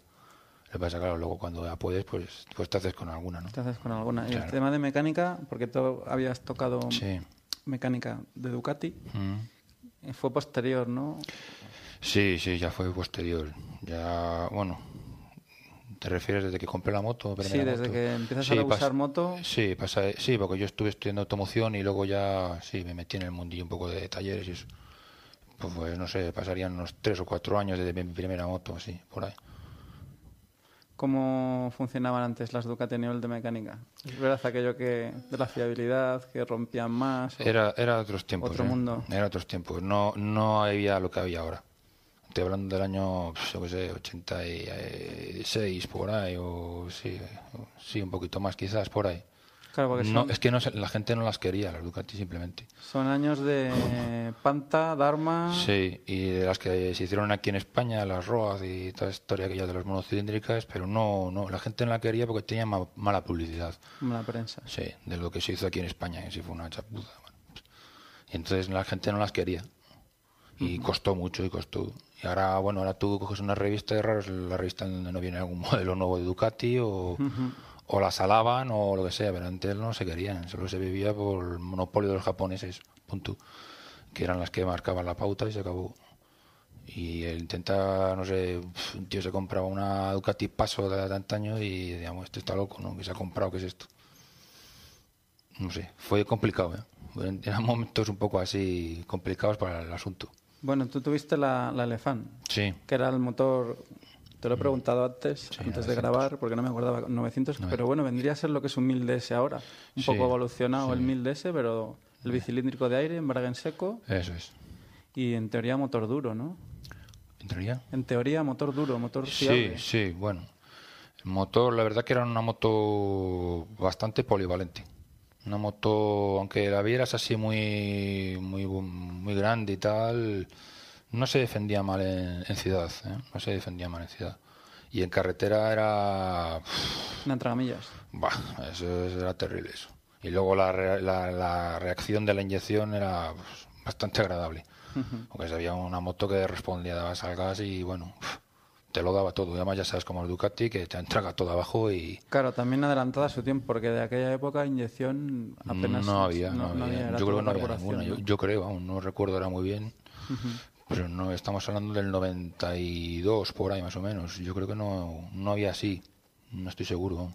Lo que pasa, claro, luego cuando ya puedes, pues, pues te haces con alguna, ¿no? ¿Te haces con alguna? Y el tema de mecánica, porque tú habías tocado Sí. mecánica de Ducati, Mm. Fue posterior, ¿no? Sí, sí, ya fue posterior. Ya, bueno, ¿te refieres desde que compré la moto? Sí, desde moto? que empiezas Sí, a usar moto. Sí, pasa, sí, porque yo estuve estudiando automoción y luego ya, sí, me metí en el mundillo un poco de talleres y eso. Pues, pues, no sé, pasarían unos tres o cuatro años desde mi primera moto, así, por ahí. ¿Cómo funcionaban antes las Ducati a nivel de mecánica? ¿Es verdad aquello que de la fiabilidad, que rompían más? Era, era otros tiempos. Otro ¿eh? mundo. Era otros tiempos. No, no había lo que había ahora. Estoy hablando del año, pues, yo qué sé, 86 por ahí, o sí, sí, un poquito más quizás por ahí. Claro, porque No, son, es que no, la gente no las quería, las Ducati simplemente. son años de Panta, Dharma. Sí, y de las que se hicieron aquí en España, las Road y toda la historia aquella de las monocilíndricas, pero no, no, la gente no la quería porque tenía ma- mala publicidad. La prensa. Sí, de lo que se hizo aquí en España, que sí fue una chapuza. bueno. Y entonces la gente no las quería. Y costó mucho y costó. Y ahora, bueno, ahora tú coges una revista de raros, la revista donde no viene algún modelo nuevo de Ducati o, o las alaban o lo que sea, pero antes no se querían, solo se vivía por el monopolio de los japoneses, punto, que eran las que marcaban la pauta y se acabó. Y él intenta, no sé, un tío se compraba una Ducati Paso de, antaño y digamos, este está loco, ¿no? Que se ha comprado, ¿qué es esto? No sé, fue complicado, ¿eh? eran momentos un poco así complicados para el asunto. Bueno, tú tuviste la, la Elefant, Sí, que era el motor, te lo he preguntado antes, Sí, antes de 900. grabar, porque no me acordaba, 900, pero bueno, vendría a ser lo que es un 1000DS ahora, un Sí, poco evolucionado el sí. 1000DS, pero el bicilíndrico de aire, embrague en seco eso es. y en teoría motor duro, ¿no? ¿Entraría? En teoría motor duro, motor Sí, fiable. sí, bueno. El motor, la verdad que era una moto bastante polivalente. Una moto, aunque la vieras así muy, muy, muy grande y tal, no se defendía mal en, en ciudad. ¿eh? No se defendía mal en ciudad. Y en carretera era. Una tragamillas. Bah, eso, eso era terrible eso. Y luego la, re- la, la reacción de la inyección era pues, bastante agradable. Porque había una moto que respondía, dabas al gas y bueno, te lo daba todo. Y además ya sabes como el Ducati que te entrega todo abajo y Claro, también adelantada su tiempo, porque de aquella época inyección apenas... no había, no, había. era Yo creo que no había ninguna. Yo, ¿no? yo creo, aún no recuerdo ahora muy bien. Pero no, estamos hablando del 92 por ahí más o menos. Yo creo que no, no había así. No estoy seguro.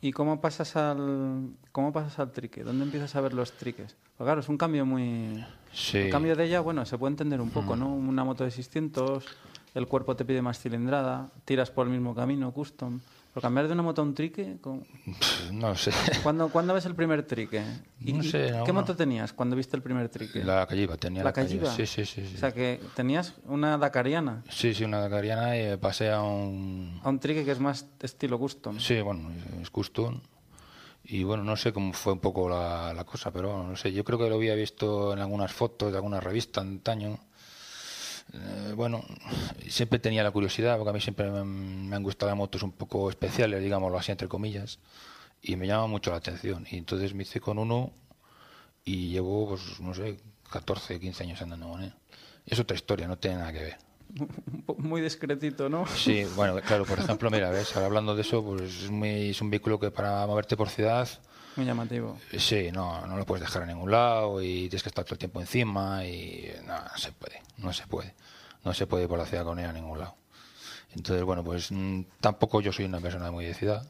¿Y cómo pasas al cómo pasas al trique? ¿Dónde empiezas a ver los triques? Pues claro, es un cambio muy Sí. el cambio de ella, bueno, se puede entender un poco, ¿no? Una moto de 600, el cuerpo te pide más cilindrada, tiras por el mismo camino, custom. Pero cambiar de una moto a un trique, ¿cómo- Pff, No sé. ¿cuándo, ¿cuándo ves el primer trique? ¿Y, No sé, ¿Qué moto tenías cuando viste el primer trique? La Calliva, tenía la, ¿La Calliva? Sí, sí, sí. sí. O sea, que tenías una Dakariana Sí, sí, una Dakariana y pasé a un... a un trique que es más estilo custom. Sí, bueno, es custom. Y bueno, no sé cómo fue un poco la, la cosa, pero no sé, yo creo que lo había visto en algunas fotos de alguna revista antaño. Eh, bueno, siempre tenía la curiosidad, porque a mí siempre me, me han gustado las motos un poco especiales, digámoslo así, entre comillas, y me llama mucho la atención. Y entonces me hice con uno y llevo, pues, no sé, 14, 15 años andando con él. Es otra historia, no tiene nada que ver. Muy discretito, ¿no? Sí, bueno, claro, por ejemplo, mira, ves, ahora hablando de eso, pues es, muy- es un vehículo que para moverte por ciudad, Muy llamativo. sí, no, no lo puedes dejar en ningún lado y tienes que estar todo el tiempo encima y no, no se puede, no se puede, no se puede ir por la ciudad con él a ningún lado. Entonces, bueno, pues mm, tampoco yo soy una persona muy de ciudad,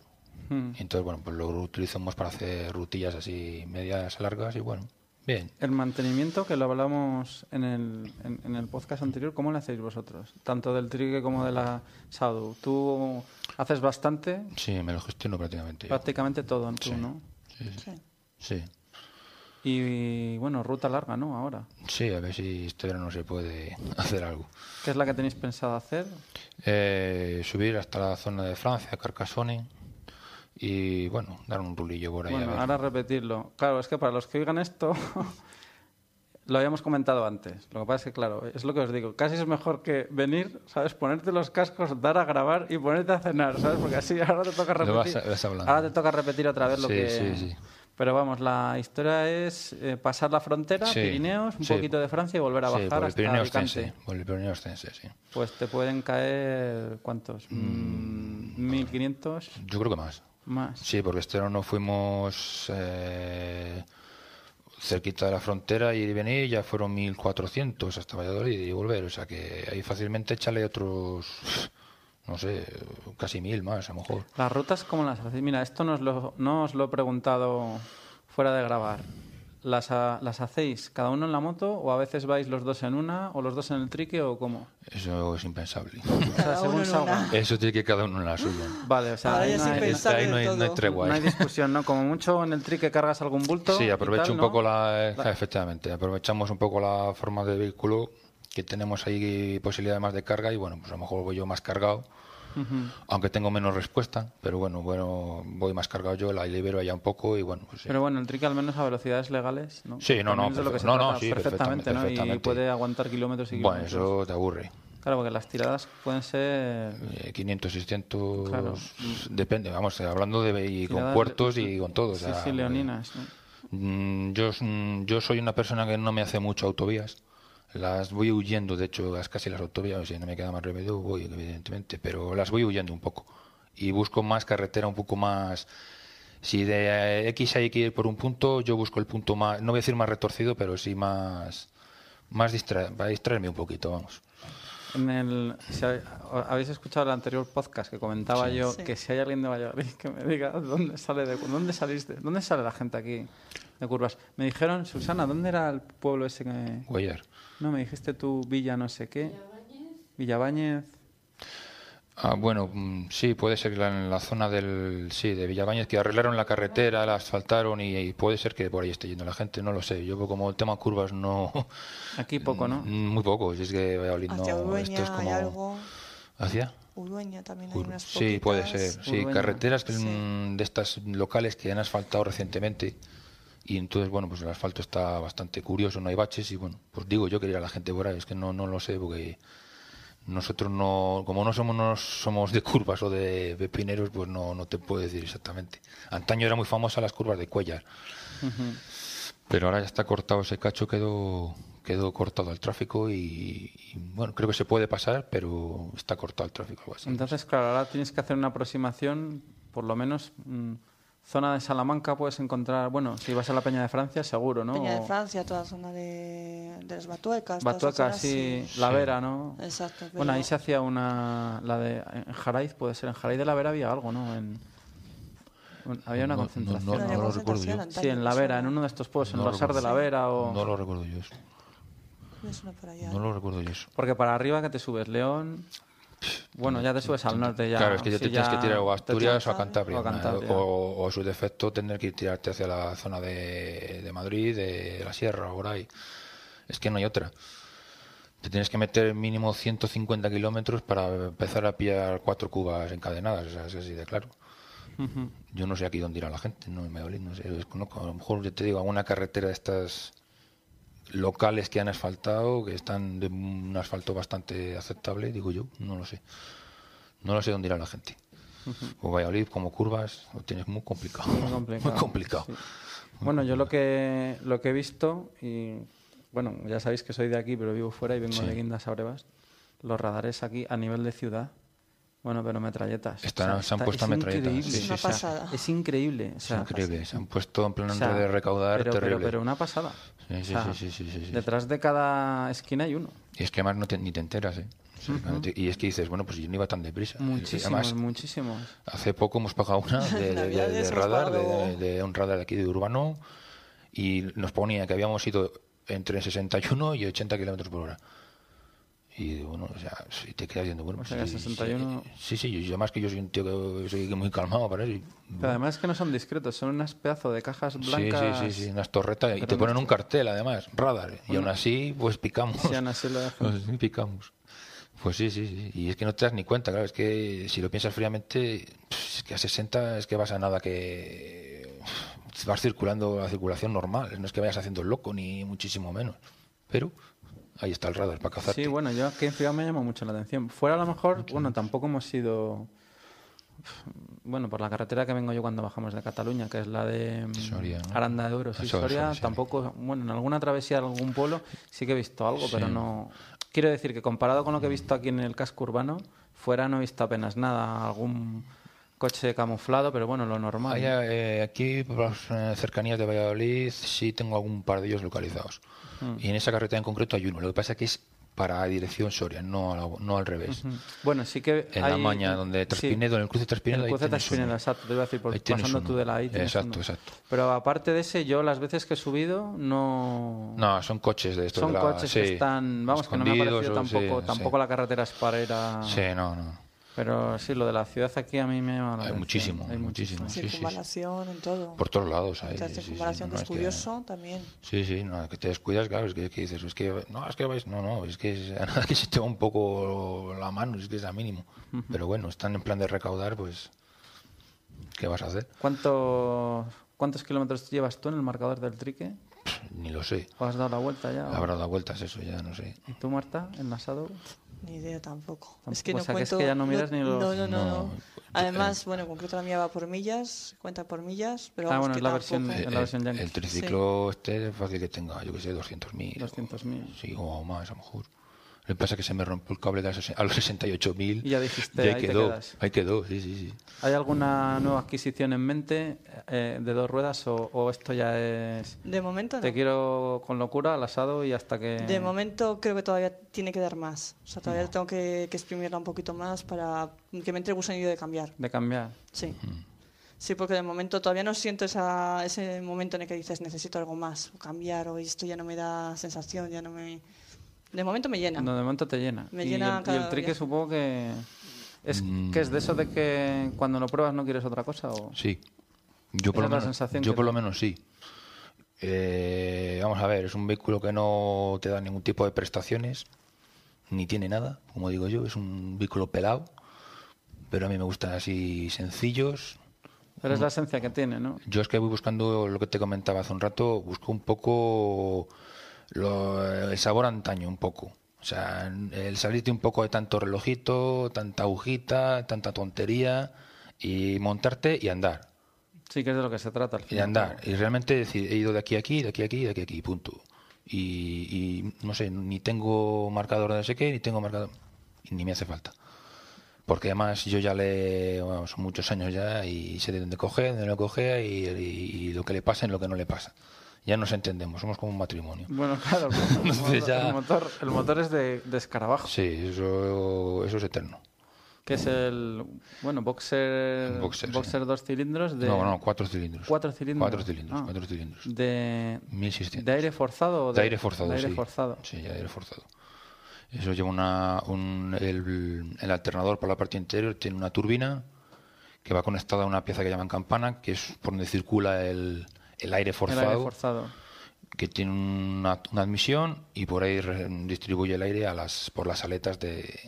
Mm. entonces, bueno, pues lo utilizamos para hacer rutillas así medias largas y bueno, bien. El mantenimiento, que lo hablamos en el, en, en el podcast anterior, ¿cómo lo hacéis vosotros? Tanto del trique como de la Sadu. Tú haces bastante, Sí, me lo gestiono prácticamente yo. prácticamente todo, tú, Sí. ¿no? Sí, sí. Y bueno, ruta larga, ¿no? Ahora. Sí, a ver si este verano se puede hacer algo. ¿Qué es la que tenéis pensado hacer? Eh, subir hasta la zona de Francia, Carcassonne, y bueno, dar un rulillo por ahí. a Bueno, ver. ahora repetirlo. Claro, es que para los que oigan esto, lo habíamos comentado antes. Lo que pasa es que, claro, es lo que os digo. Casi es mejor que venir, ¿sabes? Ponerte los cascos, dar a grabar y ponerte a cenar, ¿sabes? Porque así ahora te toca vas repetir. a- vas hablando. ahora te toca repetir otra vez lo Sí, que. sí, sí. Pero vamos, la historia es eh, pasar la frontera, Sí, Pirineos, un sí. poquito de Francia y volver a Sí, bajar por el hasta Pirineo Alicante. Ostense, por el Pirineo Ostense, sí. Pues te pueden caer, ¿cuántos? Mm, 1.500 Yo creo que más. más. Sí, porque este verano fuimos eh, cerquita de la frontera y venir ya fueron 1.400 hasta Valladolid y volver. O sea que ahí fácilmente échale otros, no sé, casi 1.000 más a lo mejor. Las rutas, ¿cómo las hacéis? Mira, esto no os lo, no os lo he preguntado fuera de grabar. ¿Las, ha- ¿Las hacéis cada uno en la moto o a veces vais los dos en una o los dos en el trique o cómo? Eso es impensable. O sea, según. Eso tiene que cada uno en la suya. Vale, o sea, Ahora ahí no hay, ahí no hay, no hay tregua. no hay discusión, ¿no? Como mucho en el trique cargas algún bulto. Sí, aprovecho tal, un ¿no? poco la, efectivamente, aprovechamos un poco la forma de vehículo que tenemos ahí posibilidad más de carga y bueno, pues a lo mejor voy yo más cargado, Aunque tengo menos respuesta, pero bueno, bueno, voy más cargado yo, la libero allá un poco y bueno, pues sí. Pero bueno, el trique al menos a velocidades legales, ¿no? Sí, no, no, no, no, sí, perfectamente, ¿no? Y perfectamente. puede aguantar kilómetros y bueno, kilómetros. eso te aburre. Claro, porque las tiradas pueden ser... Eh, 500, 600, Claro. depende, vamos, hablando de y con puertos y con todo. o Sí, sea, sí, leoninas. ¿no? Mm, Yo, yo soy una persona que no me hace mucho autovías. Las voy huyendo, de hecho, las, casi las autovías, si no me queda más remedio, voy, evidentemente, pero las voy huyendo un poco. Y busco más carretera un poco más... Si de X hay que ir por un punto, yo busco el punto más, no voy a decir más retorcido, pero sí más, más distra- para distraerme un poquito, vamos. En el, si ha- habéis escuchado el anterior podcast que comentaba yo Sí. que si hay alguien de Valladolid que me diga dónde sale de, dónde saliste, dónde sale la gente aquí de curvas. Me dijeron, Susana, ¿dónde era el pueblo ese que Guayar. No me dijiste tú Villa no sé qué? Villabáñez. Ah, bueno, mm, sí, puede ser que la- en la zona del, sí, de Villabañez, que arreglaron la carretera, la asfaltaron y, y puede ser que por ahí esté yendo la gente, no lo sé. Yo como el tema curvas no... Aquí poco, ¿no? Mm, Muy poco, si es que Valladolid no... Urueña Esto es como... algo. ¿Hacia? Urueña también hay Ur- unas Sí, puede ser. Sí, carreteras Sí. de estas locales que han asfaltado recientemente. Y entonces, bueno, pues el asfalto está bastante curioso, no hay baches. Y bueno, pues digo yo que ir a la gente por ahí, es que no, no lo sé, porque nosotros no, como no somos, no somos de curvas o de pepineros, pues no, no te puedo decir exactamente. Antaño era muy famosa las curvas de Cuellar, pero ahora ya está cortado ese cacho, quedó, quedó cortado el tráfico y, y, bueno, creo que se puede pasar, pero está cortado el tráfico, algo así. Entonces, claro, ahora tienes que hacer una aproximación, por lo menos mm, zona de Salamanca puedes encontrar, bueno, si vas a la Peña de Francia, seguro, ¿no? Peña de Francia, toda la zona de, de las Batuecas. todas esas Batueca, zonas, sí, La Vera, ¿no? Exacto. Bueno, ahí se hacía una, la de, en Jaraiz puede ser, en Jaraiz de la Vera había algo, ¿no? En, un- había una No, no, concentración. no, no lo recuerdo yo. Sí, en La Vera, en uno de estos pueblos, en Rosar de la. Vera o... No lo recuerdo yo eso. No lo recuerdo yo eso. Porque para arriba que te subes, León... Bueno, ya te subes al norte ya. claro, es que ya te tienes que tirar o a Asturias o a Cantabria. o a Cantabria. O, o a su defecto tener que tirarte hacia la zona de, de Madrid, de la Sierra, o por ahí. Es que no hay otra. Te tienes que meter mínimo 150 kilómetros para empezar a pillar cuatro cubas encadenadas. O sea, es así de claro. Yo no sé aquí dónde irá la gente, no Valladolid, no sé, desconozco. A lo mejor yo te digo, alguna carretera de estas locales que han asfaltado, que están de un asfalto bastante aceptable, digo yo, no lo sé. No lo sé dónde irá la gente. O Valladolid, como curvas, lo tienes muy complicado. Muy complicado. Muy complicado. sí. Bueno, yo lo que, lo que he visto, y bueno, ya sabéis que soy de aquí, pero vivo fuera y vengo Sí. de Guindas a Brevas, los radares aquí a nivel de ciudad, bueno, pero metralletas. Están- se han puesto es metralletas, increíble, sí, Es una o sea, pasada. Es increíble. o Es sea, increíble, se han puesto en plan o sea, de recaudar pero, pero- terrible. pero una pasada. Sí, sí, O sea, sí, sí, sí, sí, sí. Detrás de cada esquina hay uno. Y es que además no te- ni te enteras, ¿eh? Y es que dices, bueno, pues yo no iba tan deprisa. Muchísimos, Además, muchísimos. Hace poco hemos pagado una de, de- de- de radar, de, un radar de aquí de Urbano, y nos ponía que habíamos ido entre 61 y 80 kilómetros por hora. Y bueno, o sea, si te quedas viendo, bueno, O sea, que sí, 61 Sí, sí, yo, además que yo soy un tío que soy muy calmado para eso. y- Pero además es que no son discretos, son unas pedazos de cajas Sí, blancas. sí, sí, sí, unas torretas, y te ponen un cartel además, radar, y aún así, pues picamos. Sí, aún así lo dejan. Pues sí, picamos. Pues sí, sí, sí. Y es que no te das ni cuenta, claro. Es que si lo piensas fríamente, es que a 60 es que vas a nada que vas circulando la circulación normal. No es que vayas haciendo el loco, ni muchísimo menos. Pero ahí está el radar para cazarte. Sí, bueno, yo aquí en Ciudad me llama mucho la atención. Fuera a lo mejor, bueno, tampoco hemos ido, bueno, por la carretera que vengo yo cuando bajamos de Cataluña, que es la de mm, Soria, ¿no? Aranda de. Sí, Ah, Soria, tampoco, bueno, en alguna travesía de algún pueblo sí que he visto algo, Sí. pero no... Quiero decir que comparado con lo que he visto aquí en el casco urbano, fuera no he visto apenas nada, algún coche camuflado, pero bueno, lo normal. Eh, aquí, por las eh, cercanías de Valladolid, sí tengo algún par de ellos localizados. Mm. Y en esa carretera en concreto hay uno. Lo que pasa es que es para dirección Soria, no, la- no al revés. Mm. Bueno, sí que En la maña, donde sí. Traspinedo, en el cruce Traspinedo, El cruce Traspinedo, exacto, te iba a decir, por- pasando uno. tú de la Exacto, uno. exacto. Pero aparte de ese, yo las veces que he subido no... No, son coches de estos. Son de la- coches que sí, están... Vamos, que no me ha parecido sí, tampoco, sí. tampoco la carretera es para ir a... Sí, no, no. Pero sí, lo de la ciudad aquí a mí me llama la Hay muchísimo, Hay muchísimo. En Sí, sí, sí. circunvalación, en todo. Por todos lados hay. La sí, sí, sí, circunvalación no, que no, es que- curioso también. Sí, sí, no, que te descuidas, claro, es que, que dices, es que, no, es que vais, no, no, es que es- a nada que se te va un poco la mano, es que es a mínimo. Pero bueno, están en plan de recaudar, pues, ¿qué vas a hacer? ¿Cuántos, ¿Cuántos kilómetros llevas tú en el marcador del trique? Pff, Ni lo sé. ¿O has dado la vuelta ya? Habrá dado vueltas eso, ya no sé. ¿Y tú, Marta, enlazado? Ni idea tampoco. Es que o no sea, que es cuento. que ya no miras ni los- No, no, no. No, no. Además, bueno, en concreto la mía va por millas, cuenta por millas, pero Ah, vamos bueno, que es la versión- tampoco- En Eh, la eh, versión el triciclo este es fácil que tenga, yo que sé, 200.000. 200.000. Sí, o más, a lo mejor. Lo que pasa es que se me rompió el cable a los 68.000. Y ya dijiste, ahí ahí te quedó. quedas. Ahí quedó, sí, sí, sí. ¿Hay alguna nueva adquisición en mente eh, de dos ruedas o, o esto ya es... De momento no. Te quiero con locura al asado y hasta que... De momento creo que todavía tiene que dar más. O sea, todavía tengo que, que exprimirla un poquito más para que me entre el gusanillo de cambiar. De cambiar. Sí. Sí, porque de momento todavía no siento esa, ese momento en el que dices necesito algo más, o cambiar, o esto ya no me da sensación, ya no me... De momento me llena. No, de momento te llena. Me y, llena el, y cada el trique supongo que... ¿Es, Mm. que es de eso de que cuando lo pruebas no quieres otra cosa? O... Sí. Yo por, lo menos, sensación yo por lo menos sí. Eh, vamos a ver, es un vehículo que no te da ningún tipo de prestaciones, ni tiene nada, como digo yo, es un vehículo pelado, pero a mí me gustan así sencillos. Pero es la esencia que tiene, ¿no? Yo es que voy buscando lo que te comentaba hace un rato, busco un poco lo- el sabor antaño, un poco. O sea, el salirte un poco de tanto relojito, tanta agujita, tanta tontería, y montarte y andar. Sí que es de lo que se trata al Y final. andar. Y realmente decir, he ido de aquí a aquí, de aquí a aquí, de aquí a aquí, punto. Y, y no sé, ni tengo marcador de no sé qué, ni tengo marcador. y ni me hace falta. Porque además yo ya le. bueno, son muchos años ya y sé de dónde coge, de dónde lo coge y, y- y lo que le pasa y lo que no le pasa. Ya nos entendemos, somos como un matrimonio. Bueno, claro, el motor, ya- el motor, el motor es de, de escarabajo, Sí, eso, eso es eterno. que es el, bueno, boxer, Boxer, sí. dos cilindros de... No, no, cuatro cilindros. ¿Cuatro cilindros? Cuatro cilindros, Ah. cuatro cilindros. De, 1600. ¿De aire forzado? o De aire forzado, de aire sí. forzado. Sí, de aire forzado. Eso lleva una, un, el, el alternador por la parte interior tiene una turbina que va conectada a una pieza que llaman campana, que es por donde circula el, el aire El forzado, aire forzado. que tiene una, una admisión y por ahí re- distribuye el aire a las, por las aletas de,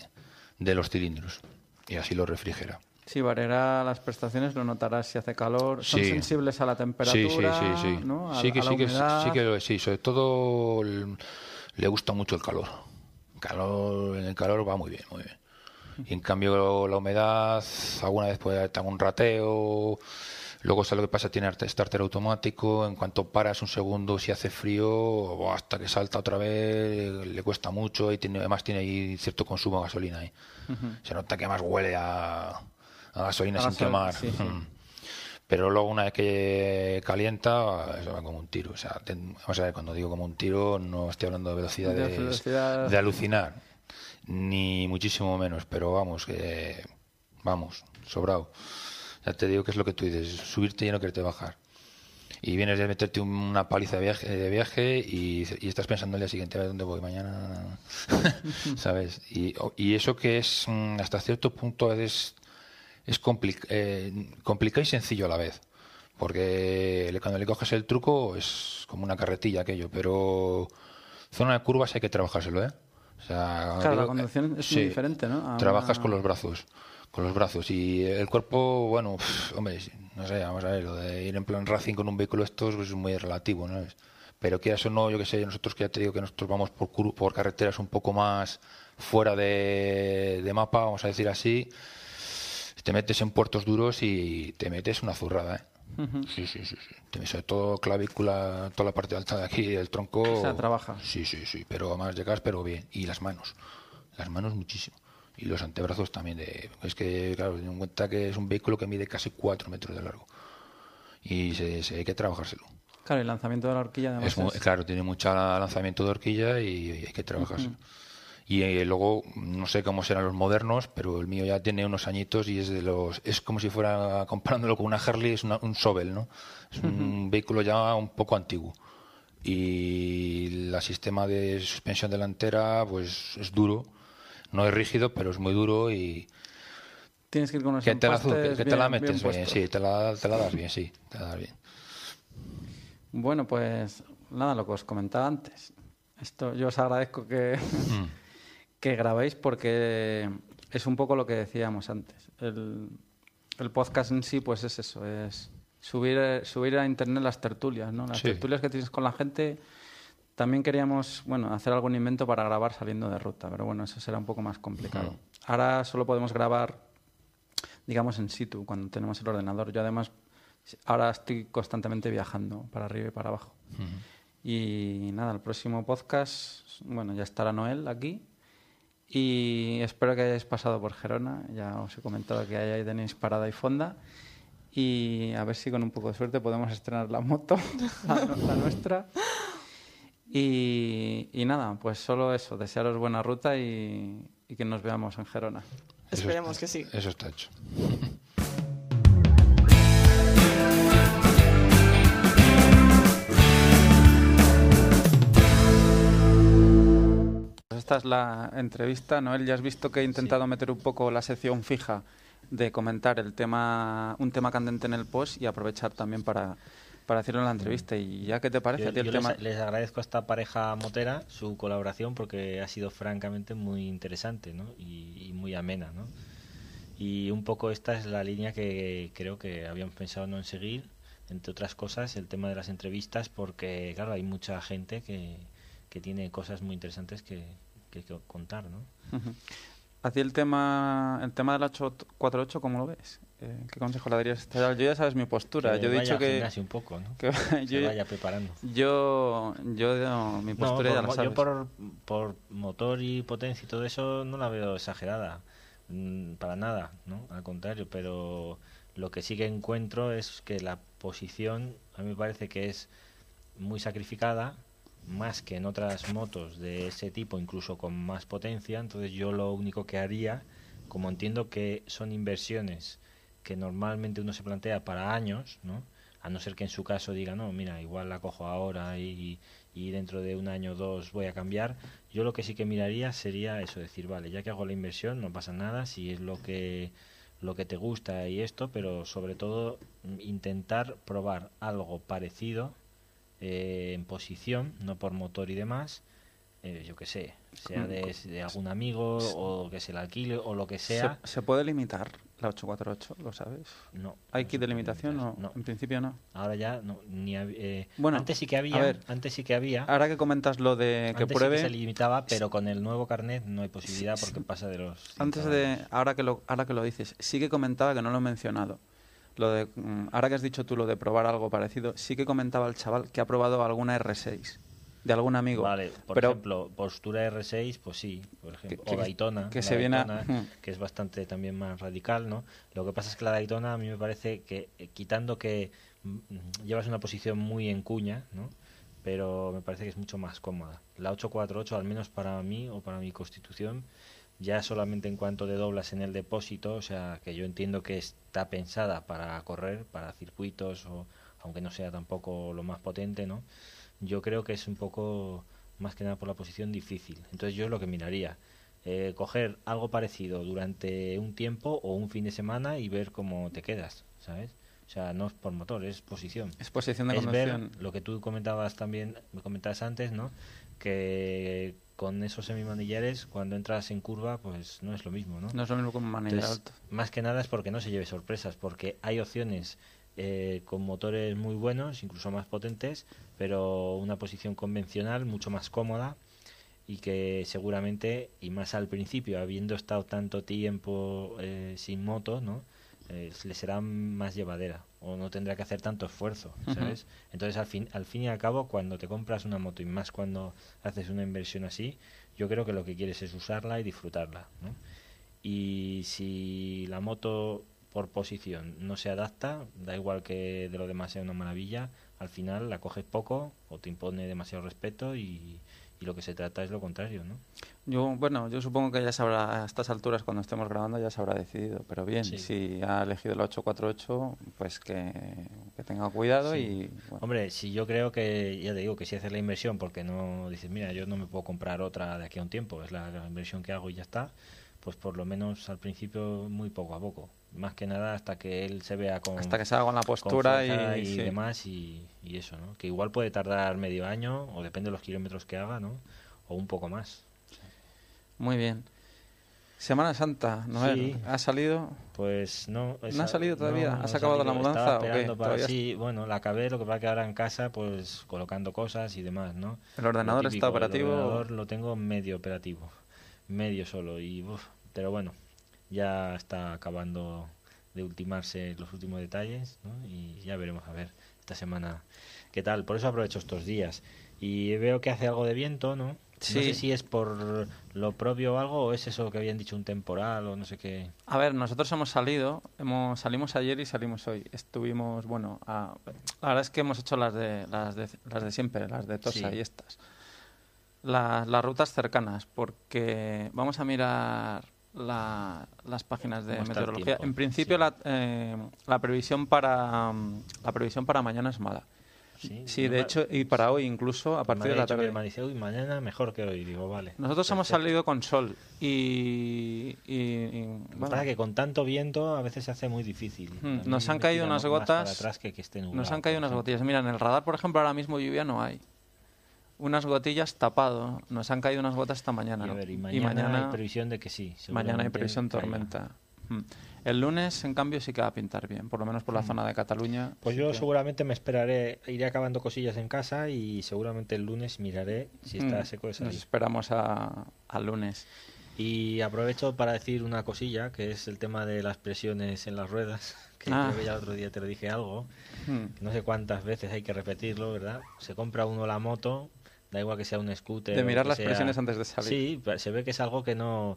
de los cilindros y así lo refrigera. Sí, variará las prestaciones, lo notarás si hace calor. Son Sí. sensibles a la Sí, temperatura, sí, sí, sí. ¿no? A- sí que a la sí que sí que sí, sobre todo el- le gusta mucho el calor. Calor, en el calor va muy bien, muy bien. Y en cambio la humedad, alguna vez puede haber un rateo, luego sabe lo que pasa, tiene arte- starter automático, en cuanto paras un segundo, si hace frío, o hasta que salta otra vez, le cuesta mucho y tiene, además tiene ahí cierto consumo de gasolina ahí. Se nota que más huele a, a gasolina A sin gasol- quemar. sí, sí. Mm. Pero luego una vez que calienta, eso va como un tiro. O sea, ten- vamos a ver, cuando digo como un tiro, no estoy hablando de velocidades De velocidad- de alucinar, ni muchísimo menos, pero vamos, que vamos, sobrado. Ya te digo que es lo que tú dices, subirte y no quererte bajar. Y vienes de meterte una paliza de viaje, de viaje y, y estás pensando el día siguiente, a ver dónde voy mañana, ¿sabes? Y, y eso que es mm, hasta cierto punto es, es compli- eh, complicado y sencillo a la vez. Porque cuando le coges el truco es como una carretilla aquello, pero zona de curvas hay que trabajárselo, ¿eh? O sea, Claro, la digo- conducción es sí, muy diferente, ¿no? A Trabajas una- con los brazos, con los brazos y el cuerpo, bueno, hombre, no sé, vamos a ver, lo de ir en plan racing con un vehículo estos pues, es muy relativo, ¿no? Es- Pero quieras o no, yo que sé, nosotros que ya te digo que nosotros vamos por, cur- por carreteras un poco más fuera de, de mapa, vamos a decir así, te metes en puertos duros y te metes una zurrada, ¿eh? Sí, sí, sí, sí. Te- Sobre todo clavícula, toda la parte alta de aquí del tronco. O sea, trabaja. Sí, sí, sí, pero además llegas, pero bien. Y las manos, las manos muchísimo. Y los antebrazos también. De, es que, claro, ten en cuenta que es un vehículo que mide casi 4 metros de largo. Y se, se hay que trabajárselo. Claro, el lanzamiento de la horquilla además Es es- claro, tiene mucho lanzamiento de horquilla y, y hay que trabajárselo. Y eh, luego, no sé cómo serán los modernos, pero el mío ya tiene unos añitos y es de los. Es como si fuera, comparándolo con una Harley, es una- un Sobel, ¿no? Es un vehículo ya un poco antiguo. Y el sistema de suspensión delantera, pues es duro. No es rígido, pero es muy duro y. Tienes que ir con los Que te la, que, te la metes bien, sí, te la, te la das bien, sí, te la das bien. Bueno, pues nada, lo que os comentaba antes. Esto yo os agradezco que, Mm. que grabéis porque es un poco lo que decíamos antes. El, el podcast en sí, pues es eso, es subir, eh, subir a internet las tertulias, ¿no? Las Sí. tertulias que tienes con la gente. También queríamos, bueno, hacer algún invento para grabar saliendo de ruta, pero bueno, eso será un poco más complicado. Ahora solo podemos grabar, digamos, en situ, cuando tenemos el ordenador. Yo además, ahora estoy constantemente viajando para arriba y para abajo. Y nada, el próximo podcast, bueno, ya estará Noel aquí Y espero que hayáis pasado por Gerona. Ya os he comentado que ahí tenéis parada y fonda. Y a ver si con un poco de suerte podemos estrenar la moto, la, la nuestra. Y, y, nada, pues solo eso, desearos buena ruta y, y que nos veamos en Gerona. Esperemos que sí. Eso está hecho. Pues esta es la entrevista. Noel, ya has visto que he intentado sí. meter un poco la sección fija de comentar el tema, un tema candente en el post y aprovechar también para, para hacerlo en la entrevista. ¿Y ya qué te parece yo, el tema? Les, les, agradezco a esta pareja motera su colaboración porque ha sido francamente muy interesante ¿no? y, y, muy amena. ¿no? Y un poco esta es la línea que creo que habíamos pensado no en seguir, entre otras cosas, el tema de las entrevistas, porque claro, hay mucha gente que, que tiene cosas muy interesantes que, que, que contar. ¿no? Uh -huh. ¿A ti el tema, el tema del 848 cómo lo ves? Eh, ¿Qué consejo le darías? Yo ya sabes mi postura. Que yo he dicho que un poco, ¿no? que yo, vaya preparando. Yo, yo, yo mi postura no, ya por, la sabes. Yo por, por motor y potencia y todo eso no la veo exagerada, mm, para nada, ¿no? Al contrario, pero lo que sí que encuentro es que la posición a mí me parece que es muy sacrificada más que en otras motos de ese tipo, incluso con más potencia. Entonces yo lo único que haría, como entiendo que son inversiones que normalmente uno se plantea para años, ¿no? a no ser que en su caso diga, no, mira, igual la cojo ahora y, y dentro de un año o dos voy a cambiar, yo lo que sí que miraría sería eso, decir, vale, ya que hago la inversión, no pasa nada, si es lo que lo que te gusta y esto, pero sobre todo intentar probar algo parecido eh, en posición, no por motor y demás, eh, yo que sé, sea de, de, algún amigo o que se la alquile o lo que sea. ¿Se, ¿Se, puede limitar la 848? ¿Lo sabes? No. ¿Hay no kit de limitación? No, no, En principio no. Ahora ya no. Ni, eh, bueno, antes sí que había. ver, antes sí que había. Ahora que comentas lo de que antes pruebe. Sí que se limitaba, pero con el nuevo carnet no hay posibilidad porque pasa de los. Antes de. Ahora que, lo, ahora que lo dices, sí que comentaba que no lo he mencionado lo de mm, ahora que has dicho tú lo de probar algo parecido, sí que comentaba el chaval que ha probado alguna R6 de algún amigo. Vale, por pero, ejemplo, postura R6, pues sí, por ejemplo, que, o Daytona, que se viene a... que es bastante también más radical, ¿no? Lo que pasa es que la Daytona a mí me parece que eh, quitando que mm, llevas una posición muy en cuña, ¿no? Pero me parece que es mucho más cómoda. La 848, al menos para mí o para mi constitución, ya solamente en cuanto de doblas en el depósito, o sea, que yo entiendo que está pensada para correr, para circuitos, o aunque no sea tampoco lo más potente, ¿no? Yo creo que es un poco, más que nada por la posición, difícil. Entonces yo es lo que miraría. Eh, coger algo parecido durante un tiempo o un fin de semana y ver cómo te quedas, ¿sabes? O sea, no es por motor, es posición. Es posición de es conducción. Ver lo que tú comentabas también, me comentabas antes, ¿no? Que con esos semimanillares, cuando entras en curva, pues no es lo mismo, ¿no? No es lo mismo con manillar alto. Más que nada es porque no se lleve sorpresas, porque hay opciones eh, con motores muy buenos, incluso más potentes, pero una posición convencional mucho más cómoda y que seguramente, y más al principio, habiendo estado tanto tiempo eh, sin moto, ¿no? Eh, le será más llevadera o no tendrá que hacer tanto esfuerzo, ¿sabes? Uh -huh. Entonces, al fin, al fin y al cabo, cuando te compras una moto y más cuando haces una inversión así, yo creo que lo que quieres es usarla y disfrutarla, ¿no? Y si la moto por posición no se adapta, da igual que de lo demás sea una maravilla, al final la coges poco o te impone demasiado respeto y, y lo que se trata es lo contrario, ¿no? Yo, bueno, yo supongo que ya sabrá, a estas alturas, cuando estemos grabando, ya se habrá decidido. Pero bien, sí. si ha elegido el 848, pues que, que tenga cuidado sí. y... Bueno. Hombre, si yo creo que, ya te digo, que si haces la inversión, porque no dices, mira, yo no me puedo comprar otra de aquí a un tiempo, es la, la inversión que hago y ya está, pues por lo menos al principio muy poco a poco. Más que nada hasta que él se vea con... Hasta que se haga con la postura con y, y sí. demás y, y eso, ¿no? Que igual puede tardar medio año, o depende de los kilómetros que haga, ¿no? O un poco más. Muy bien. Semana Santa, Noel, Sí. ¿ha salido? Pues no. ¿No ha salido todavía? no ¿Has ha acabado la mudanza Estaba o qué? esperando para- Sí, bueno, la acabé, lo que pasa que ahora en casa, pues colocando cosas y demás, ¿no? ¿El ordenador está operativo? El ordenador lo tengo medio operativo, medio solo, y uf, pero bueno, ya está acabando de ultimarse los últimos detalles, ¿no? Y ya veremos a ver esta semana qué tal. Por eso aprovecho estos días. Y veo que hace algo de viento, ¿no? No sé si es por lo propio o algo o es eso que habían dicho un temporal o no sé qué. A ver, nosotros hemos salido, hemos salimos ayer y salimos hoy. Estuvimos, bueno, a, la verdad es que hemos hecho las de las de, las de siempre, las de Tosa y estas. las rutas cercanas, porque vamos a mirar las páginas de meteorología. En principio la, eh, la previsión para la previsión para mañana es mala. Sí, de hecho, y para hoy incluso, a partir de la tarde. y mañana mejor que hoy, digo, vale. Nosotros hemos salido con sol y... y, Para que con tanto viento a veces se hace muy difícil. Hmm, nos han caído unas gotas... nos han caído unas gotillas. Mira, en el radar, por ejemplo, ahora mismo lluvia no hay. Unas gotillas tapado. Nos han caído unas gotas esta mañana. Y, mañana, hay previsión de que sí. Mañana hay previsión tormenta. Hmm. El lunes, en cambio, sí que va a pintar bien, por lo menos por la mm. zona de Cataluña. Pues yo seguramente me esperaré, iré acabando cosillas en casa y seguramente el lunes miraré si está mm. seco de salir. Nos esperamos al lunes. Y aprovecho para decir una cosilla, que es el tema de las presiones en las ruedas, que ah. ya el otro día te lo dije algo, mm. no sé cuántas veces hay que repetirlo, ¿verdad? Se compra uno la moto, da igual que sea un scooter. De mirar las presiones antes de salir. Sí, se ve que es algo que no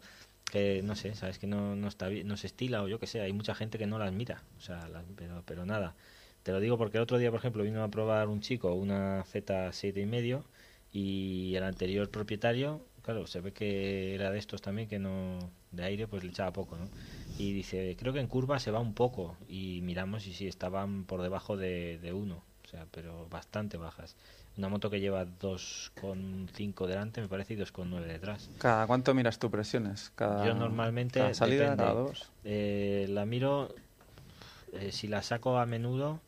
que no sé, sabes que no, no está no se estila o yo que sé, hay mucha gente que no las mira, o sea, pero, pero nada. Te lo digo porque el otro día, por ejemplo, vino a probar un chico una Z7 y medio y el anterior propietario, claro, se ve que era de estos también que no de aire pues le echaba poco, ¿no? Y dice, creo que en curva se va un poco y miramos y sí estaban por debajo de, de uno, o sea, pero bastante bajas. Una moto que lleva 2,5 delante, me parece, y 2,9 detrás. ¿Cada cuánto miras tú presiones? Cada, Yo normalmente. Cada salida, cada dos. Eh, la miro, eh, si la saco a menudo,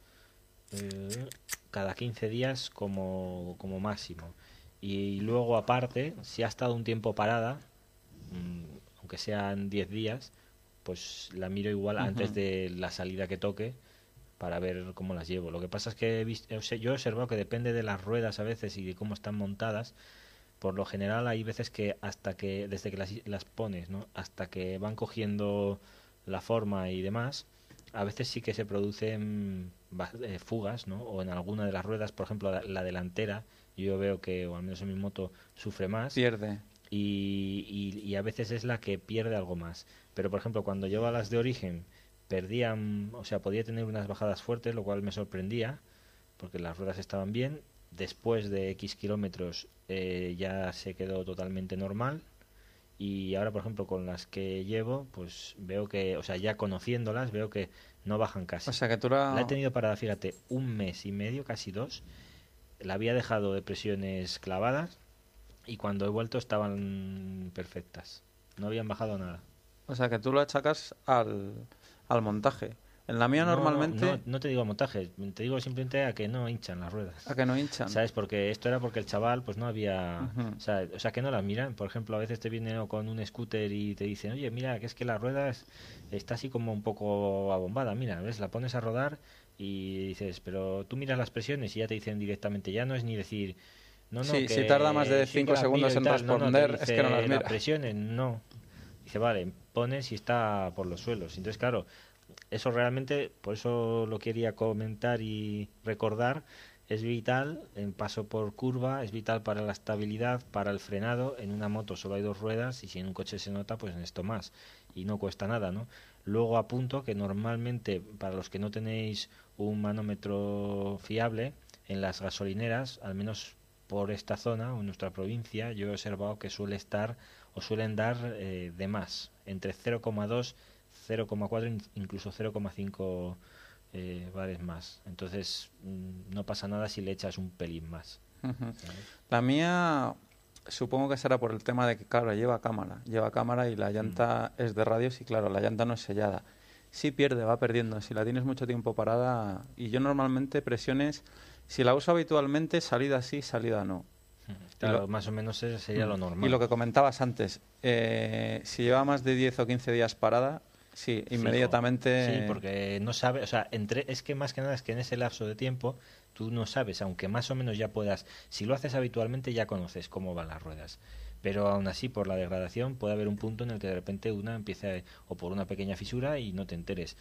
eh, cada 15 días como, como máximo. Y luego, aparte, si ha estado un tiempo parada, mm, aunque sean 10 días, pues la miro igual antes de la salida que toque para ver cómo las llevo. Lo que pasa es que he visto, yo he observado que depende de las ruedas a veces y de cómo están montadas. Por lo general hay veces que hasta que, desde que las, las pones, ¿no? hasta que van cogiendo la forma y demás, a veces sí que se producen eh, fugas, ¿no? O en alguna de las ruedas, por ejemplo, la, delantera, yo veo que, o al menos en mi moto, sufre más. Pierde. Y, y, y, a veces es la que pierde algo más. Pero, por ejemplo, cuando lleva las de origen perdían, o sea, podía tener unas bajadas fuertes, lo cual me sorprendía, porque las ruedas estaban bien. Después de X kilómetros eh, ya se quedó totalmente normal. Y ahora, por ejemplo, con las que llevo, pues veo que, o sea, ya conociéndolas, veo que no bajan casi. O sea, que tú la... la he tenido parada, fíjate, un mes y medio, casi dos. La había dejado de presiones clavadas y cuando he vuelto estaban perfectas. No habían bajado nada. O sea, que tú lo achacas al, al montaje. En la mía normalmente... No, te digo montaje, te digo simplemente a que no hinchan las ruedas. A que no hinchan. ¿Sabes? Porque esto era porque el chaval pues no había... o, sea, que no las miran. Por ejemplo, a veces te vienen con un scooter y te dicen, oye, mira, que es que la rueda está así como un poco abombada. Mira, ¿ves? La pones a rodar y dices, pero tú miras las presiones y ya te dicen directamente, ya no es ni decir... No, no, sí, si tarda más de 5 segundos en responder, es que no las mira. Las presiones, no. Dice, vale, pones y está por los suelos. Entonces, claro, eso realmente, por eso lo quería comentar y recordar, es vital en paso por curva, es vital para la estabilidad, para el frenado. En una moto solo hay dos ruedas y si en un coche se nota, pues en esto más. Y no cuesta nada, ¿no? Luego apunto que normalmente, para los que no tenéis un manómetro fiable, en las gasolineras, al menos por esta zona o en nuestra provincia, yo he observado que suele estar o suelen dar eh, de más, entre 0,2, 0,4, incluso 0,5 eh, bares más. Entonces mm, no pasa nada si le echas un pelín más. La mía supongo que será por el tema de que, claro, lleva cámara, lleva cámara y la llanta mm. es de radios y, claro, la llanta no es sellada. Si pierde, va perdiendo. Si la tienes mucho tiempo parada, y yo normalmente presiones, si la uso habitualmente, salida sí, salida no. Claro, más o menos ese sería lo normal. Y lo que comentabas antes, eh, si lleva más de 10 o 15 días parada, sí, inmediatamente... Sí, porque no sabe, o sea, entre, es que más que nada es que en ese lapso de tiempo tú no sabes, aunque más o menos ya puedas, si lo haces habitualmente ya conoces cómo van las ruedas. Pero aún así, por la degradación, puede haber un punto en el que de repente una empiece, o por una pequeña fisura y no te enteres.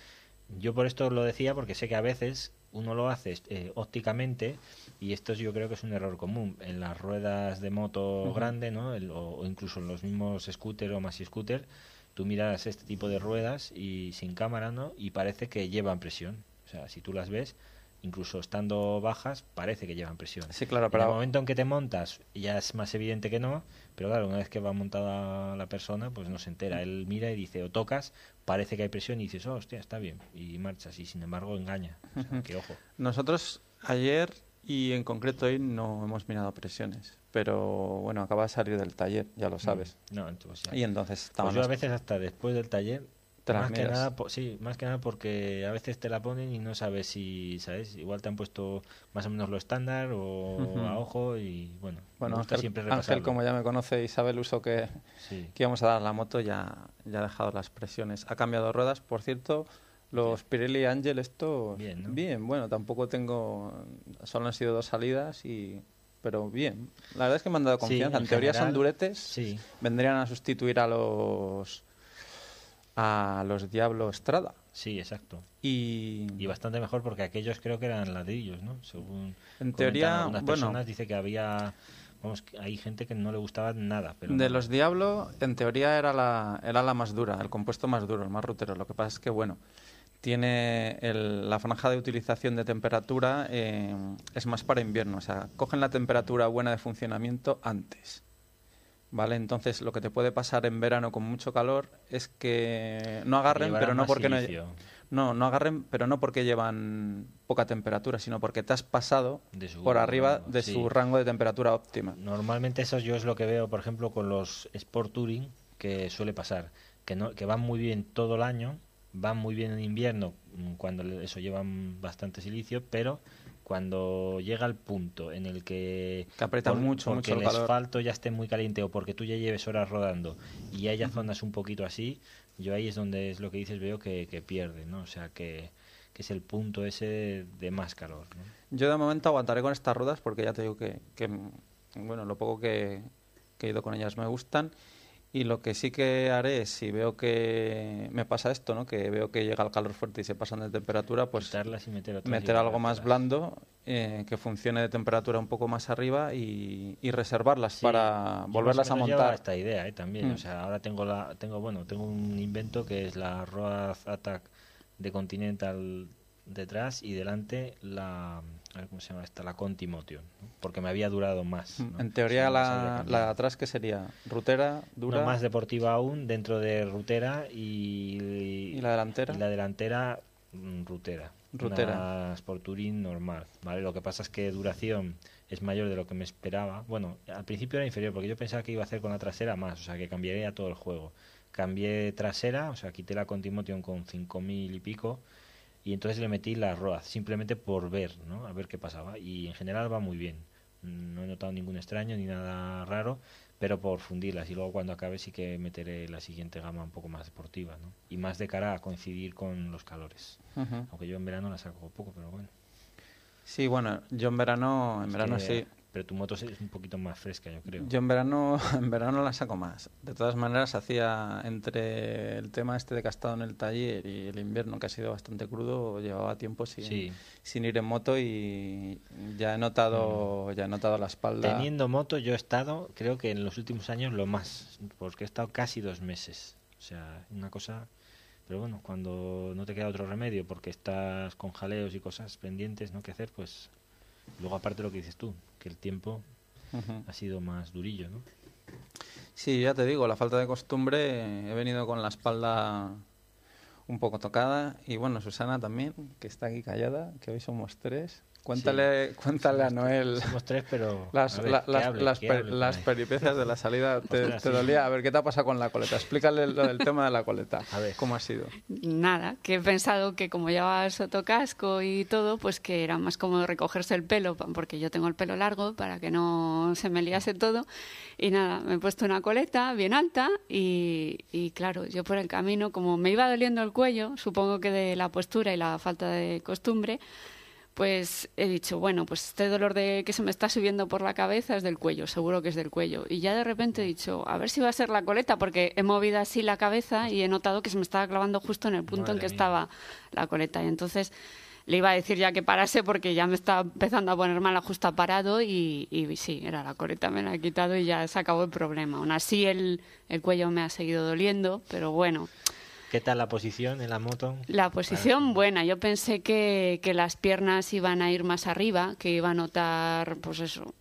Yo por esto lo decía porque sé que a veces uno lo hace eh, ópticamente y esto yo creo que es un error común en las ruedas de moto grande, ¿no? o, incluso en los mismos scooter o más scooter, tú miras este tipo de ruedas y sin cámara, ¿no? Y parece que llevan presión. O sea, si tú las ves, incluso estando bajas, parece que llevan presión. Sí, claro, pero... En el momento en que te montas, ya es más evidente que no, pero claro, una vez que va montada la persona, pues no se entera. Él mira y dice, o tocas, parece que hay presión y dices, oh, hostia, está bien, y marchas, y sin embargo engaña. O sea, que ojo. Nosotros ayer y en concreto hoy no hemos mirado presiones, pero bueno, acaba de salir del taller, ya lo mm. sabes. No, entonces Y entonces pues yo a veces hasta después del taller más que nada, sí, más que nada porque a veces te la ponen y no sabes si, ¿sabes? Igual te han puesto más o menos lo estándar o a ojo y bueno. Bueno, Ángel, siempre Ángel, como ya me conoce y sabe el uso que, que íbamos a dar a la moto, ya, ya ha dejado las presiones. Ha cambiado ruedas, por cierto. Los Pirelli Angel, esto bien, bien, bueno, tampoco tengo, solo han sido dos salidas y pero bien. La verdad es que me han dado confianza. en, teoría son duretes, sí. vendrían a sustituir a los a los Diablo Estrada. Sí, exacto. Y... y bastante mejor porque aquellos creo que eran ladrillos, ¿no? Según en teoría, algunas personas dice que había vamos, hay gente que no le gustaba nada, pero de los Diablo en teoría era la era la más dura, el compuesto más duro, el más rutero. Lo que pasa es que bueno, tiene la franja de utilización de temperatura eh, es más para invierno, o sea, cogen la temperatura buena de funcionamiento antes. ¿Vale? Entonces lo que te puede pasar en verano con mucho calor es que no agarren, pero no porque no, no, no agarren, pero no porque llevan poca temperatura, sino porque te has pasado por arriba de su rango de temperatura óptima. Normalmente eso yo es lo que veo, por ejemplo, con los Sport Touring, que suele pasar, que, no, que van muy bien todo el año, van muy bien en invierno, mm, cuando eso llevan bastante silicio, pero cuando llega el punto en el que, que aprieta mucho, porque el, asfalto ya esté muy caliente o porque tú ya lleves horas rodando y haya zonas un poquito así, yo ahí es donde es lo que dices, veo que, que pierde, ¿no? O sea, que, que, es el punto ese de más calor. Yo de momento aguantaré con estas ruedas porque ya te digo que, que bueno, lo poco que, que he ido con ellas me gustan y lo que sí que haré, es, si veo que me pasa esto, ¿no? que veo que llega el calor fuerte y se pasan de temperatura, pues meter, algo más blando eh, que funcione de temperatura un poco más arriba y, reservarlas para volverlas a montar. esta idea ¿eh? también. O mm. sea, ahora tengo la, tengo bueno, tengo un invento que es la Road Attack de Continental detrás y delante la cómo se llama esta la Conti Motion porque me había durado más mm, en teoría la, la, de atrás que sería rutera dura más deportiva aún dentro de rutera y, y la delantera y la delantera mm, rutera. Rutera. Sport Touring normal vale lo que pasa es que duración es mayor de lo que me esperaba. Bueno al principio era inferior porque yo pensaba que iba a hacer con la trasera más o sea que cambiaría todo el juego. Cambié trasera o sea quité la Conti Motion con 5000 y pico y entonces le metí la ROAD, simplemente por ver, ¿no? A ver qué pasaba. Y en general va muy bien. No he notado ningún extraño ni nada raro, pero por fundirlas. Y luego cuando acabe sí que meteré la siguiente gama un poco más deportiva, ¿no? Y más de cara a coincidir con los calores. Aunque yo en verano la saco poco, pero bueno. Sí, bueno, yo en verano, en verano sí pero tu moto es un poquito más fresca, yo creo. Yo en verano, en verano la saco más. De todas maneras, hacía entre el tema este de que estado en el taller y el invierno, que ha sido bastante crudo, llevaba tiempo sin, sin ir en moto y ya he notado, mm. ya he notado la espalda. Teniendo moto, yo he estado, creo que en los últimos años lo más, porque he estado casi dos meses. O sea, una cosa. Pero bueno, cuando no te queda otro remedio porque estás con jaleos y cosas pendientes, ¿no? que hacer, pues Luego, aparte lo que dices tú, que el tiempo ha sido más durillo, ¿no? Sí, ya te digo, la falta de costumbre, he venido con la espalda un poco tocada y bueno, Susana también, que está aquí callada, que hoy somos tres. Cuéntale, cuéntale a Noel. Somos tres, pero. Las, las, peripecias de la salida. Te, dolía. A ver, ¿qué te ha pasado con la coleta? Explícale lo del tema de la coleta. A ver. ¿Cómo ha sido? Nada, que he pensado que como llevaba sotocasco y todo, pues que era más cómodo recogerse el pelo, porque yo tengo el pelo largo, para que no se me liase todo. Y nada, me he puesto una coleta bien alta y, y claro, yo por el camino, como me iba doliendo el cuello, supongo que de la postura y la falta de costumbre, pues he dicho, bueno, pues este dolor de que se me está subiendo por la cabeza es del cuello, seguro que es del cuello. Y ya de repente he dicho, a ver si va a ser la coleta, porque he movido así la cabeza y he notado que se me estaba clavando justo en el punto en que estaba la coleta. Y entonces le iba a decir ya que parase porque ya me estaba empezando a poner mal justo parado y, y, sí, era la coleta, me la he quitado y ya se acabó el problema. Aún así el, el cuello me ha seguido doliendo, pero bueno. ¿Qué tal la posición en la moto? La posición buena. Yo pensé que, que las piernas iban a ir más arriba, que iba a notar, pues eso,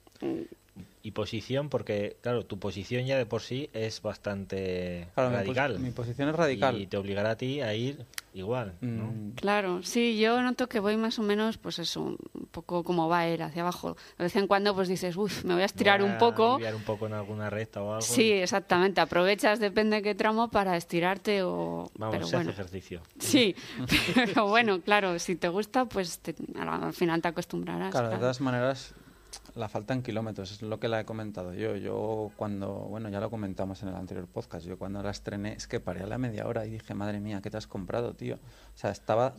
y posición porque claro tu posición ya de por sí es bastante radical mi, posición es radical y te obligará a ti a ir igual ¿no? Mm. claro sí yo noto que voy más o menos pues eso un poco como va él hacia abajo. De vez en cuando pues dices uff me voy a estirar un poco un poco en alguna recta o algo sí exactamente aprovechas depende de qué tramo para estirarte o vamos pero se hace ejercicio. Sí pero bueno claro si te gusta pues al final te acostumbrarás claro, de todas maneras la falta en kilómetros, es lo que la he comentado yo. Yo cuando, bueno, ya lo comentamos en el anterior podcast, yo cuando la estrené es que paré a la media hora y dije, madre mía, ¿qué te has comprado, tío? O sea, estaba,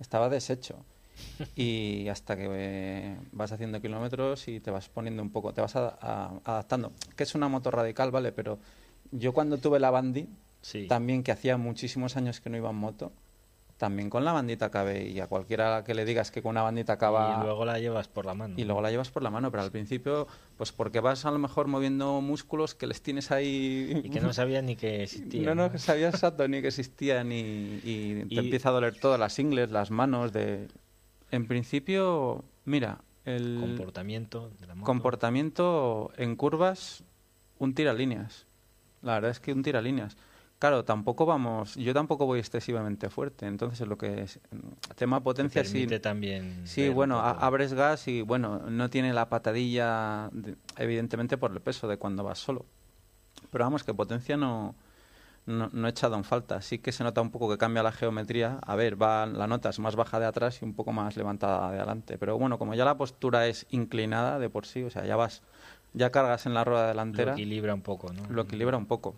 estaba deshecho. y hasta que eh, vas haciendo kilómetros y te vas poniendo un poco, te vas adaptando. Que es una moto radical, ¿vale? Pero yo cuando tuve la Bandi, también que hacía muchísimos años que no iba en moto, también con la bandita cabe y a cualquiera que le digas que con una bandita acaba y luego la llevas por la mano y luego la llevas por la mano pero al principio pues porque vas a lo mejor moviendo músculos que les tienes ahí y que no sabías ni que existía no no, sabías exacto ni que existía ni y te empieza a doler todo las ingles las manos de en principio mira el comportamiento de la moto. comportamiento en curvas un líneas la verdad es que un líneas Claro, tampoco vamos, yo tampoco voy excesivamente fuerte, entonces lo que es tema potencia sí. también. Sí, bueno, abres gas y bueno, no tiene la patadilla, evidentemente por el peso de cuando vas solo. Pero vamos, que potencia no, no, he echado en falta. Sí que se nota un poco que cambia la geometría. A ver, va, la nota es más baja de atrás y un poco más levantada de adelante. Pero bueno, como ya la postura es inclinada de por sí, o sea, ya vas, ya cargas en la rueda delantera. Lo equilibra un poco, ¿no? Lo equilibra un poco.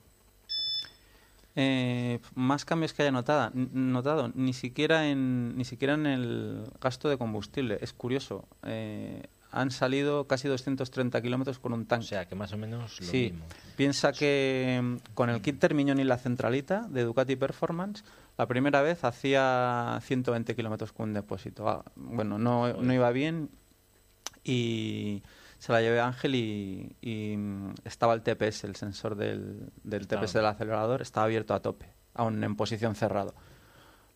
Eh, más cambios que haya notado, notado ni siquiera en ni siquiera en el gasto de combustible. Es curioso. Eh, han salido casi 230 kilómetros con un tanque. O sea, que más o menos lo sí. Piensa que mm, con el kit Termiñón y la centralita de Ducati Performance, la primera vez hacía 120 kilómetros con un depósito. Ah, bueno, no, no iba bien y se la llevé a Ángel y, mm, estaba el TPS, el sensor del, del TPS del acelerador, estaba abierto a tope, aún en posición cerrado.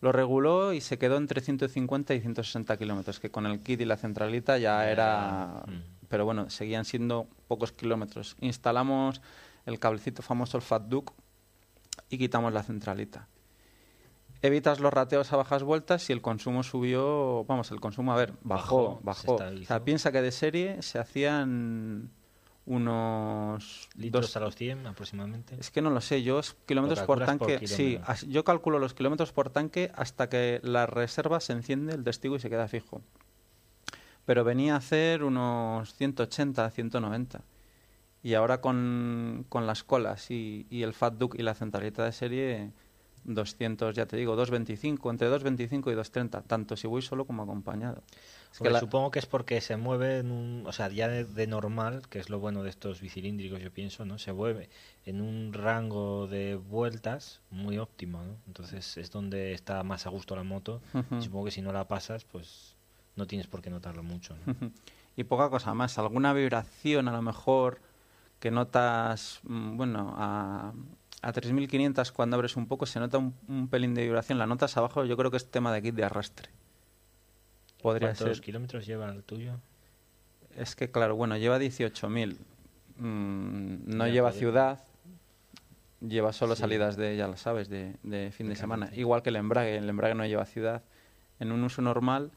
Lo reguló y se quedó entre 150 y 160 kilómetros, que con el kit y la centralita ya era... Mm. Pero bueno, seguían siendo pocos kilómetros. Instalamos el cablecito famoso, el Fat Duke, y quitamos la centralita evitas los rateos a bajas vueltas y el consumo subió, vamos, el consumo, a ver, bajó, bajó. O sea, piensa que de serie se hacían unos... ¿Litros a los 100 aproximadamente? Es que no lo sé, yo es kilómetros por tanque... sí, yo calculo los kilómetros por tanque hasta que la reserva se enciende el testigo y se queda fijo. Pero venía a hacer unos 180, 190. Y ahora con, con las colas y, y el Fat Duke y la centralita de serie 200, ya te digo, 225, entre 225 y 230, tanto si voy solo como acompañado. Supongo que es porque se mueve, en un, o sea, ya de, normal, que es lo bueno de estos bicilíndricos, yo pienso, ¿no? Se mueve en un rango de vueltas muy óptimo, ¿no? Entonces es donde está más a gusto la moto. Supongo que si no la pasas, pues no tienes por qué notarlo mucho, Y poca cosa más, alguna vibración a lo mejor que notas, mm, bueno, a, a 3500 cuando abres un poco se nota un, pelín de vibración. La notas abajo, yo creo que es tema de kit de arrastre. Podría ¿Cuántos kilómetros lleva el tuyo? Es que, claro, bueno, lleva 18.000. Mm, no lleva ciudad, lleva solo salidas de, ya lo sabes, de, de fin de semana. Igual que el embrague, el embrague no lleva ciudad. En un uso normal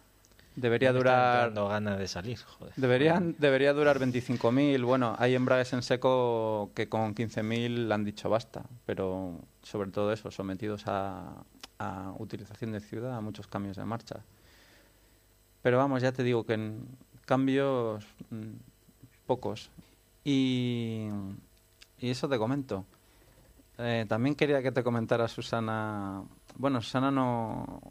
Debería durar. ganas de salir, joder. Deberían, debería durar 25.000. Bueno, hay embragues en seco que con 15.000 han dicho basta, pero sobre todo eso, sometidos a, a, utilización de ciudad, a muchos cambios de marcha. Pero vamos, ya te digo que en cambios mm, pocos. Y, y eso te comento. Eh, también quería que te comentara Susana. Bueno, Susana no,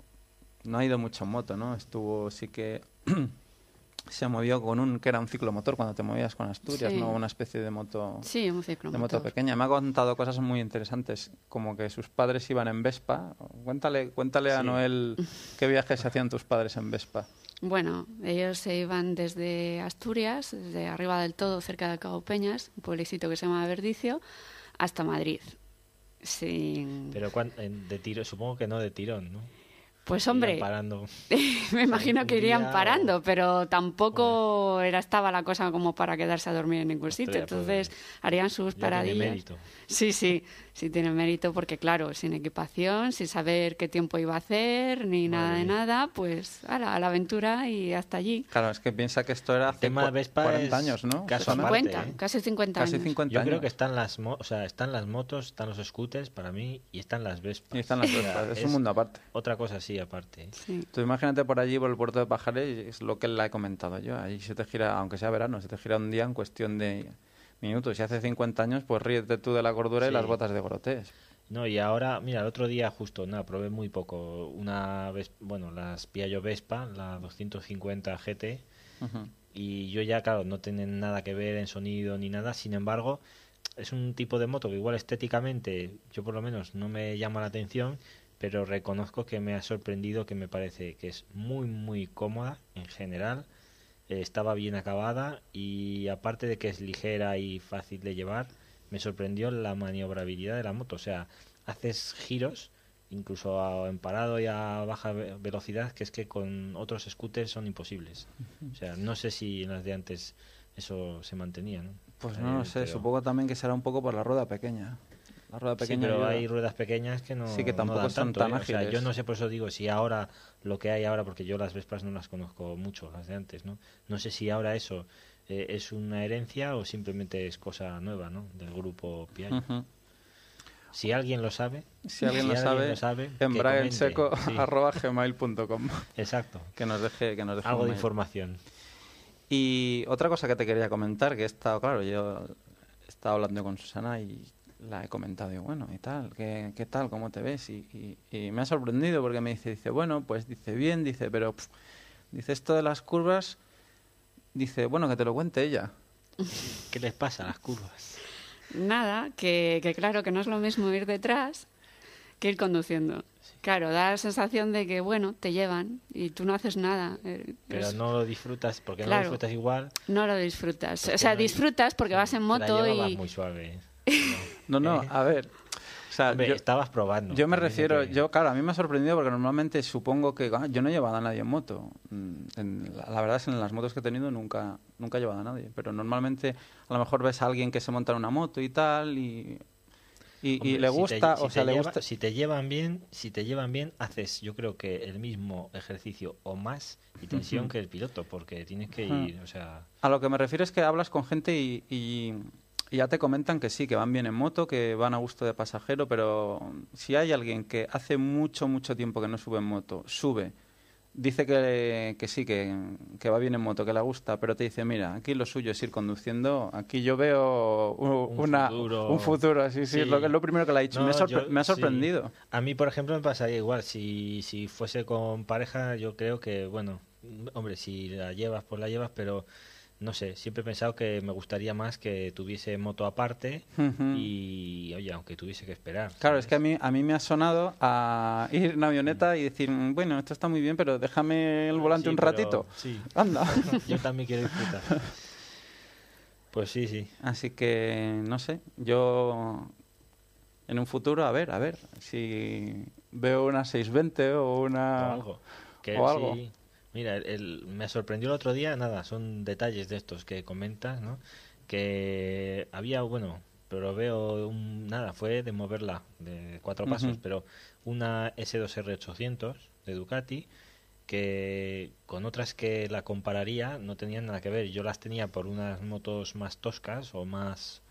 no ha ido mucho en moto, ¿no? Estuvo, sí que se movió con un, que era un ciclomotor cuando te movías con Asturias, Sí. ¿no? Una especie de moto, Sí, un de moto pequeña. Me ha contado cosas muy interesantes, como que sus padres iban en Vespa. Cuéntale, cuéntale a. Noel qué viajes hacían tus padres en Vespa. Bueno, ellos se iban desde Asturias, desde arriba del todo, cerca de Cabo Peñas, un pueblecito que se llama Verdicio, hasta Madrid. Sin... Pero de tiro, supongo que no de tirón, ¿no? Pues hombre, parando. me imagino que irían parando, pero tampoco era estaba la cosa como para quedarse a dormir en ningún sitio. Pues, Entonces harían sus Ya tiene paradillas. mérito. Sí, sí, sí tiene mérito porque claro, sin equipación, sin saber qué tiempo iba a hacer, ni nada de mía. nada, pues a la aventura y hasta allí. Claro, es que piensa que esto era hace tema cua- de Vespa 40 es años, ¿no? caso Susana? aparte, 50, ¿eh? casi 50 Casi años. 50 Yo años. creo que están las, mo- o sea, están las motos, están los scooters para mí y están las Vespas. Y están las Vespas, es un mundo aparte. Otra cosa sí, aparte. ¿eh? Sí. Tú imagínate por allí, por el puerto de Pajares, es lo que le he comentado yo. Allí se te gira, aunque sea verano, se te gira un día en cuestión de minutos. Y hace 50 años, pues ríete tú de la cordura y Sí. las botas de Gorotés. No, y ahora, mira, el otro día justo, nada, probé muy poco. Una Ves- bueno, las Piaggio Vespa, la 250 GT, Ujú. y yo ya, claro, no tienen nada que ver en sonido ni nada, sin embargo, es un tipo de moto que igual estéticamente, yo por lo menos no me llama la atención, pero reconozco que me ha sorprendido, que me parece que es muy, muy cómoda en general, eh, estaba bien acabada y aparte de que es ligera y fácil de llevar, me sorprendió la maniobrabilidad de la moto, o sea, haces giros incluso a- en parado y a baja ve- velocidad que es que con otros scooters son imposibles. O sea, no sé si en las de antes eso se mantenía, ¿no? Pues Eh, no lo sé, pero- supongo también que será un poco por la rueda pequeña. La rueda Sí, pero ayuda. hay ruedas pequeñas que no, Sí, que no tampoco son tanto, tan ¿eh? O sea, yo no sé, por eso digo, si ahora lo que hay ahora, porque yo las Vespas no las conozco mucho, las de antes, ¿no? No sé si ahora eso eh, es una herencia o simplemente es cosa nueva, ¿no? Del grupo Piaggio. Si alguien lo sabe, Si alguien lo sabe, lo sabe, en seco Sí. arroba gmail.com exacto. que nos deje, que nos deje Algo de mail. información. Y otra cosa que te quería comentar, que he estado, claro, yo he estado hablando con Susana y la he comentado, y bueno, y tal, ¿qué, qué tal? ¿Cómo te ves? Y, y- y me ha sorprendido porque me dice, dice, bueno, pues dice, bien, dice, pero, pf, dice, esto de las curvas, dice, bueno, que te lo cuente ella. ¿Qué les pasa a las curvas? Nada, que, que claro que no es lo mismo ir detrás que ir conduciendo. Claro, da la sensación de que, bueno, te llevan y tú no haces nada. Eh, Pero es- no lo disfrutas, porque no lo disfrutas igual. no lo disfrutas. O sea, no disfrutas porque vas en moto la y... muy suave. No, no, Eh. a ver, o sea, Hombre, yo, estabas probando. yo me refiero, que- yo, claro, a mí me ha sorprendido porque normalmente supongo que, ah, yo no he llevado a nadie en moto. Mm, en- la, la verdad es que en las motos que he tenido nunca, nunca he llevado a nadie, pero normalmente a lo mejor ves a alguien que se monta en una moto y tal y... Y, le si te- gusta, si o sea, te le lleva- gusta... Si te llevan bien, si te llevan bien, haces, yo creo que el mismo ejercicio o más y tensión que el piloto, porque tienes que ir, o sea, A lo que me refiero es que hablas con gente y, y- y ya te comentan que sí, que van bien en moto, que van a gusto de pasajero, pero si hay alguien que hace mucho, mucho tiempo que no sube en moto, sube, dice que, que sí, que, que va bien en moto, que le gusta, pero te dice, mira, aquí lo suyo es ir conduciendo, aquí yo veo Un una, futuro. un futuro, así, sí, Sí. lo, lo primero que le ha dicho. No, me, ha yo- me ha sí. sorprendido. A mí, por ejemplo, me pasaría igual. Si, si fuese con pareja, yo creo que, bueno, hombre, si la llevas, pues la llevas, pero no sé, siempre he pensado que me gustaría más que tuviese moto aparte y, oye, aunque tuviese que esperar. Claro, es que a mí, a mí me ha sonado a ir en avioneta y decir, "Mm, bueno, esto está muy bien, pero déjame el volante Sí, un ratito. Sí, Anda. yo también quiero disfrutar. Pues sí, sí. Así que, no sé, yo en un futuro, a ver, a ver, si veo una 620 o o una... algo. Que o algo. Mira, el- el- me sorprendió el otro día, nada, son detalles de estos que comentas, ¿no? Que había, bueno, pero veo un, nada, fue de moverla de cuatro pasos, pero una S2R800 de Ducati que con otras que la compararía no tenían nada que ver. Yo las tenía por unas motos más toscas o más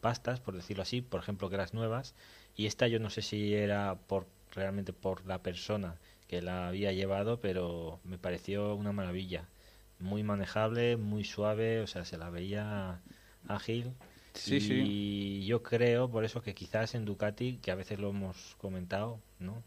pastas, por decirlo así, por ejemplo, que las nuevas, y esta yo no sé si era por realmente por la persona que la había llevado, pero me pareció una maravilla. Muy manejable, muy suave, o sea, se la veía ágil. Sí, y sí. yo creo, por eso, que quizás en Ducati, que a veces lo hemos comentado, ¿no?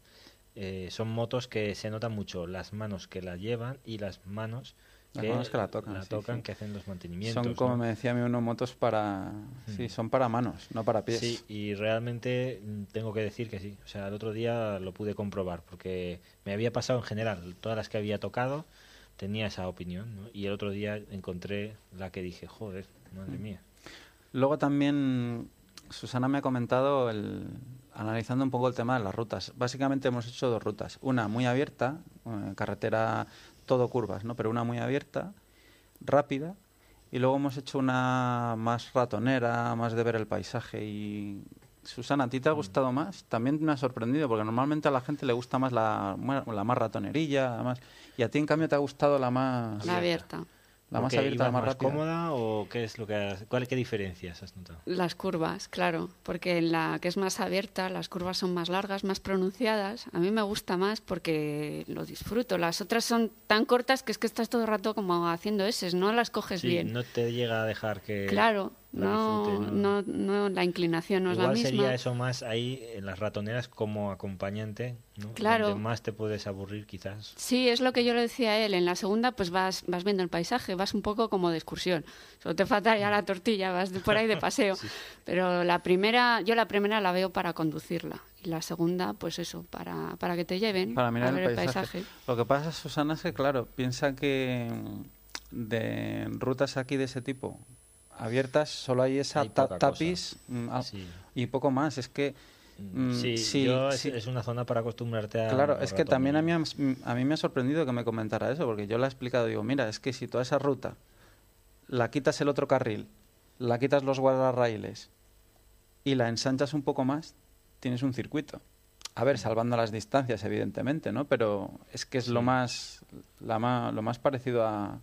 eh, son motos que se notan mucho las manos que la llevan y las manos Las manos que la tocan, sí, sí. que hacen los mantenimientos. Son, como ¿no? me decía mi uno, motos para... Sí, son para manos, no para pies. Sí, y realmente mm, tengo que decir que sí. O sea, el otro día lo pude comprobar porque me había pasado en general, todas las que había tocado tenía esa opinión, ¿no? Y el otro día encontré la que dije, joder, madre Mm. mía. Luego también Susana me ha comentado, el, analizando un poco el tema de las rutas. Básicamente hemos hecho dos rutas. Una muy abierta, eh, carretera todo curvas, ¿no? Pero una muy abierta, rápida. Y luego hemos hecho una más ratonera, más de ver el paisaje. Y Susana, ¿a ti te Mm. ha gustado más? También me ha sorprendido, porque normalmente a la gente le gusta más la, la más ratonerilla, la más... y a ti en cambio te ha gustado la más... La abierta. La más abierta, la más más rápida. cómoda o qué es lo que has- cuál qué diferencias has notado? Las curvas, claro, porque en la que es más abierta las curvas son más largas, más pronunciadas. A mí me gusta más porque lo disfruto. Las otras son tan cortas que es que estás todo el rato como haciendo eses, no las coges Sí, bien. no te llega a dejar que claro, la no, no, no, la inclinación no es la misma. sería eso más ahí en las ratoneras como acompañante, ¿no? Claro. Donde más te puedes aburrir quizás. Sí, es lo que yo le decía a él. En la segunda, pues vas, vas viendo el paisaje, vas un poco como de excursión. Solo te falta ya la tortilla, vas de- por ahí de paseo. Pero la primera, yo la primera la veo para conducirla. Y la segunda, pues eso, para, para que te lleven para mirar a ver el paisaje. Lo que pasa, Susana, es que, claro, piensa que de rutas aquí de ese tipo abiertas solo hay esa Hay ta- poca tapiz mm, ah, Sí. y poco más. Es que, mm, Sí, sí, yo sí. es una zona para acostumbrarte a. claro, es que también a mí, a mí me ha sorprendido que me comentara eso, porque yo le he explicado, digo, mira, es que si toda esa ruta la quitas el otro carril, la quitas los guardarraíles y la ensanchas un poco más, tienes un circuito. A ver, salvando las distancias, evidentemente, ¿no? Pero es que es lo más, la ma- lo más parecido a,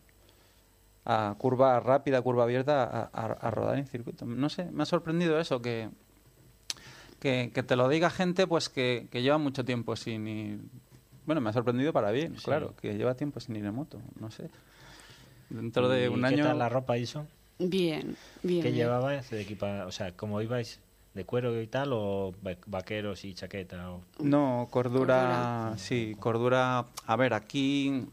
a curva rápida, curva abierta, a, a- a rodar en circuito. No sé, me ha sorprendido eso, que, que, que te lo diga gente pues que, que lleva mucho tiempo sin ir... Bueno, me ha sorprendido para bien, Sí. claro, que lleva tiempo sin ir en moto, no sé. Dentro de ¿Y un ¿Qué año... tal la ropa, Iso? Bien, bien. ¿Qué bien. llevabais de equipa? O sea, ¿cómo ibais? ¿De cuero y tal o va- vaqueros y chaqueta? O... No, cordura, Cordura. sí, cordura. A ver, aquí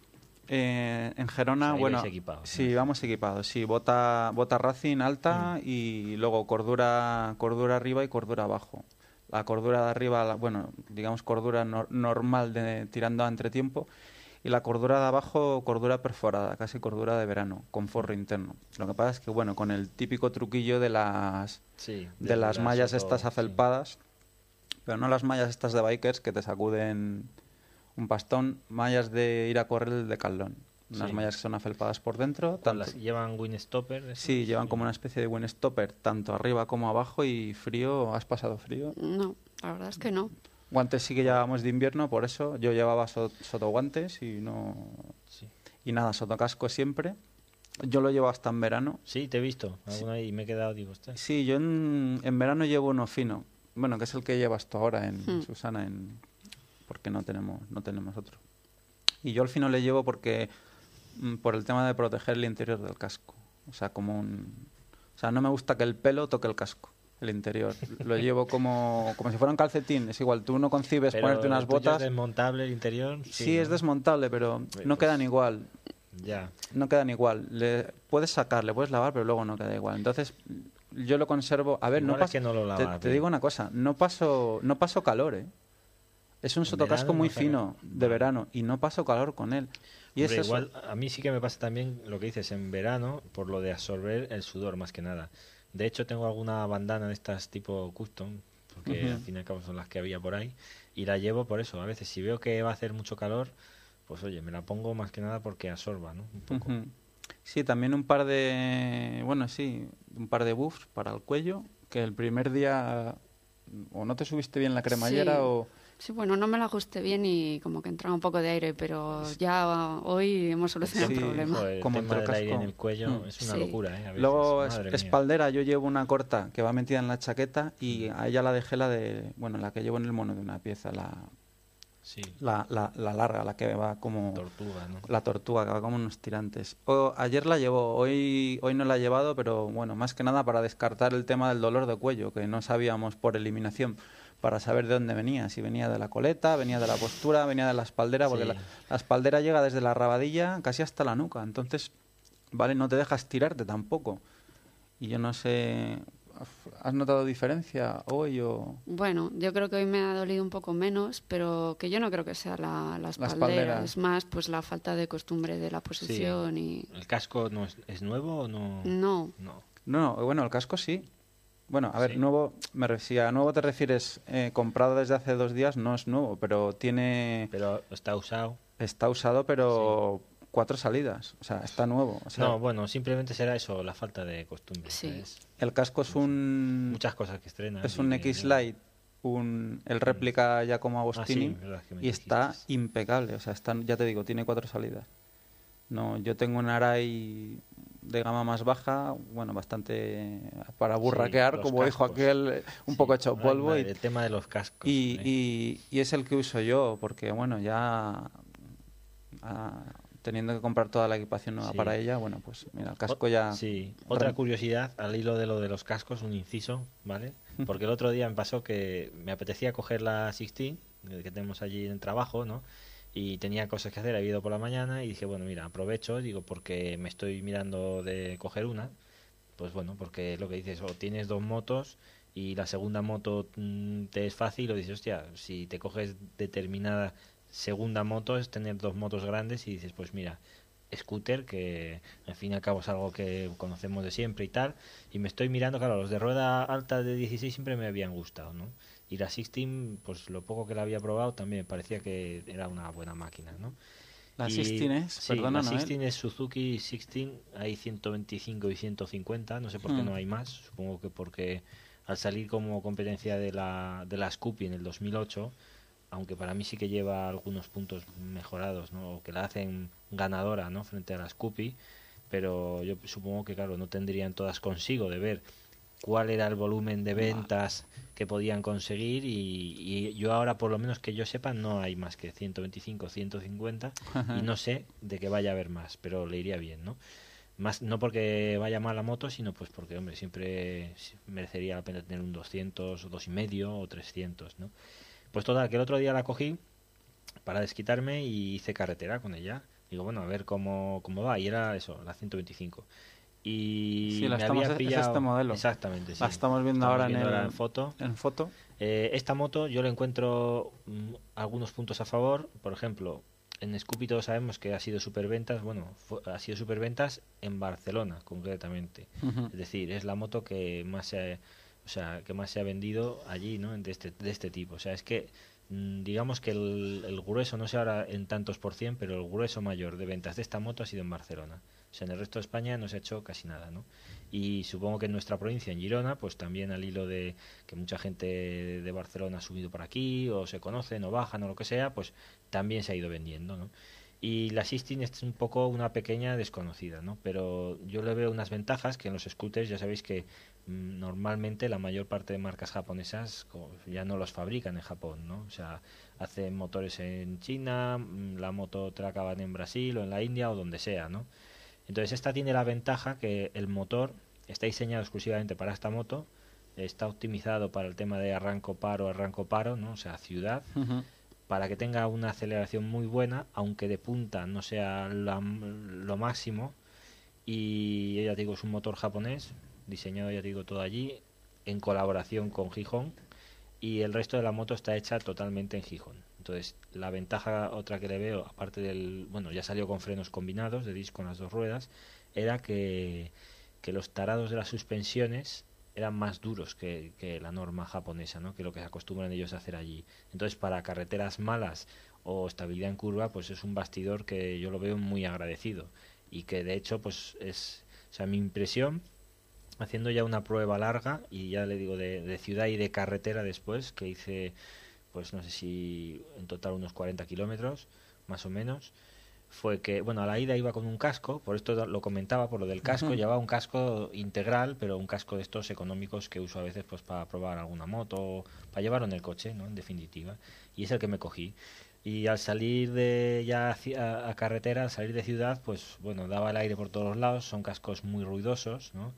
eh, en Gerona, O sea, bueno, sí, ¿no? vamos equipados, sí, bota, bota Racing alta Mm. y luego cordura, cordura arriba y cordura abajo. La cordura de arriba, la- bueno, digamos cordura nor- normal de tirando a entretiempo y la cordura de abajo, cordura perforada, casi cordura de verano, con forro interno. Lo que pasa es que, bueno, con el típico truquillo de las Sí, de las mallas estas sí. afelpadas, pero no las mallas estas de bikers que te sacuden un pastón, mallas de ir a correr de caldón. Unas Sí. mallas que son afelpadas por dentro. ¿Cuál Tanto, las llevan Winstopper? eso? sí, llevan como una especie de buen stopper, tanto arriba como abajo y frío, ¿has pasado frío? No, la verdad es que no. Guantes sí que llevábamos de invierno, por eso yo llevaba so- sotoguantes y no... Sí. Y nada, sotocasco siempre. Yo lo llevo hasta en verano. Sí, te he visto alguna y me he quedado, digo. Sí, yo en, en verano llevo uno fino. Bueno, que es el que llevas tú ahora en Hmm. Susana, en, porque no tenemos, no tenemos otro. Y yo al fino le llevo porque mm, por el tema de proteger el interior del casco. O sea, como un, o sea, no me gusta que el pelo toque el casco, el interior. Lo llevo como, como si fuera un calcetín. Es igual, tú no concibes Pero ponerte unas botas. ¿Es desmontable el interior? Sí, es ¿no? desmontable, pero Pues- no quedan igual. Ya. No quedan igual. Le puedes sacar, le puedes lavar, pero luego no queda igual. Entonces, yo lo conservo. A ver, no es paso. que no lo te, te bien. digo una cosa, no paso, no paso calor, ¿eh? Es un sotocasco verano muy no fino de verano y no paso calor con él. Y Hombre, es eso. igual a mí sí que me pasa también lo que dices en verano por lo de absorber el sudor más que nada. De hecho tengo alguna bandana de estas tipo custom porque al fin y al cabo son las que había por ahí y la llevo por eso. A veces si veo que va a hacer mucho calor, pues oye, me la pongo más que nada porque absorba, ¿no? Un poco. Sí, también un par de, bueno, sí, un par de buffs para el cuello, que el primer día o no te subiste bien la cremallera Sí. o Sí, bueno, no me la ajusté bien y como que entraba un poco de aire, pero ya hoy hemos solucionado Sí, el problema. Joder, el Como tema del aire en el cuello Mm. es una Sí. locura, ¿eh? A veces, Luego, mía. espaldera, yo llevo una corta que va metida en la chaqueta y a ella la dejé la de, bueno, la que llevo en el mono de una pieza, la, Sí, la, la, la larga, la que va como tortuga, ¿no? la tortuga, que va como unos tirantes. O, ayer la llevó, hoy, hoy no la he llevado, pero bueno, más que nada para descartar el tema del dolor de cuello, que no sabíamos por eliminación. Para saber de dónde venía, si venía de la coleta, venía de la postura, venía de la espaldera, porque Sí. la, la espaldera llega desde la rabadilla casi hasta la nuca, entonces, vale, no te dejas tirarte tampoco. Y yo no sé, ¿has notado diferencia hoy o...? Bueno, yo creo que hoy me ha dolido un poco menos, pero que yo no creo que sea la, la espaldera, espaldera. es más pues la falta de costumbre de la posición y ¿El casco no es, es nuevo o no? no. No. No, bueno, el casco sí. Bueno, a ver, Sí. nuevo, me re- si a nuevo te refieres eh, comprado desde hace dos días, no es nuevo, pero tiene, Pero está usado. está usado, pero cuatro salidas, o sea, está nuevo. O sea, no, bueno, simplemente será eso, la falta de costumbre. Sí. ¿sabes? el casco es un, Muchas cosas que estrenan. es y un X-Lite, un, el réplica Giacomo Ah, sí, Agostini, verdad que me y está dijiste. impecable, o sea, está, ya te digo, tiene cuatro salidas. No, yo tengo un Arai de gama más baja, bueno, bastante para burraquear, como dijo aquel, eh, un poco hecho polvo. y, el tema de los cascos. y, eh. y- y es el que uso yo, porque bueno, ya ah, teniendo que comprar toda la equipación nueva Sí. para ella, bueno, pues mira, el casco ya... Sí, otra curiosidad al hilo de lo de los cascos, un inciso, ¿vale? Porque el otro día me pasó que me apetecía coger la 16 que tenemos allí en trabajo, ¿no? Y tenía cosas que hacer, había ido por la mañana y dije, bueno, mira, aprovecho, digo, porque me estoy mirando de coger una. Pues bueno, porque lo que dices, o tienes dos motos y la segunda moto mm, te es fácil, o dices, hostia, si te coges determinada segunda moto es tener dos motos grandes y dices, pues mira, scooter, que al fin y al cabo es algo que conocemos de siempre y tal, y me estoy mirando, claro, los de rueda alta de 16 siempre me habían gustado, ¿no? Y la 16, pues lo poco que la había probado también me parecía que era una buena máquina, ¿no? La Y- 16 es, sí, perdona, la Noel. 16 es Suzuki 16, hay 125 y 150, no sé por qué Hmm. no hay más, supongo que porque al salir como competencia de la, de la Scoopy en el 2008, aunque para mí sí que lleva algunos puntos mejorados, ¿no? o que la hacen ganadora ¿no? frente a la Scoopy, pero yo supongo que claro, no tendrían todas consigo de ver cuál era el volumen de ventas que podían conseguir y, y yo ahora por lo menos que yo sepa no hay más que 125 150 y no sé de que vaya a haber más pero le iría bien no más no porque vaya mal la moto sino pues porque hombre siempre merecería la pena tener un 200 o dos y medio o 300 no pues total que el otro día la cogí para desquitarme y hice carretera con ella. Digo bueno a ver cómo, cómo va. Y era eso la 125 y Sí, la me estamos- había es este modelo. exactamente sí. La estamos viendo ahora en el- foto En foto. eh, esta moto yo le encuentro mm, algunos puntos a favor. Por ejemplo, en Scoopy todos sabemos que ha sido superventas. Bueno, ha sido superventas en Barcelona, concretamente. Es decir, es la moto que más se ha, o sea, que más se ha vendido allí, ¿no? De este, de este tipo. O sea, es que mm, digamos que el, el grueso, no sé ahora en tantos por cien, pero el grueso mayor de ventas de esta moto ha sido en Barcelona. En el resto de España no se ha hecho casi nada, ¿no? Y supongo que en nuestra provincia, en Girona, pues también al hilo de que mucha gente de Barcelona ha subido por aquí, o se conocen, o bajan, o lo que sea, pues también se ha ido vendiendo, ¿no? Y la Sistine es un poco una pequeña desconocida, ¿no? Pero yo le veo unas ventajas que en los scooters ya sabéis que mm, normalmente la mayor parte de marcas japonesas ya no los fabrican en Japón, ¿no? O sea, hacen motores en China, mm, la moto te acaban en Brasil o en la India o donde sea, ¿no? Entonces esta tiene la ventaja que el motor está diseñado exclusivamente para esta moto, está optimizado para el tema de arranco paro, arranco paro, ¿no? O sea, ciudad para que tenga una aceleración muy buena, aunque de punta no sea la- lo máximo. Y ya te digo, es un motor japonés, diseñado, ya te digo, todo allí, en colaboración con Gijón. Y el resto de la moto está hecha totalmente en Gijón. Entonces, la ventaja otra que le veo, aparte del. Bueno, ya salió con frenos combinados, de disco en las dos ruedas, era que, que los tarados de las suspensiones eran más duros que, que la norma japonesa, ¿no? que lo que se acostumbran ellos a hacer allí. Entonces, para carreteras malas o estabilidad en curva, pues es un bastidor que yo lo veo muy agradecido y que de hecho, pues es, o sea, mi impresión, haciendo ya una prueba larga y ya le digo de, de ciudad y de carretera después, que hice, pues no sé si en total unos 40 kilómetros, más o menos, fue que, bueno, a la ida iba con un casco, por esto lo comentaba, por lo del casco, llevaba un casco integral, pero un casco de estos económicos que uso a veces pues para probar alguna moto, para llevarlo en el coche, ¿no? En definitiva. Y es el que me cogí. Y al salir de ya a carretera, al salir de ciudad, pues bueno, daba el aire por todos lados, son cascos muy ruidosos, ¿no?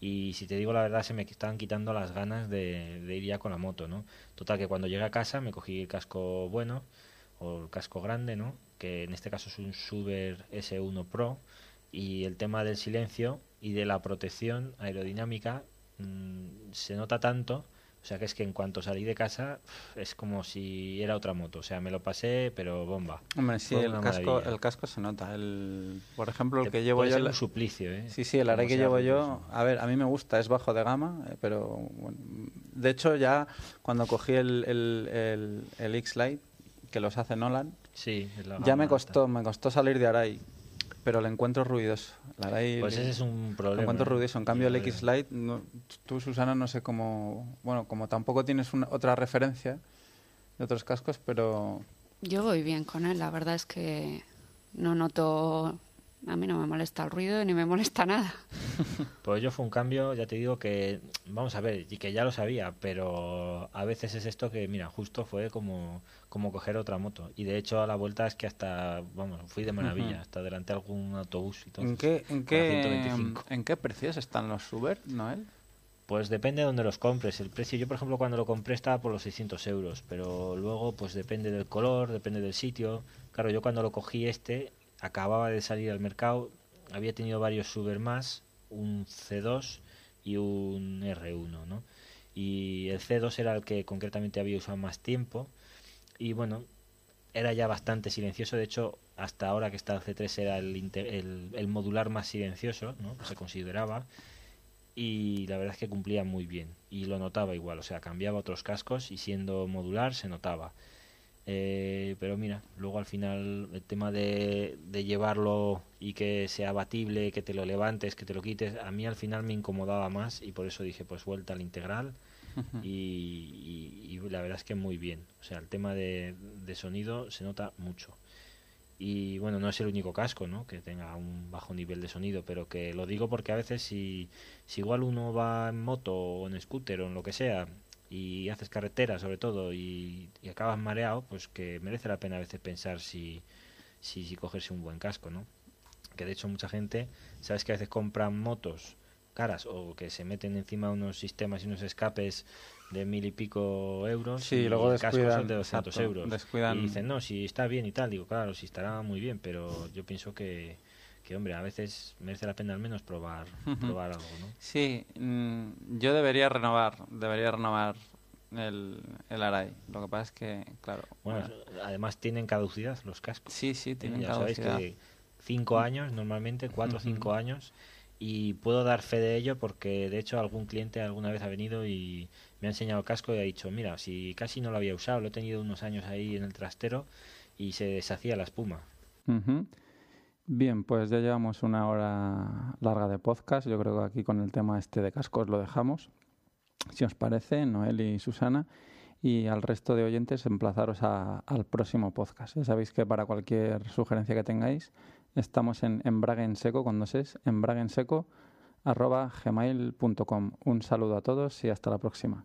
Y si te digo la verdad se me estaban quitando las ganas de, ir ya con la moto, ¿no? Total que cuando llegué a casa me cogí el casco bueno o el casco grande, ¿no? Que en este caso es un Suber S1 Pro y el tema del silencio y de la protección aerodinámica mm, se nota tanto o sea que es que en cuanto salí de casa es como si era otra moto. O sea, me lo pasé, pero bomba. Hombre, sí, el casco, el casco se nota. El, por ejemplo, el que llevo yo... Es un suplicio, ¿eh? Sí, sí, el Arai que llevo yo... A ver, a mí me gusta, es bajo de gama, eh, pero... Bueno, de hecho, ya cuando cogí el, el, el, X-Lite, que los hace Nolan, sí, ya me costó, me costó salir de Arai pero le encuentro ruidoso. pues ese es un problema. Le encuentro ruidoso. En cambio, el X-Lite, tú, Susana, no sé cómo. Bueno, como tampoco tienes una, otra referencia de otros cascos, pero. Yo voy bien con él. La verdad es que no noto a mí no me molesta el ruido ni me molesta nada. Pues yo fue un cambio, ya te digo que, vamos a ver, y que ya lo sabía, pero a veces es esto que, mira, justo fue como, como coger otra moto. Y de hecho a la vuelta es que hasta, vamos, fui de maravilla, hasta delante algún autobús y todo. ¿En qué, en, qué, ¿En qué precios están los Uber, Noel? Pues depende de dónde los compres. El precio, yo por ejemplo cuando lo compré estaba por los 600 euros, pero luego pues depende del color, depende del sitio. Claro, yo cuando lo cogí este acababa de salir al mercado, había tenido varios Suber más, un C2 y un R1, ¿no? Y el C2 era el que concretamente había usado más tiempo y bueno, era ya bastante silencioso, de hecho hasta ahora que está el C3 era el, el, modular más silencioso, ¿no? Se consideraba y la verdad es que cumplía muy bien y lo notaba igual, o sea, cambiaba otros cascos y siendo modular se notaba. Eh, pero mira, luego al final el tema de, llevarlo y que sea abatible, que te lo levantes, que te lo quites, a mí al final me incomodaba más y por eso dije pues vuelta al integral y, la verdad es que muy bien. O sea, el tema de, sonido se nota mucho. Y bueno, no es el único casco ¿no? que tenga un bajo nivel de sonido, pero que lo digo porque a veces si, si igual uno va en moto o en scooter o en lo que sea y haces carretera sobre todo y, acabas mareado, pues que merece la pena a veces pensar si, si, si cogerse un buen casco, ¿no? Que de hecho mucha gente, sabes que a veces compran motos caras o que se meten encima unos sistemas y unos escapes de mil y pico euros sí, y luego descuidan, son de 200 euros descuidan. y dicen no si está bien y tal digo claro si estará muy bien pero yo pienso que, que hombre a veces merece la pena al menos probar probar algo no sí mm, yo debería renovar debería renovar el, el Arai. Lo que pasa es que, claro. Bueno, además tienen caducidad los cascos. Sí, sí, tienen ya Sabéis que cinco años, normalmente, cuatro o cinco años. Y puedo dar fe de ello porque, de hecho, algún cliente alguna vez ha venido y me ha enseñado el casco y ha dicho: Mira, si casi no lo había usado, lo he tenido unos años ahí en el trastero y se deshacía la espuma. Bien, pues ya llevamos una hora larga de podcast. Yo creo que aquí con el tema este de cascos lo dejamos si os parece, Noel y Susana, y al resto de oyentes emplazaros al próximo podcast. Ya sabéis que para cualquier sugerencia que tengáis, estamos en embraguenseco, con dos es, embraguenseco, arroba gmail.com. Un saludo a todos y hasta la próxima.